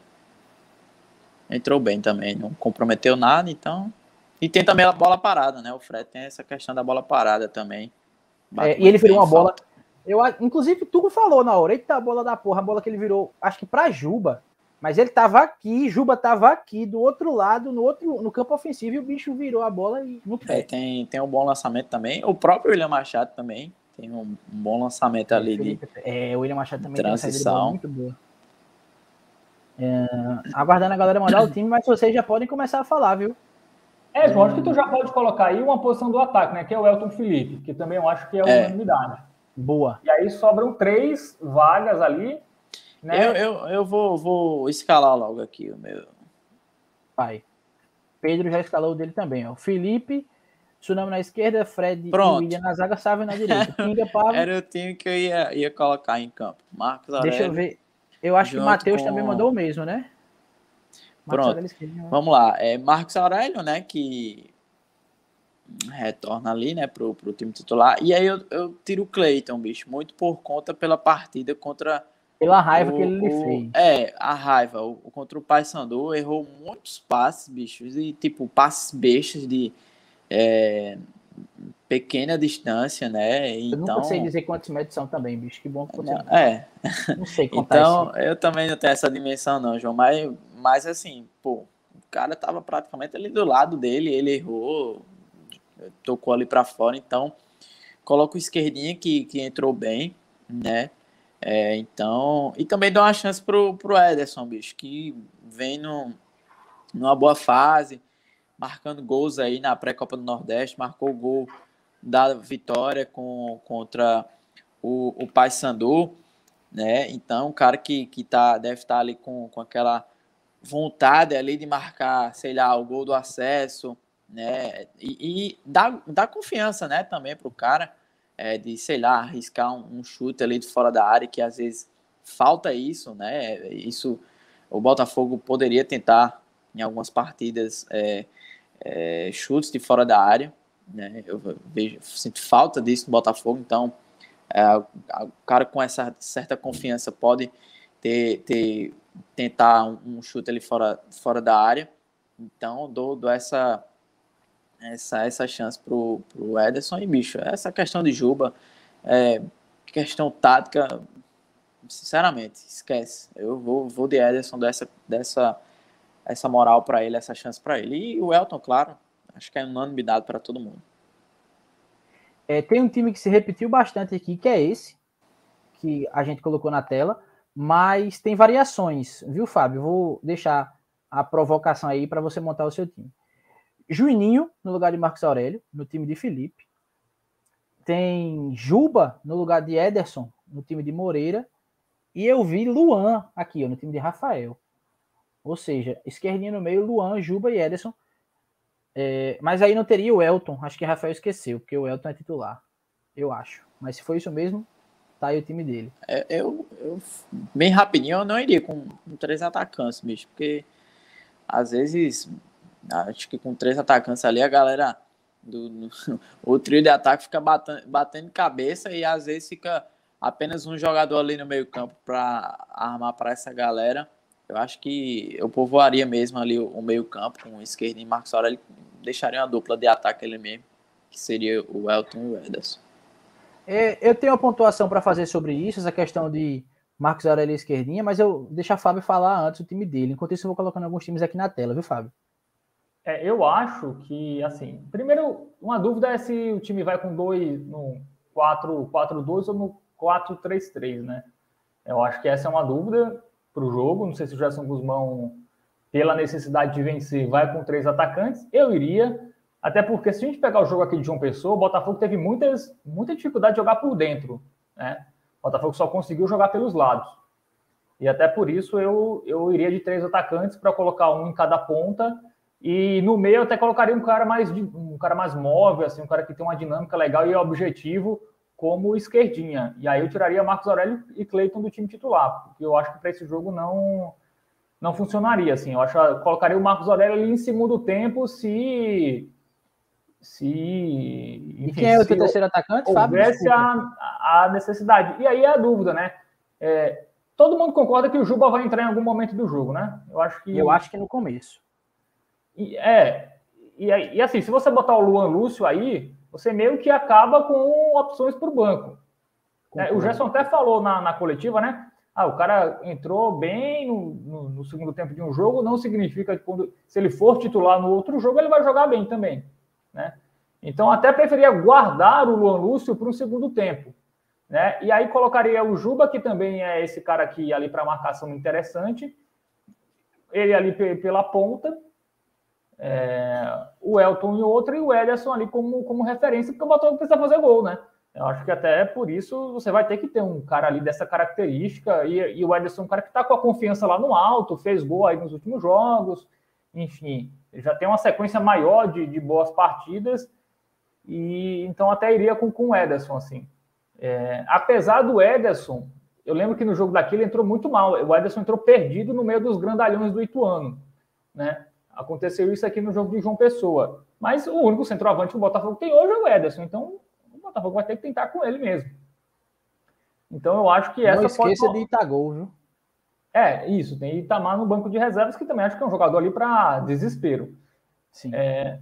[SPEAKER 2] Entrou bem também, não comprometeu nada, então. E tem também a bola parada, né? O Fred tem essa questão da bola parada também.
[SPEAKER 1] É, e ele virou uma bola. Eu, inclusive, tu falou na hora, eita, a bola da porra, a bola que ele virou, acho que pra Juba. Mas ele tava aqui, Juba tava aqui, do outro lado, no outro no campo ofensivo, e o bicho virou a bola e no
[SPEAKER 2] pé. É, tem, tem um bom lançamento também. O próprio William Machado também tem um, um bom lançamento é, ali Felipe,
[SPEAKER 1] de É, o William Machado também
[SPEAKER 2] transição. tem
[SPEAKER 1] muito boa. É, aguardando a galera mandar o time, mas vocês já podem começar a falar, viu?
[SPEAKER 3] É, João, acho que tu já pode colocar aí uma posição do ataque, né? Que é o Elton Felipe, que também eu acho que é uma é. unanimidade.
[SPEAKER 1] Boa.
[SPEAKER 3] E aí sobram três vagas ali
[SPEAKER 2] né? Eu, eu, eu vou, vou escalar logo aqui o meu.
[SPEAKER 1] Pai. Pedro já escalou o dele também, ó. Felipe, Tsunami na esquerda, Fred
[SPEAKER 2] Pronto.
[SPEAKER 1] e William na zaga, Sávio na direita. Pinga, [laughs] Pablo.
[SPEAKER 2] Era o time que eu ia, ia colocar em campo. Marcos Aurélio.
[SPEAKER 1] Deixa eu ver. Eu acho que o Matheus com... também mandou o mesmo, né?
[SPEAKER 2] Pronto. Vamos lá. É Marcos Aurélio, né? Que retorna ali, né, pro, pro time titular. E aí eu, eu tiro o Cleiton, bicho, muito por conta pela partida contra
[SPEAKER 1] pela raiva o, que ele o, fez.
[SPEAKER 2] É, a raiva. O, contra o Paysandu errou muitos passes, bichos, e tipo, passes bestas de é, pequena distância, né? Então, eu nunca
[SPEAKER 1] sei dizer quantos metros são também, bicho. Que bom que você
[SPEAKER 2] É. [laughs]
[SPEAKER 1] Não sei contar
[SPEAKER 2] Então, isso. eu também não tenho essa dimensão, não, João. Mas, mas assim, pô, o cara tava praticamente ali do lado dele, ele errou, tocou ali para fora, então coloca o esquerdinha que, que entrou bem, né? É, então, e também dá uma chance pro, pro Ederson, bicho, que vem no, numa boa fase. marcando gols aí na pré-copa do Nordeste, marcou o gol da vitória com, contra o, o Paysandu, né? Então, um cara que, que tá, deve estar tá ali com, com aquela vontade ali de marcar, sei lá, o gol do acesso, né? E, e dá, dá confiança, né, também para o cara, é, de, sei lá, arriscar um, um, chute ali de fora da área, que às vezes falta isso, né? Isso o Botafogo poderia tentar em algumas partidas é, é, chutes de fora da área, né? Eu vejo, sinto falta disso no Botafogo, então é, o cara com essa certa confiança pode ter, ter tentar um, chute ali fora, fora da área. Então, dou, dou essa, essa, essa chance pro, pro Ederson e, bicho, essa questão de Juba, é, questão tática, sinceramente, esquece. Eu vou, vou de Ederson dessa, dessa essa moral para ele, essa chance para ele. E o Elton, claro, acho que é unanimidade para todo mundo.
[SPEAKER 1] É, tem um time que se repetiu bastante aqui, que é esse, que a gente colocou na tela, mas tem variações, viu, Fábio? Vou deixar a provocação aí para você montar o seu time. Juninho no lugar de Marcos Aurélio, no time de Felipe. Tem Juba no lugar de Ederson, no time de Moreira. E eu vi Luan aqui, ó, no time de Rafael. Ou seja, esquerdinha no meio, Luan, Juba e Ederson. É, mas aí não teria o Elton. Acho que Rafael esqueceu, porque o Elton é titular. Eu acho. Mas se for isso mesmo, tá aí o time dele.
[SPEAKER 2] É, eu, eu, bem rapidinho, eu não iria com, com três atacantes, bicho, porque às vezes, acho que com três atacantes ali, a galera do, do [laughs] o trio de ataque fica batendo, batendo cabeça e às vezes fica apenas um jogador ali no meio campo para armar para essa galera. Eu acho que eu povoaria mesmo ali o, o meio campo com o esquerdo e Marcos Aurélio, deixaria uma dupla de ataque ali mesmo, que seria o Elton e o Ederson.
[SPEAKER 1] É, eu tenho uma pontuação para fazer sobre isso, essa questão de Marcos Aurélio esquerdinha, mas eu deixo a Fábio falar antes o time dele. Enquanto isso, eu vou colocando alguns times aqui na tela, viu, Fábio?
[SPEAKER 3] É, eu acho que, assim, primeiro, uma dúvida é se o time vai com dois no 4-4-2 ou no 4-3-3, né? Eu acho que essa é uma dúvida para o jogo. Não sei se o Gerson Guzmão, pela necessidade de vencer, vai com três atacantes. Eu iria, até porque se a gente pegar o jogo aqui de João Pessoa, o Botafogo teve muitas, muita dificuldade de jogar por dentro. Né? O Botafogo só conseguiu jogar pelos lados. E até por isso eu, eu iria de três atacantes para colocar um em cada ponta. E no meio eu até colocaria um cara mais um cara mais móvel, assim, um cara que tem uma dinâmica legal e objetivo como esquerdinha. E aí eu tiraria Marcos Aurélio e Cleiton do time titular, porque eu acho que para esse jogo não não funcionaria assim. Eu acho colocaria o Marcos Aurélio ali em segundo tempo se se.
[SPEAKER 1] Enfim, e quem é o teu terceiro atacante,
[SPEAKER 3] houvesse a, a necessidade. E aí é a dúvida, né? É, todo mundo concorda que o Juba vai entrar em algum momento do jogo, né?
[SPEAKER 1] Eu acho que. Eu acho que no começo.
[SPEAKER 3] E, é. E, e assim, se você botar o Luan Lúcio aí, você meio que acaba com opções para o banco. É, o Gerson até falou na, na coletiva, né? Ah, o cara entrou bem no, no, no, segundo tempo de um jogo, não significa que quando, se ele for titular no outro jogo, ele vai jogar bem também. Né? Então, até preferia guardar o Luan Lúcio para um segundo tempo. Né? E aí colocaria o Juba, que também é esse cara aqui ali para marcação interessante. Ele ali pela ponta. É, o Elton e outro, e o Ederson ali como, como referência, porque o Botafogo precisa fazer gol, né? Eu acho que até por isso você vai ter que ter um cara ali dessa característica. E, e o Ederson é um cara que está com a confiança lá no alto, fez gol aí nos últimos jogos, enfim. Ele já tem uma sequência maior de, de boas partidas, e então até iria com, com o Ederson, assim. É, apesar do Ederson, eu lembro que no jogo daqui ele entrou muito mal. O Ederson entrou perdido no meio dos grandalhões do Ituano, né? Aconteceu isso aqui no jogo de João Pessoa. Mas o único centroavante que o Botafogo tem hoje é o Ederson, então o Botafogo vai ter que tentar com ele mesmo. Então eu acho que essa
[SPEAKER 1] Não esqueça pode... de Itagol, viu?
[SPEAKER 3] É, isso. Tem Itamar no banco de reservas, que também acho que é um jogador ali para desespero. Sim. É,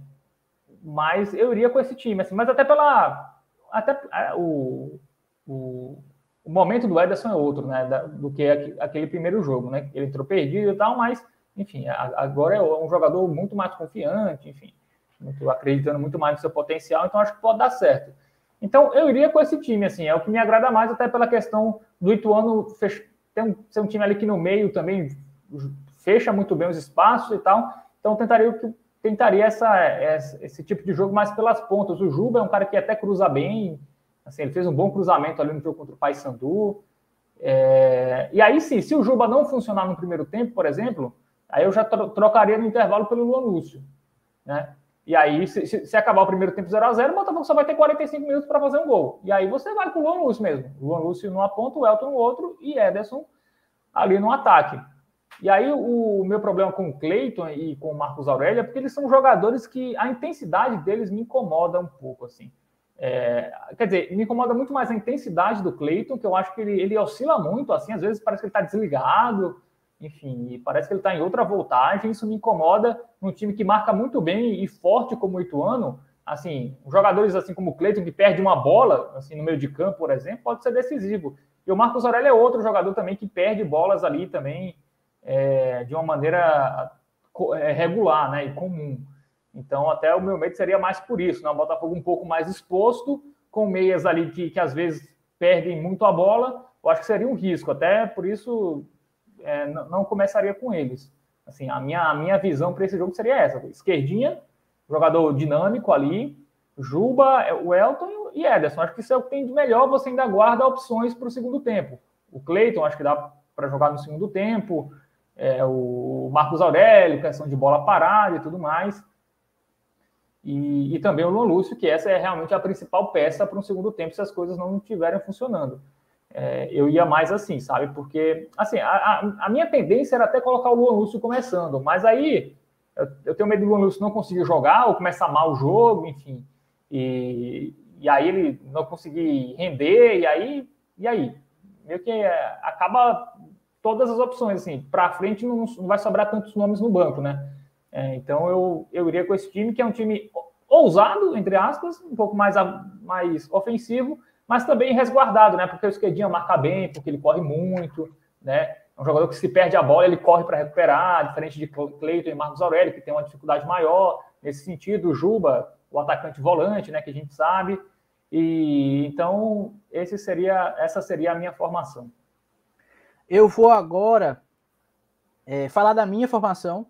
[SPEAKER 3] mas eu iria com esse time, assim, mas até pela. Até é, o, o, o momento do Ederson é outro, né? Da, do que aquele primeiro jogo, né? Ele entrou perdido e tal, mas, enfim, agora é um jogador muito mais confiante, enfim, muito, acreditando muito mais no seu potencial, então acho que pode dar certo. Então, eu iria com esse time, assim, é o que me agrada mais, até pela questão do Ituano fech tem um, um time ali que no meio também fecha muito bem os espaços e tal. Então, tentaria tentaria essa, essa, esse tipo de jogo mais pelas pontas. O Juba é um cara que até cruza bem, assim, ele fez um bom cruzamento ali no jogo contra o Paysandu. É, e aí sim, se o Juba não funcionar no primeiro tempo, por exemplo, aí eu já trocaria no intervalo pelo Luan Lúcio, né? E aí, se, se, acabar o primeiro tempo 0 a 0 o Botafogo só vai ter 45 minutos para fazer um gol. E aí você vai com o Luan Lúcio mesmo. O Luan Lúcio numa ponta, o Elton no outro e Ederson ali no ataque. E aí o meu problema com o Cleiton e com o Marcos Aurélio é porque eles são jogadores que a intensidade deles me incomoda um pouco, assim. É, quer dizer, me incomoda muito mais a intensidade do Cleiton, que eu acho que ele, ele oscila muito, assim, às vezes parece que ele está desligado, enfim, parece que ele está em outra voltagem, isso me incomoda num time que marca muito bem e forte como o Ituano, assim, jogadores assim como o Cleiton, que perde uma bola, assim, no meio de campo, por exemplo, pode ser decisivo. E o Marcos Aurélio é outro jogador também que perde bolas ali também é, de uma maneira é, regular né, e comum. Então, até o meu medo seria mais por isso, né? O Botafogo um pouco mais exposto, com meias ali que, que às vezes perdem muito a bola, eu acho que seria um risco. Até por isso, é, não começaria com eles. Assim, a minha, a minha visão para esse jogo seria essa: esquerdinha, jogador dinâmico ali, Juba, o Elton e Ederson. Acho que isso é o que tem de melhor. Você ainda guarda opções para o segundo tempo. O Cleiton, acho que dá para jogar no segundo tempo. É, o Marcos Aurélio, questão de bola parada e tudo mais. E, e também o Luan Lúcio, que essa é realmente a principal peça para um segundo tempo se as coisas não estiverem funcionando. É, eu ia mais assim, sabe? Porque, assim, a, a, minha tendência era até colocar o Luan Lúcio começando, mas aí eu, eu tenho medo do Luan Lúcio não conseguir jogar ou começar mal o jogo, enfim. E, e aí ele não conseguir render, e aí, e aí? Meio que é, acaba todas as opções, assim, para frente não, não vai sobrar tantos nomes no banco, né? É, então eu, eu iria com esse time, que é um time ousado, entre aspas, um pouco mais, mais ofensivo, mas também resguardado, né? Porque o Esquedinha marca bem, porque ele corre muito, né? É um jogador que se perde a bola, ele corre para recuperar, diferente de Cleiton e Marcos Aurélio, que tem uma dificuldade maior. Nesse sentido, o Juba, o atacante volante, né, que a gente sabe. E então, esse seria, essa seria a minha formação.
[SPEAKER 1] Eu vou agora é, falar da minha formação,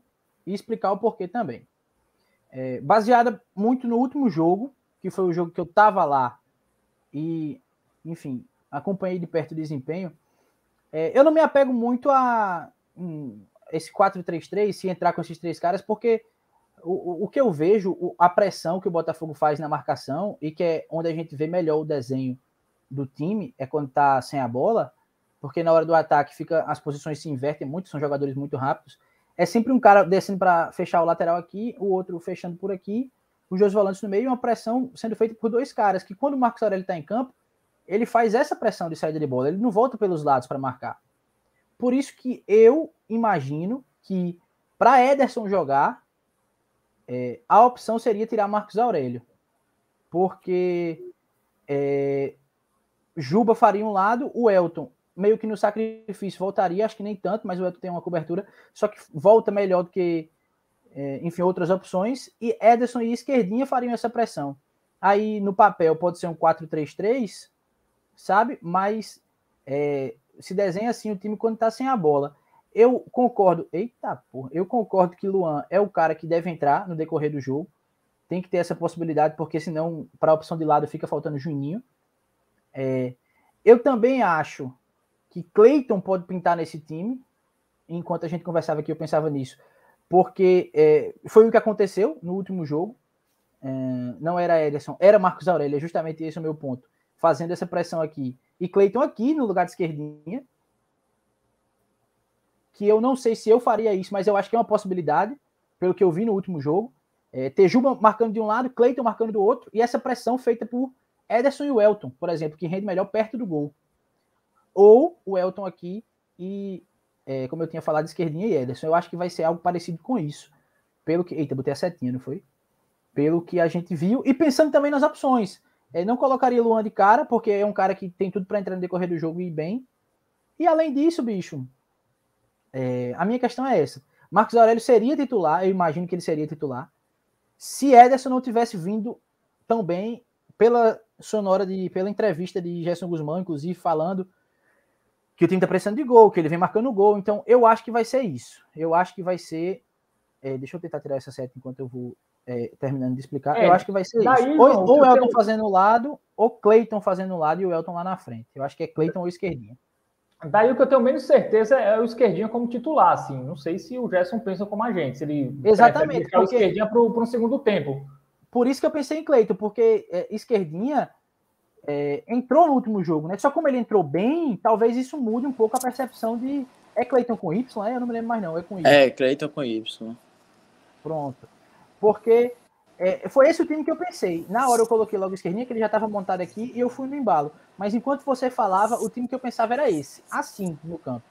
[SPEAKER 1] e explicar o porquê também. É, baseada muito no último jogo, que foi o jogo que eu estava lá e, enfim, acompanhei de perto o desempenho. É, eu não me apego muito a um, esse 4-3-3, se entrar com esses três caras, porque o, o, que eu vejo, a pressão que o Botafogo faz na marcação, e que é onde a gente vê melhor o desenho do time, é quando está sem a bola, porque na hora do ataque fica as posições se invertem muito, são jogadores muito rápidos é sempre um cara descendo para fechar o lateral aqui, o outro fechando por aqui, os dois volantes no meio e uma pressão sendo feita por dois caras, que quando o Marcos Aurélio está em campo, ele faz essa pressão de saída de bola, ele não volta pelos lados para marcar. Por isso que eu imagino que para Ederson jogar, é, a opção seria tirar Marcos Aurélio. Porque é, Juba faria um lado, o Elton meio que no sacrifício voltaria, acho que nem tanto, mas o Elton tem uma cobertura, só que volta melhor do que, enfim, outras opções, e Ederson e Esquerdinha fariam essa pressão. Aí no papel pode ser um 4-3-3, sabe? Mas é, se desenha assim o time quando tá sem a bola. Eu concordo, eita porra, eu concordo que Luan é o cara que deve entrar no decorrer do jogo. Tem que ter essa possibilidade, porque senão, para a opção de lado, fica faltando Juninho. É, eu também acho que Cleiton pode pintar nesse time. Enquanto a gente conversava aqui, eu pensava nisso. Porque é, foi o que aconteceu no último jogo. É, não era Ederson, era Marcos Aurélio. É justamente esse o meu ponto. Fazendo essa pressão aqui. E Cleiton aqui no lugar de esquerdinha. Que eu não sei se eu faria isso, mas eu acho que é uma possibilidade, pelo que eu vi no último jogo. É, Tejuba marcando de um lado, Cleiton marcando do outro, e essa pressão feita por Ederson e o Elton, por exemplo, que rende melhor perto do gol ou o Elton aqui e, é, como eu tinha falado, esquerdinha e Ederson. Eu acho que vai ser algo parecido com isso. Pelo que. Eita, botei a setinha, não foi? Pelo que a gente viu. E pensando também nas opções. É, não colocaria Luan de cara, porque é um cara que tem tudo para entrar no decorrer do jogo e ir bem. E além disso, bicho, é, a minha questão é essa. Marcos Aurélio seria titular, eu imagino que ele seria titular, se Ederson não tivesse vindo tão bem pela sonora de, pela entrevista de Gerson Guzmão, inclusive falando que o time tá precisando de gol, que ele vem marcando gol. Então, eu acho que vai ser isso. Eu acho que vai ser É, deixa eu tentar tirar essa seta enquanto eu vou é, terminando de explicar.
[SPEAKER 3] É,
[SPEAKER 1] eu acho que vai ser
[SPEAKER 3] daí,
[SPEAKER 1] isso. Ou,
[SPEAKER 3] João,
[SPEAKER 1] ou o Elton
[SPEAKER 3] tenho-
[SPEAKER 1] fazendo o lado, ou Cleiton fazendo o lado e o Elton lá na frente. Eu acho que é Cleiton ou esquerdinha.
[SPEAKER 3] Daí o que eu tenho menos certeza é o esquerdinha como titular, assim. Não sei se o Gerson pensa como a gente, se ele
[SPEAKER 1] Exatamente,
[SPEAKER 3] deixar o
[SPEAKER 1] porque-
[SPEAKER 3] esquerdinha para um segundo tempo.
[SPEAKER 1] Por isso que eu pensei em Cleiton, porque é, esquerdinha é, entrou no último jogo, né? Só como ele entrou bem, talvez isso mude um pouco a percepção de. É Cleiton com Y, é? Eu não me lembro mais, não. É com Y.
[SPEAKER 2] É, Cleiton com Y.
[SPEAKER 1] Pronto. Porque é, foi esse o time que eu pensei. Na hora eu coloquei logo esquerdinha, que ele já estava montado aqui, e eu fui no embalo. Mas enquanto você falava, o time que eu pensava era esse, assim, no campo.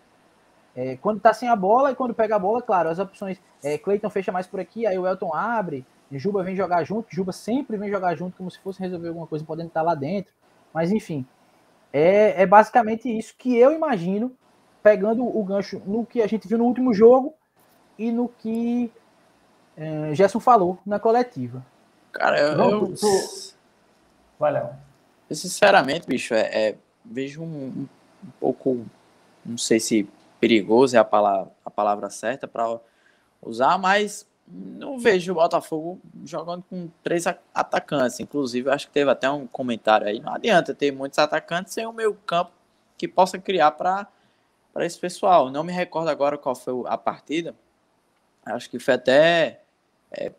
[SPEAKER 1] É, quando tá sem a bola e quando pega a bola, claro, as opções. É, Cleiton fecha mais por aqui, aí o Elton abre, Juba vem jogar junto, Juba sempre vem jogar junto, como se fosse resolver alguma coisa podendo estar lá dentro. Mas enfim, é, é basicamente isso que eu imagino, pegando o gancho no que a gente viu no último jogo e no que é, Gerson falou na coletiva.
[SPEAKER 2] Cara, eu,
[SPEAKER 3] Não,
[SPEAKER 2] eu-
[SPEAKER 3] tu- Vai, Léo.
[SPEAKER 2] eu sinceramente, bicho, é, é- vejo um, um pouco, não sei se perigoso é a palavra, a palavra certa para usar, mas não vejo o Botafogo jogando com três atacantes. Inclusive, acho que teve até um comentário aí. Não adianta ter muitos atacantes sem o meio campo que possa criar para esse pessoal. Não me recordo agora qual foi a partida. Acho que foi até é,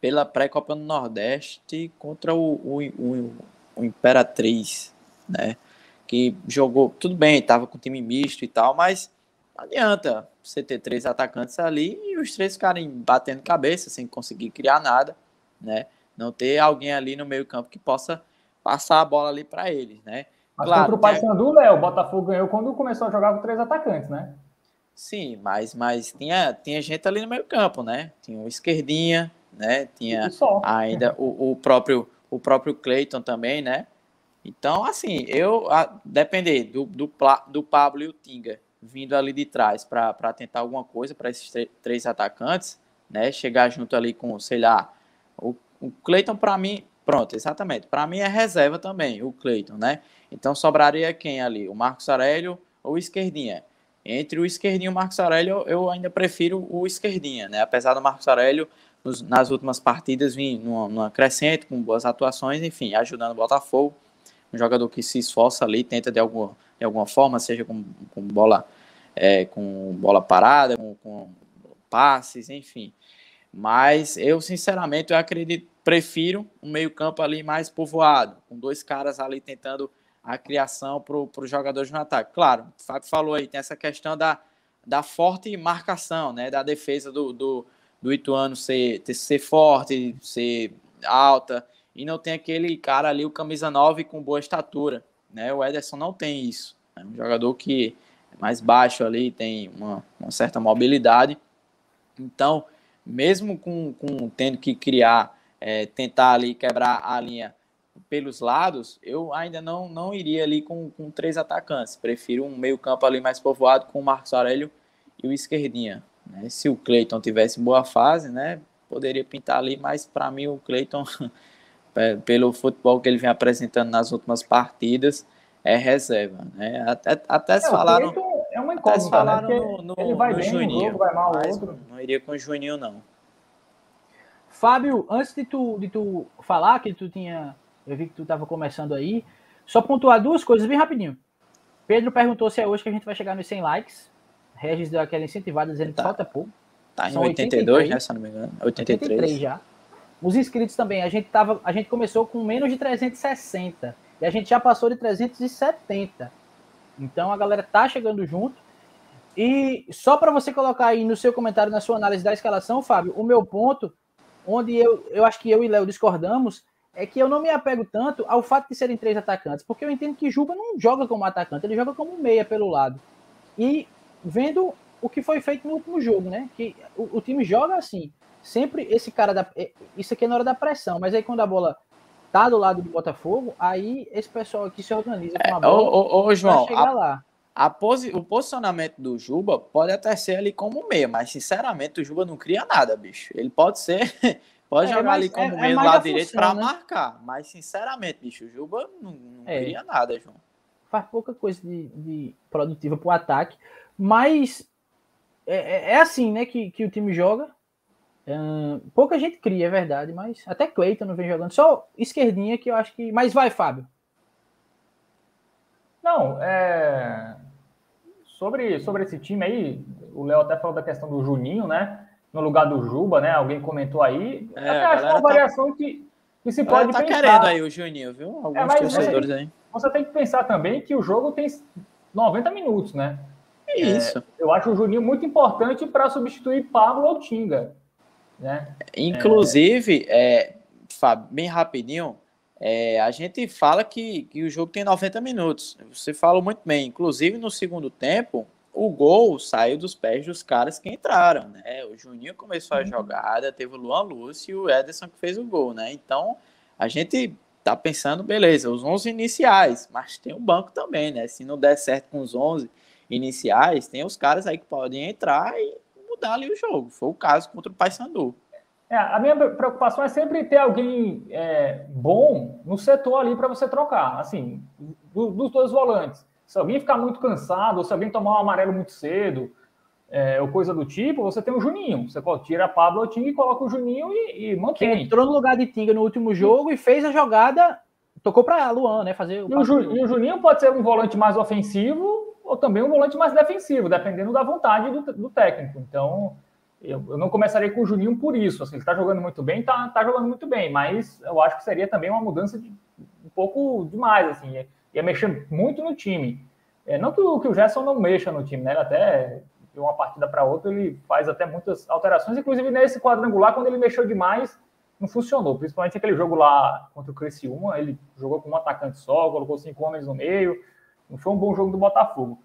[SPEAKER 2] pela pré-copa do Nordeste contra o, o, o, o Imperatriz, né? Que jogou tudo bem, estava com time misto e tal, mas não adianta você ter três atacantes ali e os três ficarem batendo cabeça sem conseguir criar nada, né? Não ter alguém ali no meio campo que possa passar a bola ali para eles, né?
[SPEAKER 3] Mas
[SPEAKER 2] Claro,
[SPEAKER 3] contra o Paysandu, Léo, o Botafogo ganhou quando começou a jogar com três atacantes, né?
[SPEAKER 2] Sim, mas, mas tinha, tinha gente ali no meio campo, né? Tinha o esquerdinha, né? Tinha ainda o, o próprio o próprio Cleiton também, né? Então, assim, eu a depender do, do, do Pablo e o Tinga vindo ali de trás para tentar alguma coisa para esses três atacantes, né? Chegar junto ali com, sei lá, o, o Cleiton para mim, pronto, exatamente. Para mim é reserva também, o Cleiton, né? Então sobraria quem ali? O Marcos Aurélio ou o Esquerdinha? Entre o Esquerdinha e o Marcos Aurélio, eu ainda prefiro o Esquerdinha, né? Apesar do Marcos Aurélio nos- nas últimas partidas vir numa, numa crescente, com boas atuações, enfim, ajudando o Botafogo. Um jogador que se esforça ali, tenta de alguma, de alguma forma, seja com, com bola é, com bola parada, com, com passes, enfim. Mas eu, sinceramente, eu acredito, prefiro um meio-campo ali mais povoado, com dois caras ali tentando a criação para os jogadores no ataque. Claro, o Fábio falou aí, tem essa questão da, da forte marcação, né? Da defesa do, do, do Ituano ser, ser forte, ser alta, e não tem aquele cara ali, o camisa 9 com boa estatura, né? O Ederson não tem isso. É um jogador que é mais baixo ali, tem uma, uma certa mobilidade. Então, mesmo com, com tendo que criar, é, tentar ali quebrar a linha pelos lados, eu ainda não, não iria ali com, com três atacantes. Prefiro um meio-campo ali mais povoado com o Marcos Aurélio e o esquerdinha. né? Se o Cleiton tivesse boa fase, né, poderia pintar ali, mas para mim o Cleiton, [laughs] pelo futebol que ele vem apresentando nas últimas partidas, é reserva. Né? Até, até se
[SPEAKER 3] É,
[SPEAKER 2] falaram,
[SPEAKER 3] Cleiton é uma incógnita,
[SPEAKER 2] se falaram
[SPEAKER 3] né?
[SPEAKER 2] no, no,
[SPEAKER 3] ele vai
[SPEAKER 2] no
[SPEAKER 3] bem
[SPEAKER 2] Juninho,
[SPEAKER 3] jogo, vai mal outro.
[SPEAKER 2] não iria com o Juninho não.
[SPEAKER 1] Fábio, antes de tu, de tu falar que tu tinha. Eu vi que tu estava começando aí. Só pontuar duas coisas bem rapidinho. Pedro perguntou se é hoje que a gente vai chegar nos 100 likes. Regis deu aquela incentivada dizendo que
[SPEAKER 2] Tá.
[SPEAKER 1] falta pouco.
[SPEAKER 2] Tá em
[SPEAKER 1] São
[SPEAKER 2] 82,
[SPEAKER 1] 83,
[SPEAKER 2] né, se não me engano. 83.
[SPEAKER 1] 83 já. Os inscritos também. A gente, tava, a gente começou com menos de 360. E a gente já passou de 370. Então a galera tá chegando junto. E só para você colocar aí no seu comentário, na sua análise da escalação, Fábio, o meu ponto, onde eu, eu acho que eu e Léo discordamos, é que eu não me apego tanto ao fato de serem três atacantes, porque eu entendo que Juba não joga como atacante, ele joga como meia pelo lado. E vendo o que foi feito no último jogo, né? Que o, o time joga assim. Sempre esse cara da. é, Isso aqui é na hora da pressão, mas aí quando a bola tá do lado do Botafogo, aí esse pessoal aqui se organiza com a
[SPEAKER 2] Ô,
[SPEAKER 1] bola
[SPEAKER 2] ô, ô,
[SPEAKER 1] pra
[SPEAKER 2] João, a,
[SPEAKER 1] lá.
[SPEAKER 2] a posi, o posicionamento do Juba pode até ser ali como meia, mas sinceramente o Juba não cria nada, bicho. Ele pode ser, [laughs] pode
[SPEAKER 1] É,
[SPEAKER 2] jogar ali como
[SPEAKER 1] é- é
[SPEAKER 2] meia do lado
[SPEAKER 1] a
[SPEAKER 2] direito para
[SPEAKER 1] né?
[SPEAKER 2] marcar, mas sinceramente, bicho, o Juba não, não
[SPEAKER 1] É.
[SPEAKER 2] cria nada, João.
[SPEAKER 1] faz pouca coisa de, de produtiva pro ataque, mas é, é- é assim, né, que, que o time joga. Pouca gente cria, é verdade, mas até Cleiton não vem jogando. Só esquerdinha que eu acho que. Mas vai, Fábio.
[SPEAKER 3] Não, é... sobre, sobre esse time aí, o Léo até falou da questão do Juninho, né? No lugar do Juba, né? Alguém comentou aí. É, até acho uma tá variação tá... que, que se pode
[SPEAKER 2] tá
[SPEAKER 3] pensar.
[SPEAKER 2] querendo aí o Juninho, viu? Alguns é, torcedores aí.
[SPEAKER 3] Você tem que pensar também que o jogo tem 90 minutos, né?
[SPEAKER 2] É isso. É,
[SPEAKER 3] eu acho o Juninho muito importante para substituir Pablo ou Tinga. Né?
[SPEAKER 2] Inclusive, é... Fábio, bem rapidinho, é, a gente fala que, que o jogo tem 90 minutos. Você falou muito bem. Inclusive, no segundo tempo, o gol saiu dos pés dos caras que entraram, né? O Juninho começou a uhum. jogada, teve o Luan Lúcio e o Ederson que fez o gol, né? Então, a gente tá pensando, beleza, os 11 iniciais, mas tem o banco também, né? Se não der certo com os 11 iniciais, tem os caras aí que podem entrar e mudar ali o jogo. Foi o caso contra o Paysandu.
[SPEAKER 3] É, a minha preocupação é sempre ter alguém é, bom no setor ali para você trocar. Assim, do, dos dois volantes. Se alguém ficar muito cansado, ou se alguém tomar um amarelo muito cedo, é, ou coisa do tipo, você tem o Juninho. Você tira a Pablo Tinga e coloca o Juninho e, e mantém.
[SPEAKER 1] Que entrou no lugar de Tinga no último jogo e fez a jogada, tocou para Luan, né? Fazer
[SPEAKER 3] o e, o Ju, e o Juninho pode ser um volante mais ofensivo ou também um volante mais defensivo, dependendo da vontade do, do técnico. Então, eu, eu, não começaria com o Juninho por isso. Assim, ele está jogando muito bem, está tá jogando muito bem, mas eu acho que seria também uma mudança de, um pouco demais. Assim, ia, ia mexer muito no time. É, não que o, que o Gerson não mexa no time, né? Ele até de uma partida para outra ele faz até muitas alterações, inclusive nesse quadrangular, quando ele mexeu demais, não funcionou. Principalmente aquele jogo lá contra o Criciúma, ele jogou com um atacante só, colocou cinco homens no meio. Não foi um bom jogo do Botafogo.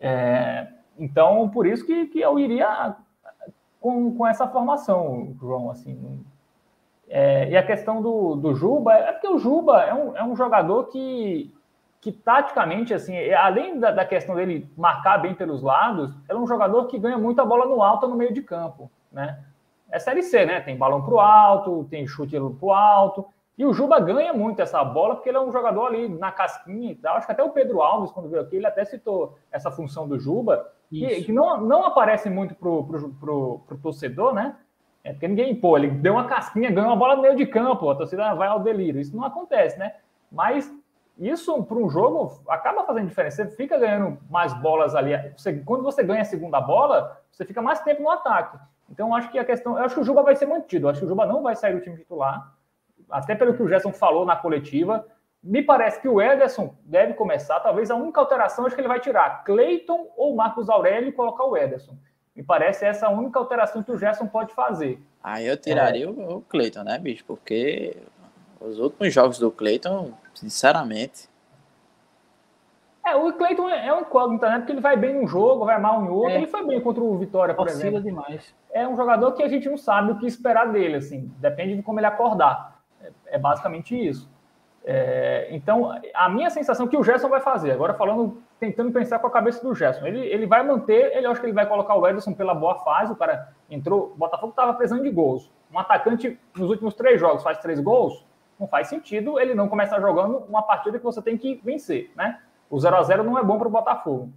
[SPEAKER 3] É, então, por isso que, que eu iria com, com essa formação, João, assim. É, e a questão do, do Juba, é porque o Juba é um, é um jogador que, que taticamente, assim, é, além da, da, questão dele marcar bem pelos lados, é um jogador que ganha muita bola no alto no meio de campo, né? É Série C, né? Tem balão para o alto, tem chute para o alto. E o Juba ganha muito essa bola, porque ele é um jogador ali na casquinha e tal. Acho que até o Pedro Alves, quando veio aqui, ele até citou essa função do Juba, que, que, não, não aparece muito pro, pro, pro, pro torcedor, né? É porque ninguém, pô, ele deu uma casquinha, ganhou uma bola no meio de campo, a torcida vai ao delírio. Isso não acontece, né? Mas isso para um jogo acaba fazendo diferença. Você fica ganhando mais bolas ali. Você, quando você ganha a segunda bola, você fica mais tempo no ataque. Então, acho que a questão. Eu acho que o Juba vai ser mantido. Eu acho que o Juba não vai sair do time titular. Até pelo que o Gerson falou na coletiva. Me parece que o Ederson deve começar. Talvez a única alteração acho que ele vai tirar Cleiton ou Marcos Aurélio e colocar o Ederson. Me parece essa a única alteração que o Gerson pode fazer.
[SPEAKER 2] Aí eu tiraria é. o Cleiton, né, bicho? Porque os últimos jogos do Cleiton, sinceramente.
[SPEAKER 3] É, o Cleiton é um incógnito, né? Porque ele vai bem num jogo, vai mal em outro. É. Ele foi bem contra o Vitória, por Oscila exemplo.
[SPEAKER 1] demais.
[SPEAKER 3] É um jogador que a gente não sabe o que esperar dele, assim. Depende de como ele acordar. É, basicamente isso. É, então, a minha sensação é que o Gerson vai fazer, agora falando, tentando pensar com a cabeça do Gerson, ele, ele vai manter, ele acho que ele vai colocar o Ederson pela boa fase, o cara entrou, o Botafogo estava precisando de gols. Um atacante nos últimos três jogos faz três gols, não faz sentido ele não começar jogando uma partida que você tem que vencer, né? O 0 a 0 não é bom para o Botafogo,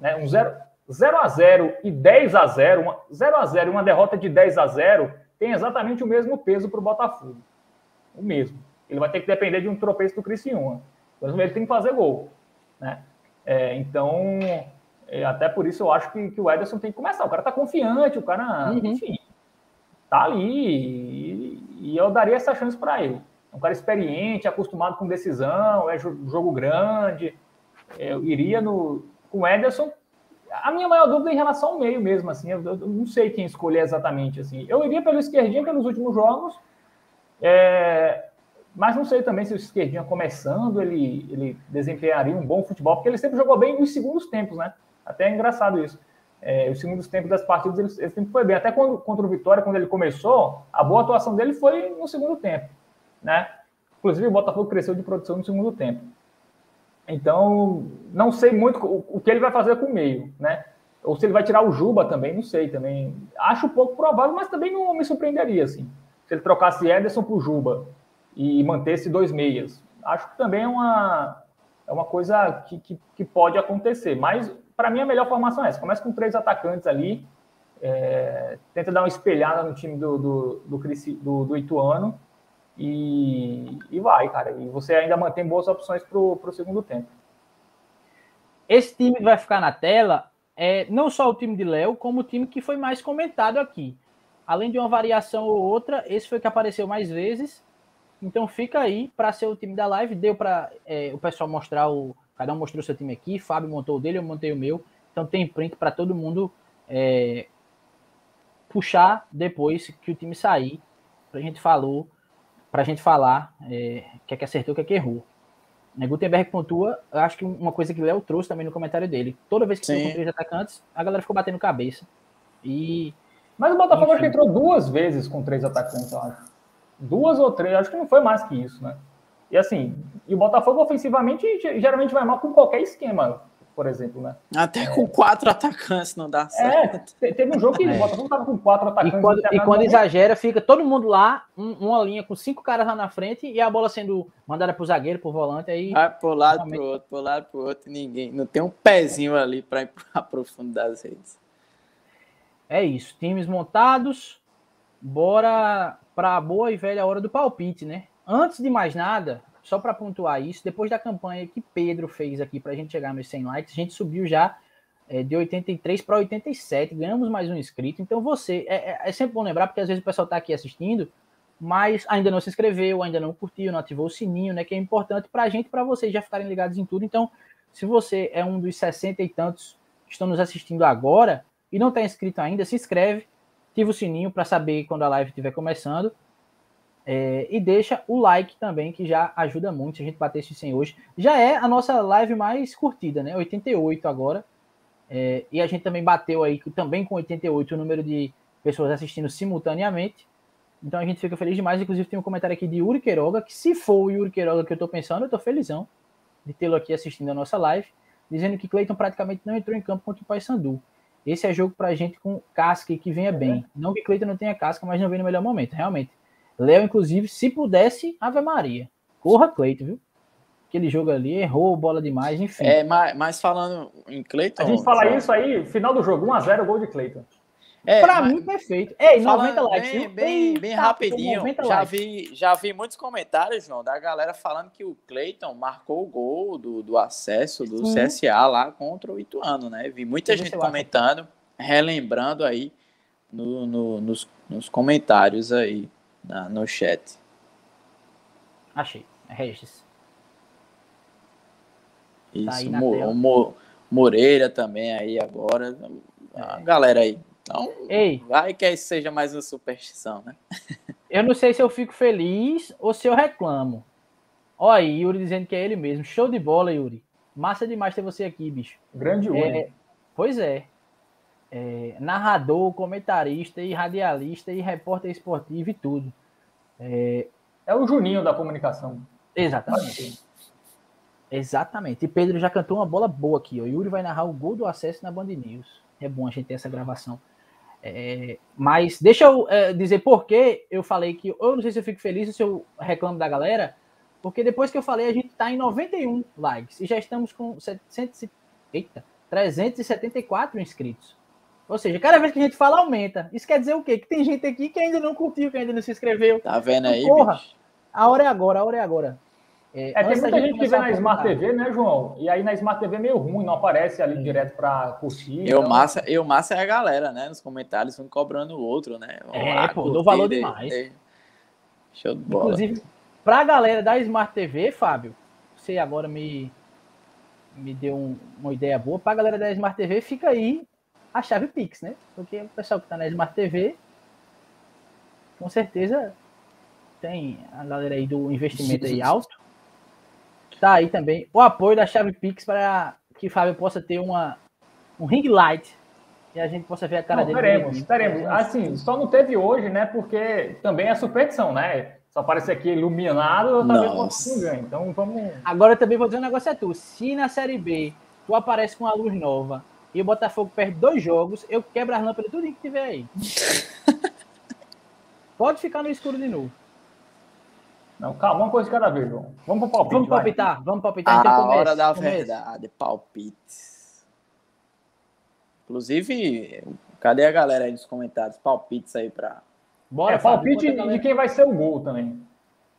[SPEAKER 3] né? Um 0 0 a 0 e 10 a 0, uma, 0 a 0 e uma derrota de 10 a 0 tem exatamente o mesmo peso para o Botafogo. O mesmo. Ele vai ter que depender de um tropeço do Criciúma. Ele tem que fazer gol. Né? É, então, é, até por isso eu acho que, que, o Ederson tem que começar. O cara tá confiante, o cara, uhum. enfim, tá ali e, e, eu daria essa chance para ele. É um cara experiente, acostumado com decisão, é jogo grande. Eu iria no, com o Ederson. A minha maior dúvida é em relação ao meio mesmo, assim, eu, eu não sei quem escolher exatamente, assim. Eu iria pelo esquerdinho, pelos últimos jogos. É, mas não sei também se o esquerdinha começando, ele, ele desempenharia um bom futebol, porque ele sempre jogou bem nos segundos tempos, né? Até é engraçado isso. É, os segundos tempos das partidas ele, ele, sempre foi bem. Até quando, contra o Vitória, quando ele começou, a boa atuação dele foi no segundo tempo, né? Inclusive, o Botafogo cresceu de produção no segundo tempo. Então, não sei muito o, o que ele vai fazer com o meio, né? Ou se ele vai tirar o Juba também, não sei também. Acho pouco provável, mas também não me surpreenderia, assim. Se ele trocasse Ederson por Juba e manter-se dois meias. Acho que também é uma, é uma coisa que, que, que pode acontecer. Mas, para mim, a melhor formação é essa. Começa com três atacantes ali, é, tenta dar uma espelhada no time do, do, do, do, do Ituano e, e vai, cara. E você ainda mantém boas opções para o segundo tempo.
[SPEAKER 1] Esse time vai ficar na tela é não só o time de Léo, como o time que foi mais comentado aqui. Além de uma variação ou outra, esse foi que apareceu mais vezes. Então fica aí para ser o time da live. Deu para é, o pessoal mostrar o. Cada um mostrou seu time aqui. Fábio montou o dele, eu montei o meu. Então tem print para todo mundo é, puxar depois que o time sair. Pra gente falou, pra gente falar é, que é que acertou, que é que errou. Né, Gutenberg pontua, eu acho que uma coisa que o Léo trouxe também no comentário dele. Toda vez que tem três atacantes, a galera ficou batendo cabeça. E.
[SPEAKER 3] Mas o Botafogo enfim. acho que entrou duas vezes com três atacantes, eu acho. Duas ou três, acho que não foi mais que isso, né? E assim, e o Botafogo ofensivamente geralmente vai mal com qualquer esquema por exemplo, né?
[SPEAKER 2] Até com quatro atacantes não dá certo.
[SPEAKER 3] É, teve um jogo que o Botafogo tava com quatro atacantes.
[SPEAKER 1] E quando, e quando exagera, fica todo mundo lá, um, uma linha com cinco caras lá na frente e a bola sendo mandada pro zagueiro, pro volante, aí...
[SPEAKER 2] Vai pro lado, realmente... pro outro, pro lado, pro outro, ninguém, não tem um pezinho ali para empurrar [laughs] pro fundo das redes.
[SPEAKER 1] É isso, times montados, bora pra boa e velha hora do palpite, né? Antes de mais nada, só para pontuar isso, depois da campanha que Pedro fez aqui para a gente chegar nos 100 likes, a gente subiu já é, de 83 para 87, ganhamos mais um inscrito. Então você, é, é, é, sempre bom lembrar, porque às vezes o pessoal está aqui assistindo, mas ainda não se inscreveu, ainda não curtiu, não ativou o sininho, né? Que é importante para a gente para vocês já ficarem ligados em tudo. Então, se você é um dos 60 e tantos que estão nos assistindo agora e não está inscrito ainda, se inscreve, ativa o sininho para saber quando a live estiver começando. É, e deixa o like também, que já ajuda muito se a gente bater esse 100 hoje. Já é a nossa live mais curtida, né? 88 agora. É, e a gente também bateu aí, também com 88, o número de pessoas assistindo simultaneamente. Então a gente fica feliz demais. Inclusive tem um comentário aqui de Yuri Queiroga, que se for o Yuri Queiroga que eu tô pensando, eu tô felizão de tê-lo aqui assistindo a nossa live, dizendo que Cleiton praticamente não entrou em campo contra o Paysandu. Esse é jogo pra gente com casca e que venha bem. Não que Cleiton não tenha casca, mas não vem no melhor momento, realmente. Léo, inclusive, se pudesse, Ave Maria. Corra, Cleiton, viu? Aquele jogo ali, errou bola demais, enfim.
[SPEAKER 2] É, mas, mas falando em Cleiton.
[SPEAKER 3] A gente fala isso aí, final do jogo, 1x0, gol de Cleiton.
[SPEAKER 1] É, pra mas, mim, perfeito. Ei, 90 likes.
[SPEAKER 2] Bem, bem, bem rapidinho. Já vi, já vi muitos comentários, João, da galera falando que o Cleiton marcou o gol do, do acesso do Sim. CSA lá contra o Ituano, né? Vi muita gente comentando, relembrando aí no, no, nos, nos comentários aí na, no chat.
[SPEAKER 1] Achei. Regis.
[SPEAKER 2] Isso, tá Mo, Mo, Moreira também aí agora. A é. galera aí. Então, Ei, vai que seja mais uma superstição, né? [laughs]
[SPEAKER 1] eu não sei se eu fico feliz ou se eu reclamo. Olha aí, Yuri dizendo que é ele mesmo. Show de bola, Yuri. Massa demais ter você aqui, bicho.
[SPEAKER 3] Grande Yuri.
[SPEAKER 1] É, pois é é, narrador, comentarista e radialista e repórter esportivo e tudo.
[SPEAKER 3] É, é o Juninho da comunicação.
[SPEAKER 1] Exatamente. Exatamente. E Pedro já cantou uma bola boa aqui. O Yuri vai narrar o gol do acesso na Band News. É bom a gente ter essa gravação. É, mas deixa eu é, dizer por que eu falei que eu não sei se eu fico feliz ou se eu reclamo da galera, porque depois que eu falei, a gente está em 91 likes e já estamos com 700, eita, 374 inscritos. Ou seja, cada vez que a gente fala, aumenta. Isso quer dizer o quê? Que tem gente aqui que ainda não curtiu, que ainda não se inscreveu.
[SPEAKER 2] Tá vendo aí,
[SPEAKER 1] Porra, bicho? a hora é agora, a hora é agora.
[SPEAKER 3] É, é tem muita gente, que vê na Smart TV, né, João? E aí na Smart TV é meio ruim, não aparece ali direto para curtir.
[SPEAKER 2] Eu, então... massa, eu massa é a galera, né? Nos comentários, um cobrando o outro, né?
[SPEAKER 1] é, lá, pô, dou valor de, demais. De...
[SPEAKER 2] Show de bola.
[SPEAKER 1] Inclusive, pra galera da Smart TV, Fábio, você agora me, me deu um, uma ideia boa. Pra galera da Smart TV, fica aí a chave Pix, né? Porque o pessoal que está na Smart TV, com certeza tem a galera aí do investimento aí alto. Tá aí também o apoio da chave Pix para que o Fábio possa ter uma, um ring light e a gente possa ver a cara não,
[SPEAKER 3] dele. Teremos, teremos. Assim, só não teve hoje, né? Porque também é superstição, né? Só aparecer aqui iluminado, talvez não ganhe. Então vamos.
[SPEAKER 1] Agora também vou dizer um negócio é tu. Se na série B tu aparece com a luz nova e o Botafogo perde dois jogos, eu quebro as lâmpadas tudo que tiver aí. [laughs] Pode ficar no escuro de novo.
[SPEAKER 3] Não, calma, uma coisa de cada vez, João. Vamos pro palpite.
[SPEAKER 1] Vamos palpitar, vai. vamos palpitar.
[SPEAKER 2] Então, a hora da verdade, palpites. Inclusive, Cadê a galera aí nos comentários? Palpites aí pra.
[SPEAKER 3] Bora, é, palpite galera... de quem vai ser o gol também.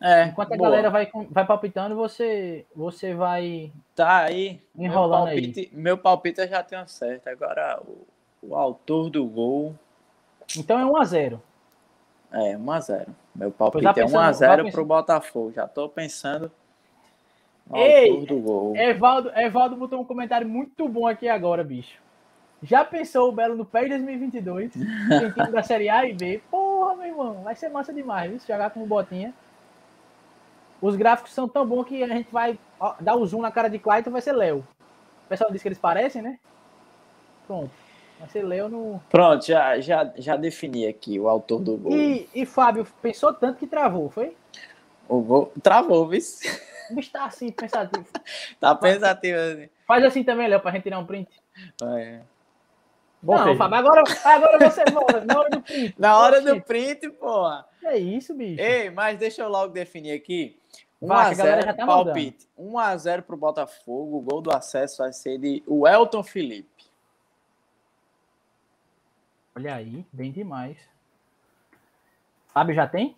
[SPEAKER 1] É, Enquanto a boa. galera vai, vai palpitando, você, você vai.
[SPEAKER 2] Tá aí.
[SPEAKER 1] Enrolando
[SPEAKER 2] meu palpite,
[SPEAKER 1] aí.
[SPEAKER 2] Meu palpite eu já tenho certo. Agora, o, o autor do gol.
[SPEAKER 1] Então é 1x0.
[SPEAKER 2] É, 1x0. Meu palpite é 1x0 pro Botafogo. Já tô pensando.
[SPEAKER 1] Ei, do gol. Evaldo, Evaldo botou um comentário muito bom aqui agora, bicho. Já pensou o Belo no PES 2022? [laughs] Tem da Série A e B. Porra, meu irmão, vai ser massa demais, viu? Jogar com botinha. Os gráficos são tão bons que a gente vai dar o zoom na cara de Clayton, vai ser Léo. O pessoal disse que eles parecem, né? Pronto. Ser Léo no.
[SPEAKER 2] Pronto, já, já, já defini aqui o autor do gol.
[SPEAKER 1] E, e Fábio pensou tanto que travou, foi?
[SPEAKER 2] O gol travou, viu?
[SPEAKER 1] O bicho tá assim, pensativo. [laughs]
[SPEAKER 2] tá pensativo assim.
[SPEAKER 1] Faz assim também, Léo, pra gente tirar um print.
[SPEAKER 2] É.
[SPEAKER 1] Bom, não, Fábio, agora, agora você volta, na hora do print.
[SPEAKER 2] Na hora do print, porra.
[SPEAKER 1] É isso, bicho.
[SPEAKER 2] Ei, mas deixa eu logo definir aqui. 1x0, tá palpite. 1x0 pro Botafogo. O gol do acesso vai ser de Welton Felipe.
[SPEAKER 1] Olha aí, bem demais. Fábio já tem?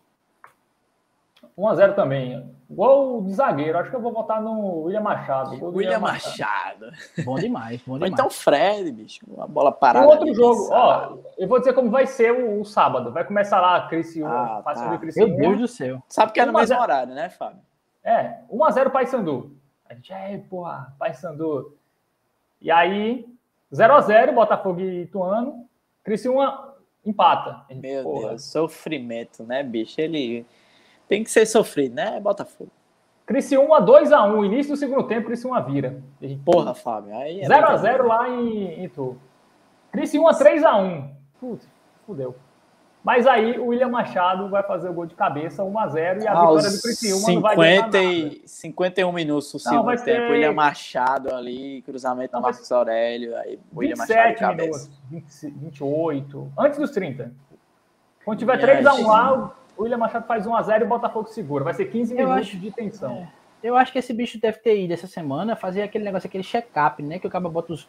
[SPEAKER 3] 1x0 também. Gol de zagueiro. Acho que eu vou votar no William Machado.
[SPEAKER 2] William, William Machado.
[SPEAKER 1] Machado. Bom demais, bom demais. [laughs]
[SPEAKER 2] Ou então Fred, bicho. A bola parada.
[SPEAKER 3] Um outro jogo. Ó, eu vou dizer como vai ser o, o sábado. Vai começar lá, Criciúma.
[SPEAKER 2] Ah, tá.
[SPEAKER 1] Meu Deus do céu.
[SPEAKER 2] Sabe que é no mesmo horário, né, Fábio?
[SPEAKER 3] É, 1x0 Paysandu. A gente, é, porra, Paysandu. E aí, 0x0, Botafogo e Ituano. Criciúma empata.
[SPEAKER 2] Gente, Meu porra. Deus, sofrimento, né, bicho? Ele tem que ser sofrido, né? Botafogo.
[SPEAKER 3] Criciúma 2x1, início do segundo tempo, Criciúma vira.
[SPEAKER 2] Porra, Fábio. Aí
[SPEAKER 3] é 0x0 lá em, Itu. Criciúma 3x1. Putz, fudeu. Mas aí o William Machado vai fazer o gol de cabeça, 1x0, e a
[SPEAKER 2] ah,
[SPEAKER 3] vitória do Criciúma 50 não vai
[SPEAKER 2] nada. E 51 minutos no segundo tempo, ser... William Machado ali, cruzamento não, do Marcos Aurélio, aí William Machado de cabeça.
[SPEAKER 3] Minutos, 20, 28, antes dos 30. Quando tiver 3x1 lá, o William Machado faz 1x0 e o Botafogo segura. Vai ser 15 minutos acho, de tensão. É,
[SPEAKER 1] eu acho que esse bicho deve ter ido essa semana fazer aquele negócio, aquele check-up, né? Que o cara bota os,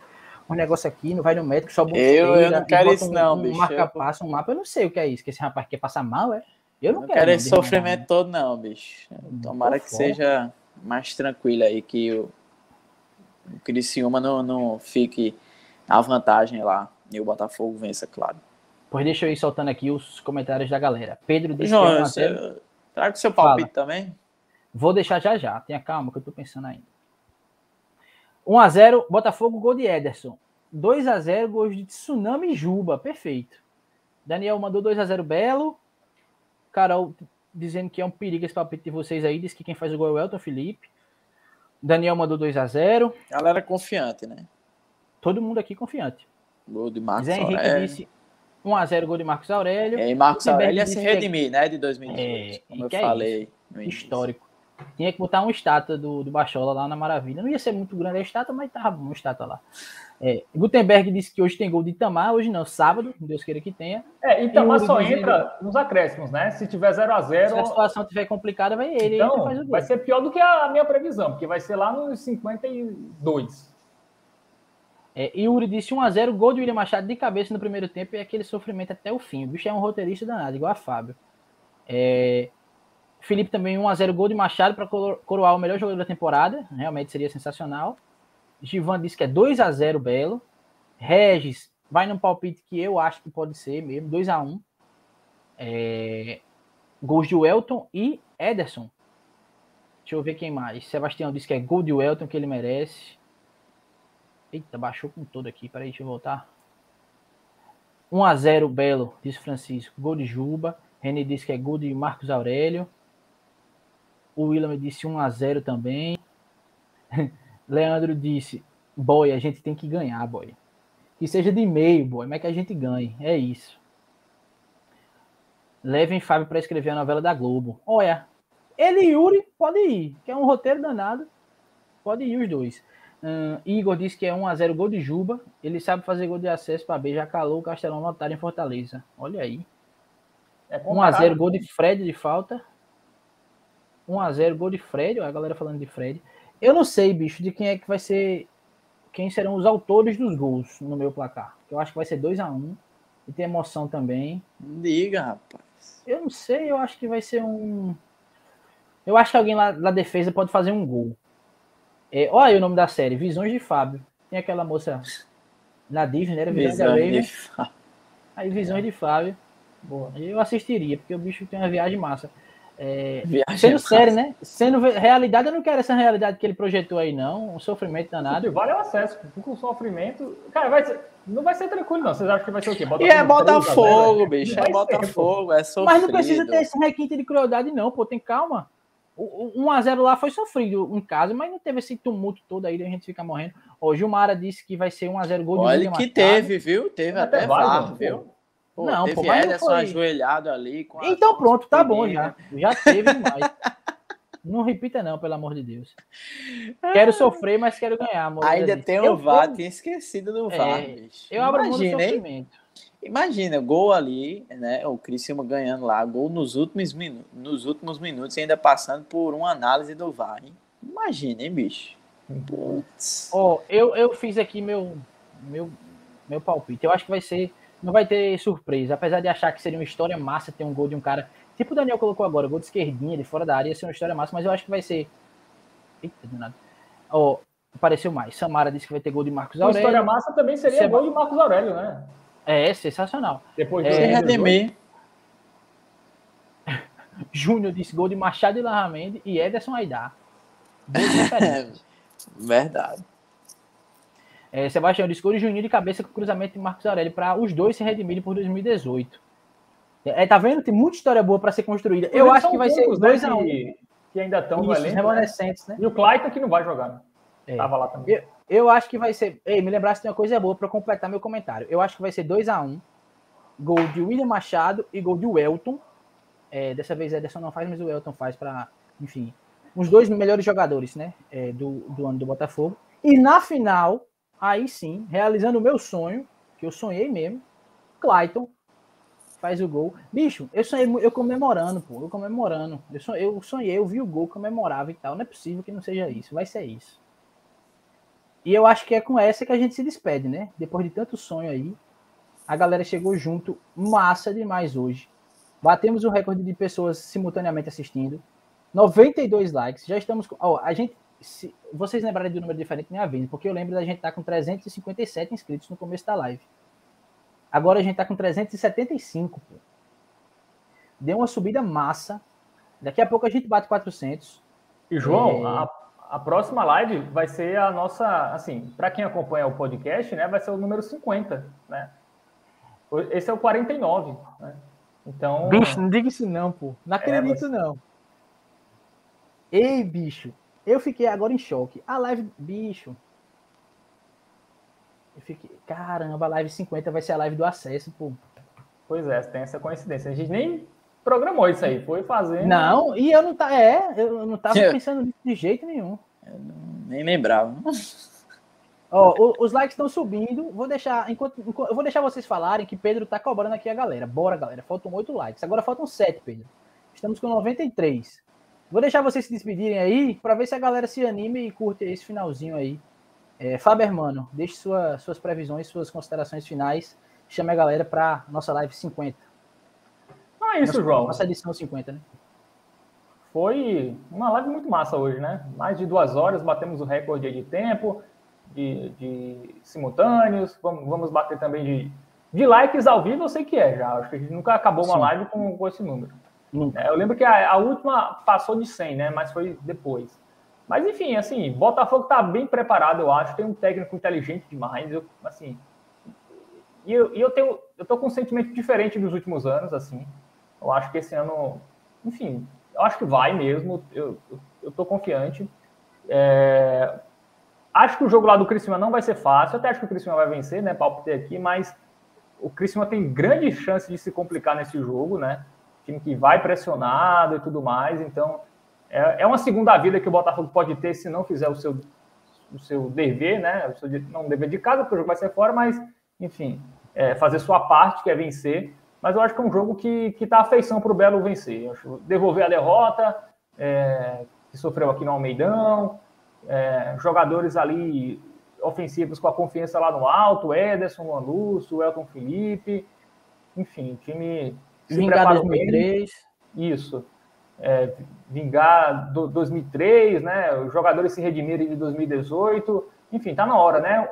[SPEAKER 1] um negócio aqui, não vai no médico, só
[SPEAKER 2] bota Eu, eu não quero isso,
[SPEAKER 1] um,
[SPEAKER 2] não,
[SPEAKER 1] um
[SPEAKER 2] bicho.
[SPEAKER 1] Marca passo, um mapa, eu não sei o que é isso, que esse rapaz quer passar mal, é?
[SPEAKER 2] Eu não, eu não quero. quero esse sofrimento não. todo, não, bicho. Tomara que seja mais tranquilo aí, que o, o Criciúma não, não fique na vantagem lá e o Botafogo vença, claro.
[SPEAKER 1] Pois deixa eu ir soltando aqui os comentários da galera. Pedro disse
[SPEAKER 2] João, que é você... traga o seu palpite Fala. também.
[SPEAKER 1] Vou deixar já já. Tenha calma que eu tô pensando ainda. 1x0, Botafogo, gol de Ederson. 2x0, gol de Tsunami Juba. Perfeito. Daniel mandou 2x0 Belo. Carol dizendo que é um perigo esse palpite de vocês aí. Diz que quem faz o gol é o Elton Felipe. Daniel mandou 2x0.
[SPEAKER 2] Galera confiante, né?
[SPEAKER 1] Todo mundo aqui confiante.
[SPEAKER 2] Gol de Marcos
[SPEAKER 1] Zé Henrique
[SPEAKER 2] Aurélio.
[SPEAKER 1] disse 1x0 gol de Marcos Aurélio.
[SPEAKER 2] E Marcos Aurélio ia se redimir, né? De 2018, é, como eu é falei.
[SPEAKER 1] Histórico. Tinha que botar uma estátua do, do Bachola lá na Maravilha. Não ia ser muito grande a estátua, mas tava uma estátua lá. É, Gutenberg disse que hoje tem gol de Itamar, hoje não, sábado, Deus queira que tenha.
[SPEAKER 3] É, Itamar só dizendo... entra nos acréscimos, né? Se tiver 0 a 0
[SPEAKER 1] Se a situação estiver complicada, vai ele.
[SPEAKER 3] Então, ele vai ser pior do que a minha previsão, porque vai ser lá nos 52.
[SPEAKER 1] É, Yuri disse 1x0, gol de William Machado de cabeça no primeiro tempo e aquele sofrimento até o fim. O bicho é um roteirista danado, igual a Fábio. É, Felipe também 1x0, gol de Machado para coroar o melhor jogador da temporada. Realmente seria sensacional. Givan disse que é 2x0 Belo. Regis vai num palpite que eu acho que pode ser mesmo, 2x1. É, gols de Welton e Ederson. Deixa eu ver quem mais. Sebastião disse que é gol de Welton que ele merece. Eita, baixou com todo aqui. Peraí, deixa eu voltar. 1x0 Belo, disse Francisco. Gol de Juba. René disse que é gol de Marcos Aurélio. O William disse 1x0 também. [laughs] Leandro disse: Boy, a gente tem que ganhar, boy. Que seja de meio, boy, mas que a gente ganhe. É isso. Levem Fábio para escrever a novela da Globo. Olha, ele e Yuri pode ir, que é um roteiro danado. Pode ir os dois. Uh, Igor disse que é 1x0 gol de Juba. Ele sabe fazer gol de acesso para B. Já calou o Castelão lotado em Fortaleza. Olha aí. É 1x0 gol de Fred de falta. 1x0 gol de Fred. A galera falando de Fred. Eu não sei, bicho, de quem é que vai ser. Quem serão os autores dos gols no meu placar. Eu acho que vai ser 2x1. e tem emoção também.
[SPEAKER 2] Diga, rapaz.
[SPEAKER 1] Eu não sei, eu acho que vai ser um. Eu acho que alguém lá na defesa pode fazer um gol. É, olha aí o nome da série, Visões de Fábio. Tem aquela moça na Disney, era Visões
[SPEAKER 2] Visão
[SPEAKER 1] de. Raven. Aí Visões de Fábio. Boa. Eu assistiria, porque o bicho tem uma viagem massa. É,
[SPEAKER 2] Viagem
[SPEAKER 1] sendo
[SPEAKER 2] massa.
[SPEAKER 1] sério, né? Sendo realidade, eu não quero essa realidade que ele projetou aí, não. Um sofrimento danado.
[SPEAKER 3] vale é o acesso. Com o sofrimento. Cara, vai ser- não vai ser tranquilo, não. Vocês acham que vai ser o quê?
[SPEAKER 2] E é
[SPEAKER 3] Botafogo 3 a 0?
[SPEAKER 2] Botafogo, bicho.
[SPEAKER 3] Não
[SPEAKER 2] É Botafogo, é sofrido.
[SPEAKER 1] Mas não precisa ter esse requinte de crueldade, não, pô. Tem calma. O, o 1x0 lá foi sofrido em casa, mas não teve esse tumulto todo aí de a gente ficar morrendo. O Gilmara disse que vai ser 1x0 gol de
[SPEAKER 2] Olha que teve, viu? Teve
[SPEAKER 3] Até
[SPEAKER 2] até
[SPEAKER 3] vai,
[SPEAKER 2] VAR, viu?
[SPEAKER 3] Pô.
[SPEAKER 1] Não,
[SPEAKER 2] teve
[SPEAKER 1] pô, mas
[SPEAKER 2] Ederson
[SPEAKER 1] foi-
[SPEAKER 2] ajoelhado ali. Com
[SPEAKER 1] Então
[SPEAKER 2] mãos
[SPEAKER 1] pronto, tá bom já. Já teve demais. [laughs] Não repita não, pelo amor de Deus. Quero sofrer, mas quero ganhar, amor.
[SPEAKER 2] Ainda tem o
[SPEAKER 1] Eu-
[SPEAKER 2] VAR, tinha esquecido do
[SPEAKER 1] É,
[SPEAKER 2] VAR, bicho.
[SPEAKER 1] Eu abro mão
[SPEAKER 2] Imagina, hein?
[SPEAKER 1] sofrimento.
[SPEAKER 2] Imagina, gol ali, né? O Criciúma ganhando lá, gol nos últimos, minu nos últimos minutos e ainda passando por uma análise do VAR, hein? Imagina, hein, bicho? Putz.
[SPEAKER 1] Ó, eu, eu fiz aqui meu, meu, meu palpite. Eu acho que vai ser. Não vai ter surpresa. Apesar de achar que seria uma história massa ter um gol de um cara. Tipo o Daniel colocou agora, gol de esquerdinha, de fora da área, ia ser uma história massa, mas eu acho que vai ser. Eita, do nada. Ó, apareceu mais. Samara disse que vai ter gol de Marcos
[SPEAKER 3] Uma história
[SPEAKER 1] Aurélio.
[SPEAKER 3] massa também seria
[SPEAKER 1] Seba-
[SPEAKER 3] gol de Marcos Aurélio, né?
[SPEAKER 1] É, sensacional.
[SPEAKER 3] Depois
[SPEAKER 1] É,
[SPEAKER 3] do-
[SPEAKER 2] redimir. [laughs]
[SPEAKER 1] Júnior disse gol de Machado e Larramendi e Ederson Aidar. [laughs]
[SPEAKER 2] Verdade.
[SPEAKER 1] É, Sebastião de Juninho de cabeça com cruzamento de Marcos Aurélio para os dois se redimirem por 2018. É, tá vendo? Tem muita história boa para ser construída. Eu acho que vai ser
[SPEAKER 3] poucos, né,
[SPEAKER 1] 2x1.
[SPEAKER 3] que, que ainda estão elenco. né?
[SPEAKER 1] remanescentes, né?
[SPEAKER 3] E o Clayton que não vai jogar. Né?
[SPEAKER 1] É.
[SPEAKER 3] Tava lá também.
[SPEAKER 1] Eu, eu acho que vai ser. Ei, me lembrasse de uma coisa boa para completar meu comentário. Eu acho que vai ser 2x1. Gol de William Machado e gol de Welton. É, dessa vez Ederson não faz, mas o Welton faz para. Enfim. Os dois melhores jogadores, né? é, do, do ano do Botafogo. E na final, aí sim, realizando o meu sonho, que eu sonhei mesmo, Clayton faz o gol. Bicho, eu sonhei, eu comemorando, pô, eu comemorando. Eu sonhei, eu sonhei, eu vi o gol, comemorava e tal. Não é possível que não seja isso, vai ser isso. E eu acho que é com essa que a gente se despede, né? Depois de tanto sonho aí, a galera chegou junto, massa demais hoje. Batemos o recorde de pessoas simultaneamente assistindo. 92 likes. Já estamos com. Ó, a gente. Se, vocês lembrarem do número diferente, me avisem, porque eu lembro da gente estar com 357 inscritos no começo da live. Agora a gente tá com 375, pô. Deu uma subida massa. Daqui a pouco a gente bate 400.
[SPEAKER 3] E, João,
[SPEAKER 1] É.
[SPEAKER 3] a, a próxima live vai ser a nossa, assim, para quem acompanha o podcast, né, vai ser o número 50, né? Esse é o 49, né? Então,
[SPEAKER 1] Bicho, não diga isso não, pô. Não acredito,
[SPEAKER 3] você-
[SPEAKER 1] não. Ei, bicho. Eu fiquei agora em choque. A live, bicho. Eu fiquei, caramba, a live 50 vai ser a live do acesso, pô.
[SPEAKER 3] pois é, tem essa coincidência. A gente nem programou isso aí, foi fazendo.
[SPEAKER 1] Não, e eu não tá, é, eu não tava pensando nisso de jeito nenhum.
[SPEAKER 2] Nem lembrava.
[SPEAKER 1] Ó, o- os likes estão subindo. Vou deixar, enquanto, enquanto- eu vou deixar vocês falarem que Pedro tá cobrando aqui a galera. Bora, galera. Faltam oito likes. Agora faltam sete, Pedro. Estamos com 93. Vou deixar vocês se despedirem aí para ver se a galera se anime e curte esse finalzinho aí. É, Fábio Hermano, deixe sua- suas previsões, suas considerações finais. Chame a galera para nossa live 50.
[SPEAKER 3] Não é isso,
[SPEAKER 1] nossa,
[SPEAKER 3] João.
[SPEAKER 1] Nossa edição 50, né?
[SPEAKER 3] Foi uma live muito massa hoje, né? Mais de duas horas, batemos o recorde de tempo, de, de simultâneos. Vamos, vamos bater também de, de likes ao vivo, eu sei que é já. Acho que a gente nunca acabou uma
[SPEAKER 1] Sim.
[SPEAKER 3] live com, com esse número. É, eu lembro que a, a última passou de 100, né? Mas foi depois. Mas enfim, assim, Botafogo tá bem preparado, eu acho. Tem um técnico inteligente demais. Eu, assim, e eu, e eu tenho, eu tô com um sentimento diferente dos últimos anos, assim. Eu acho que esse ano, enfim, eu acho que vai mesmo. Eu, eu, eu tô confiante. É, acho que o jogo lá do Criciúma não vai ser fácil. Até acho que o Criciúma vai vencer, né? Palpitei aqui, mas o Criciúma tem grande chance de se complicar nesse jogo, né? Time que vai pressionado e tudo mais. Então, é, é uma segunda vida que o Botafogo pode ter se não fizer o seu, o seu dever, né? O seu, não dever de casa, porque o jogo vai ser fora, mas, enfim, é, fazer sua parte, que é vencer. Mas eu acho que é um jogo que, que tá afeição para o Belo vencer. Devolver a derrota, é, que sofreu aqui no Almeidão, é, jogadores ali ofensivos com a confiança lá no alto, Ederson, Luan Lúcio, Elton Felipe, enfim, time
[SPEAKER 1] Vingar 2003.
[SPEAKER 3] Bem. Isso. É, vingar do 2003, né? Os jogadores se redimirem de 2018. Enfim, tá na hora, né?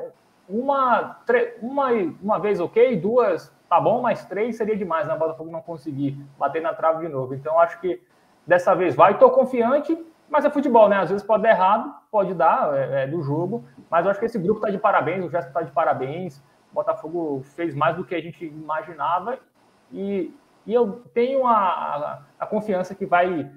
[SPEAKER 3] Uma, uma, uma vez ok, duas tá bom, mas três seria demais, né? O Botafogo não conseguir bater na trave de novo. Então, acho que dessa vez vai. Estou confiante, mas é futebol, né? Às vezes pode dar errado, pode dar, é, é do jogo. Mas eu acho que esse grupo está de parabéns, o gesto está de parabéns. O Botafogo fez mais do que a gente imaginava e, e eu tenho a, a, a, confiança que vai,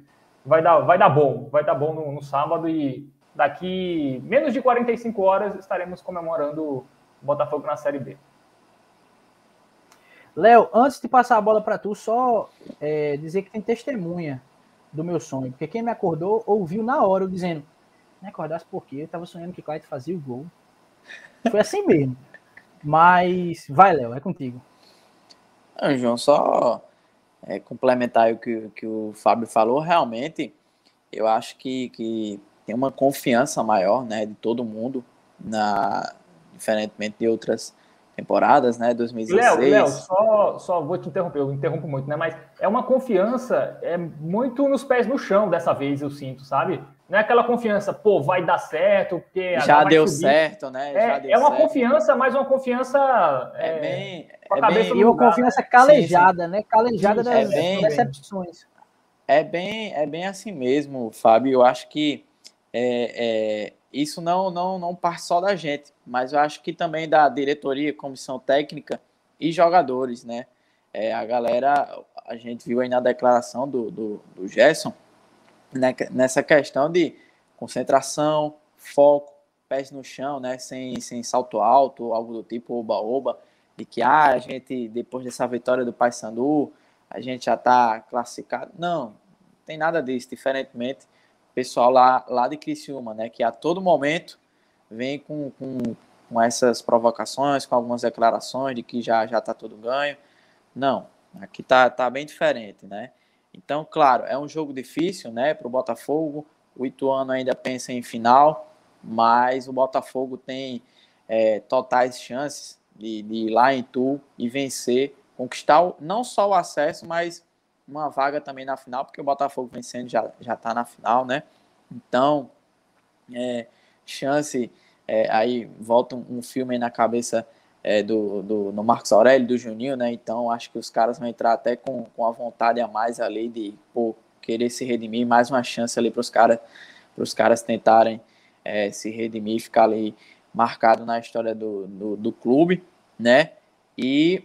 [SPEAKER 3] vai, dar, vai dar bom, vai dar bom no, no sábado e daqui menos de 45 horas estaremos comemorando o Botafogo na Série B.
[SPEAKER 1] Léo, antes de passar a bola para tu, só é, dizer que tem testemunha do meu sonho, porque quem me acordou ouviu na hora eu dizendo: Me acordasse porque eu tava sonhando que o Clyde fazia o gol. Foi assim mesmo. Mas vai, Léo, é contigo.
[SPEAKER 2] Não, João, só é, complementar o que, que o Fábio falou, realmente eu acho que, que tem uma confiança maior né, de todo mundo, na, diferentemente de outras temporadas, né? 2016. Léo, Léo,
[SPEAKER 3] só, só vou te interromper, eu interrompo muito, né? Mas é uma confiança é muito nos pés no chão dessa vez, eu sinto, sabe? Não é aquela confiança, pô, vai dar certo, porque
[SPEAKER 2] já deu subir. certo, né?
[SPEAKER 3] É,
[SPEAKER 2] deu
[SPEAKER 3] é uma certo. confiança, mas uma confiança é, é
[SPEAKER 1] bem, é bem e uma lugar, confiança né? calejada, sim, sim. né? Calejada sim, das, é bem, decepções.
[SPEAKER 2] É bem, é bem assim mesmo, Fábio. Eu acho que é, é isso não, não, não parte só da gente, mas eu acho que também da diretoria, comissão técnica e jogadores, né? É, a galera, a gente viu aí na declaração do, do, do Gerson, né, nessa questão de concentração, foco, pés no chão, né? Sem, sem salto alto, algo do tipo oba-oba, de que ah, a gente, depois dessa vitória do Paysandu, a gente já está classificado. Não, não tem nada disso, diferentemente pessoal lá, lá de Criciúma, né, que a todo momento vem com, com, com essas provocações, com algumas declarações de que já já está tudo ganho. Não, aqui tá, tá bem diferente, né? Então, claro, é um jogo difícil, né, para o Botafogo. O Ituano ainda pensa em final, mas o Botafogo tem é, totais chances de, de ir lá em Tu e vencer, conquistar não só o acesso, mas uma vaga também na final, porque o Botafogo vencendo já já está na final, né? Então, é, chance é, aí volta um, um, filme aí na cabeça é, do, do no Marcos Aurélio, do Juninho, né? Então acho que os caras vão entrar até com, com a vontade a mais ali de pô, querer se redimir, mais uma chance ali para os caras para os caras tentarem é, se redimir, ficar ali marcado na história do, do, do clube, né? E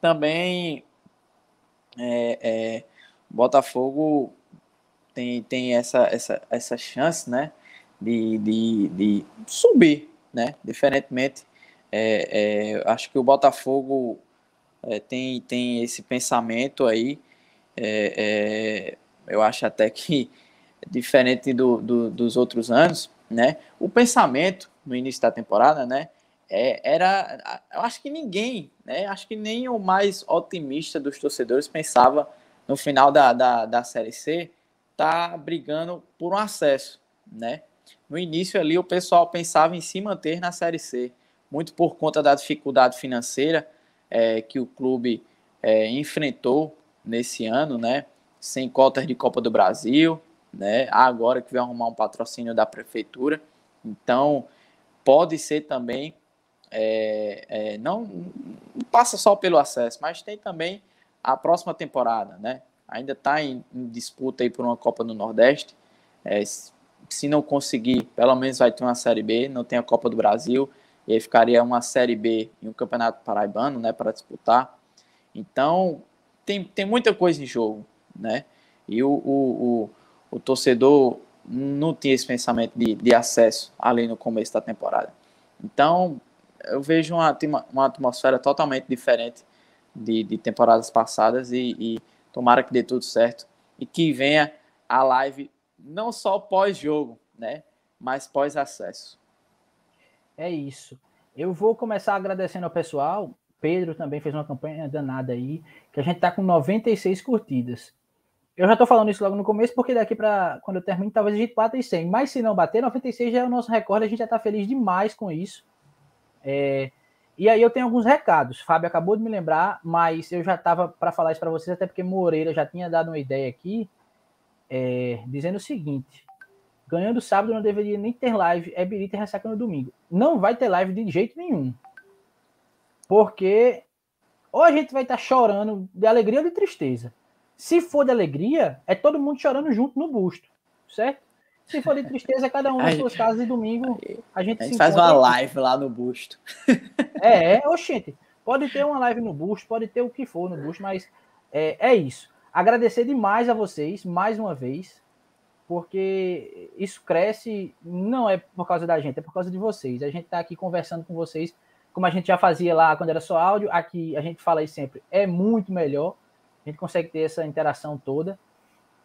[SPEAKER 2] também é, é, Botafogo tem, tem essa, essa, essa chance, né, de, de, de subir, né, diferentemente, é, é, acho que o Botafogo é, tem, tem esse pensamento aí, é, é, eu acho até que [laughs] diferente do, do, dos outros anos, né, o pensamento no início da temporada, né, é, era, eu acho que ninguém, né, acho que nem o mais otimista dos torcedores pensava no final da, da, da Série C tá brigando por um acesso, né? No início ali o pessoal pensava em se manter na Série C, muito por conta da dificuldade financeira é, que o clube é, enfrentou nesse ano, né? Sem cotas de Copa do Brasil, né? Agora que vai arrumar um patrocínio da prefeitura, então pode ser também é, é, não, não passa só pelo acesso, mas tem também a próxima temporada, né? ainda está em, em, disputa aí por uma Copa do Nordeste. É, se não conseguir, pelo menos vai ter uma Série B, não tem a Copa do Brasil, e aí ficaria uma Série B e um Campeonato Paraibano, né, para disputar. Então, tem, tem muita coisa em jogo, né? E o, o, o, o torcedor não tinha esse pensamento de, de acesso ali no começo da temporada. Então, eu vejo uma, uma atmosfera totalmente diferente de, de temporadas passadas e, e Tomara que dê tudo certo e que venha a live não só pós-jogo, né? Mas pós-acesso.
[SPEAKER 1] É isso. Eu vou começar agradecendo ao pessoal. Pedro também fez uma campanha danada aí, que a gente tá com 96 curtidas. Eu já tô falando isso logo no começo, porque daqui para quando eu termino, talvez a gente bata em 100. Mas se não bater, 96 já é o nosso recorde, a gente já tá feliz demais com isso. É, E aí eu tenho alguns recados. Fábio acabou de me lembrar, mas eu já estava para falar isso para vocês, até porque Moreira já tinha dado uma ideia aqui, é, dizendo o seguinte: ganhando sábado não deveria nem ter live, é Birita Ressaca no domingo. Não vai ter live de jeito nenhum. Porque ou a gente vai estar tá chorando de alegria ou de tristeza. Se for de alegria, é todo mundo chorando junto no busto, certo? Se for de tristeza, cada um nas suas casas e domingo a gente,
[SPEAKER 2] a gente faz uma live lá no busto.
[SPEAKER 1] É, é, oxente. Pode ter uma live no busto, pode ter o que for no busto, mas é, é isso. Agradecer demais a vocês, mais uma vez, porque isso cresce, não é por causa da gente, é por causa de vocês. A gente está aqui conversando com vocês, como a gente já fazia lá quando era só áudio, aqui a gente fala aí sempre, é muito melhor, a gente consegue ter essa interação toda.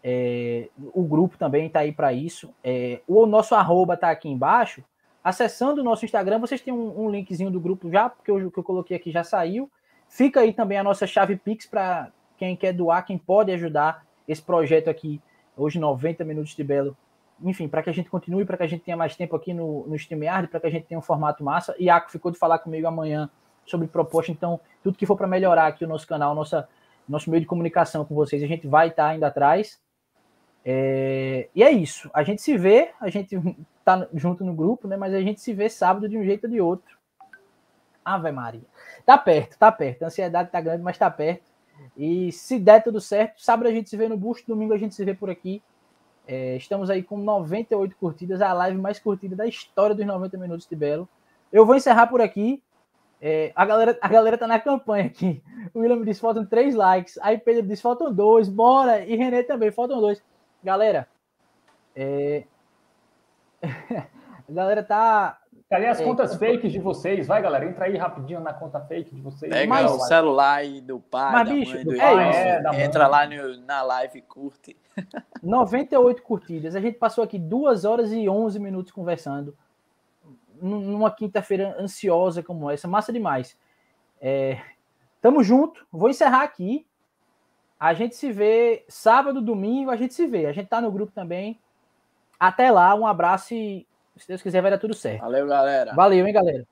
[SPEAKER 1] É, o grupo também está aí para isso. É, o nosso arroba está aqui embaixo. Acessando o nosso Instagram, vocês têm um, um linkzinho do grupo já, porque o que eu coloquei aqui já saiu. Fica aí também a nossa chave Pix para quem quer doar, quem pode ajudar esse projeto aqui, hoje 90 minutos de Belo. Enfim, para que a gente continue, para que a gente tenha mais tempo aqui no, no StreamYard, para que a gente tenha um formato massa. Iaco ficou de falar comigo amanhã sobre proposta, então tudo que for para melhorar aqui o nosso canal, nossa, nosso meio de comunicação com vocês, a gente vai estar tá indo atrás. É, e é isso. A gente se vê, a gente tá junto no grupo, né? Mas a gente se vê sábado de um jeito ou de outro. Ave Maria. Tá perto, tá perto. A ansiedade tá grande, mas tá perto. E se der tudo certo, sábado a gente se vê no busto, domingo a gente se vê por aqui. É, estamos aí com 98 curtidas, a live mais curtida da história dos 90 minutos de Belo. Eu vou encerrar por aqui. É, a, galera, a galera tá na campanha aqui. O William disse faltam três likes. Aí Pedro disse faltam dois. Bora! E René também, faltam dois. Galera, é... a [laughs] galera tá.
[SPEAKER 3] Cadê as é, contas fakes de vocês? Vai, galera, entra aí rapidinho na conta fake de vocês.
[SPEAKER 2] Pega Mas, o celular aí do pai, Mas, da bicho, mãe, do é, irmão, é, entra lá no, na live e curte. [laughs]
[SPEAKER 1] 98 curtidas. A gente passou aqui duas horas e 11 minutos conversando. Numa quinta-feira ansiosa como essa. Massa demais. É, tamo junto. Vou encerrar aqui. A gente se vê sábado, domingo, a gente se vê. A gente tá no grupo também. Até lá, um abraço e se Deus quiser vai dar tudo certo.
[SPEAKER 2] Valeu, galera.
[SPEAKER 1] Valeu, hein, galera.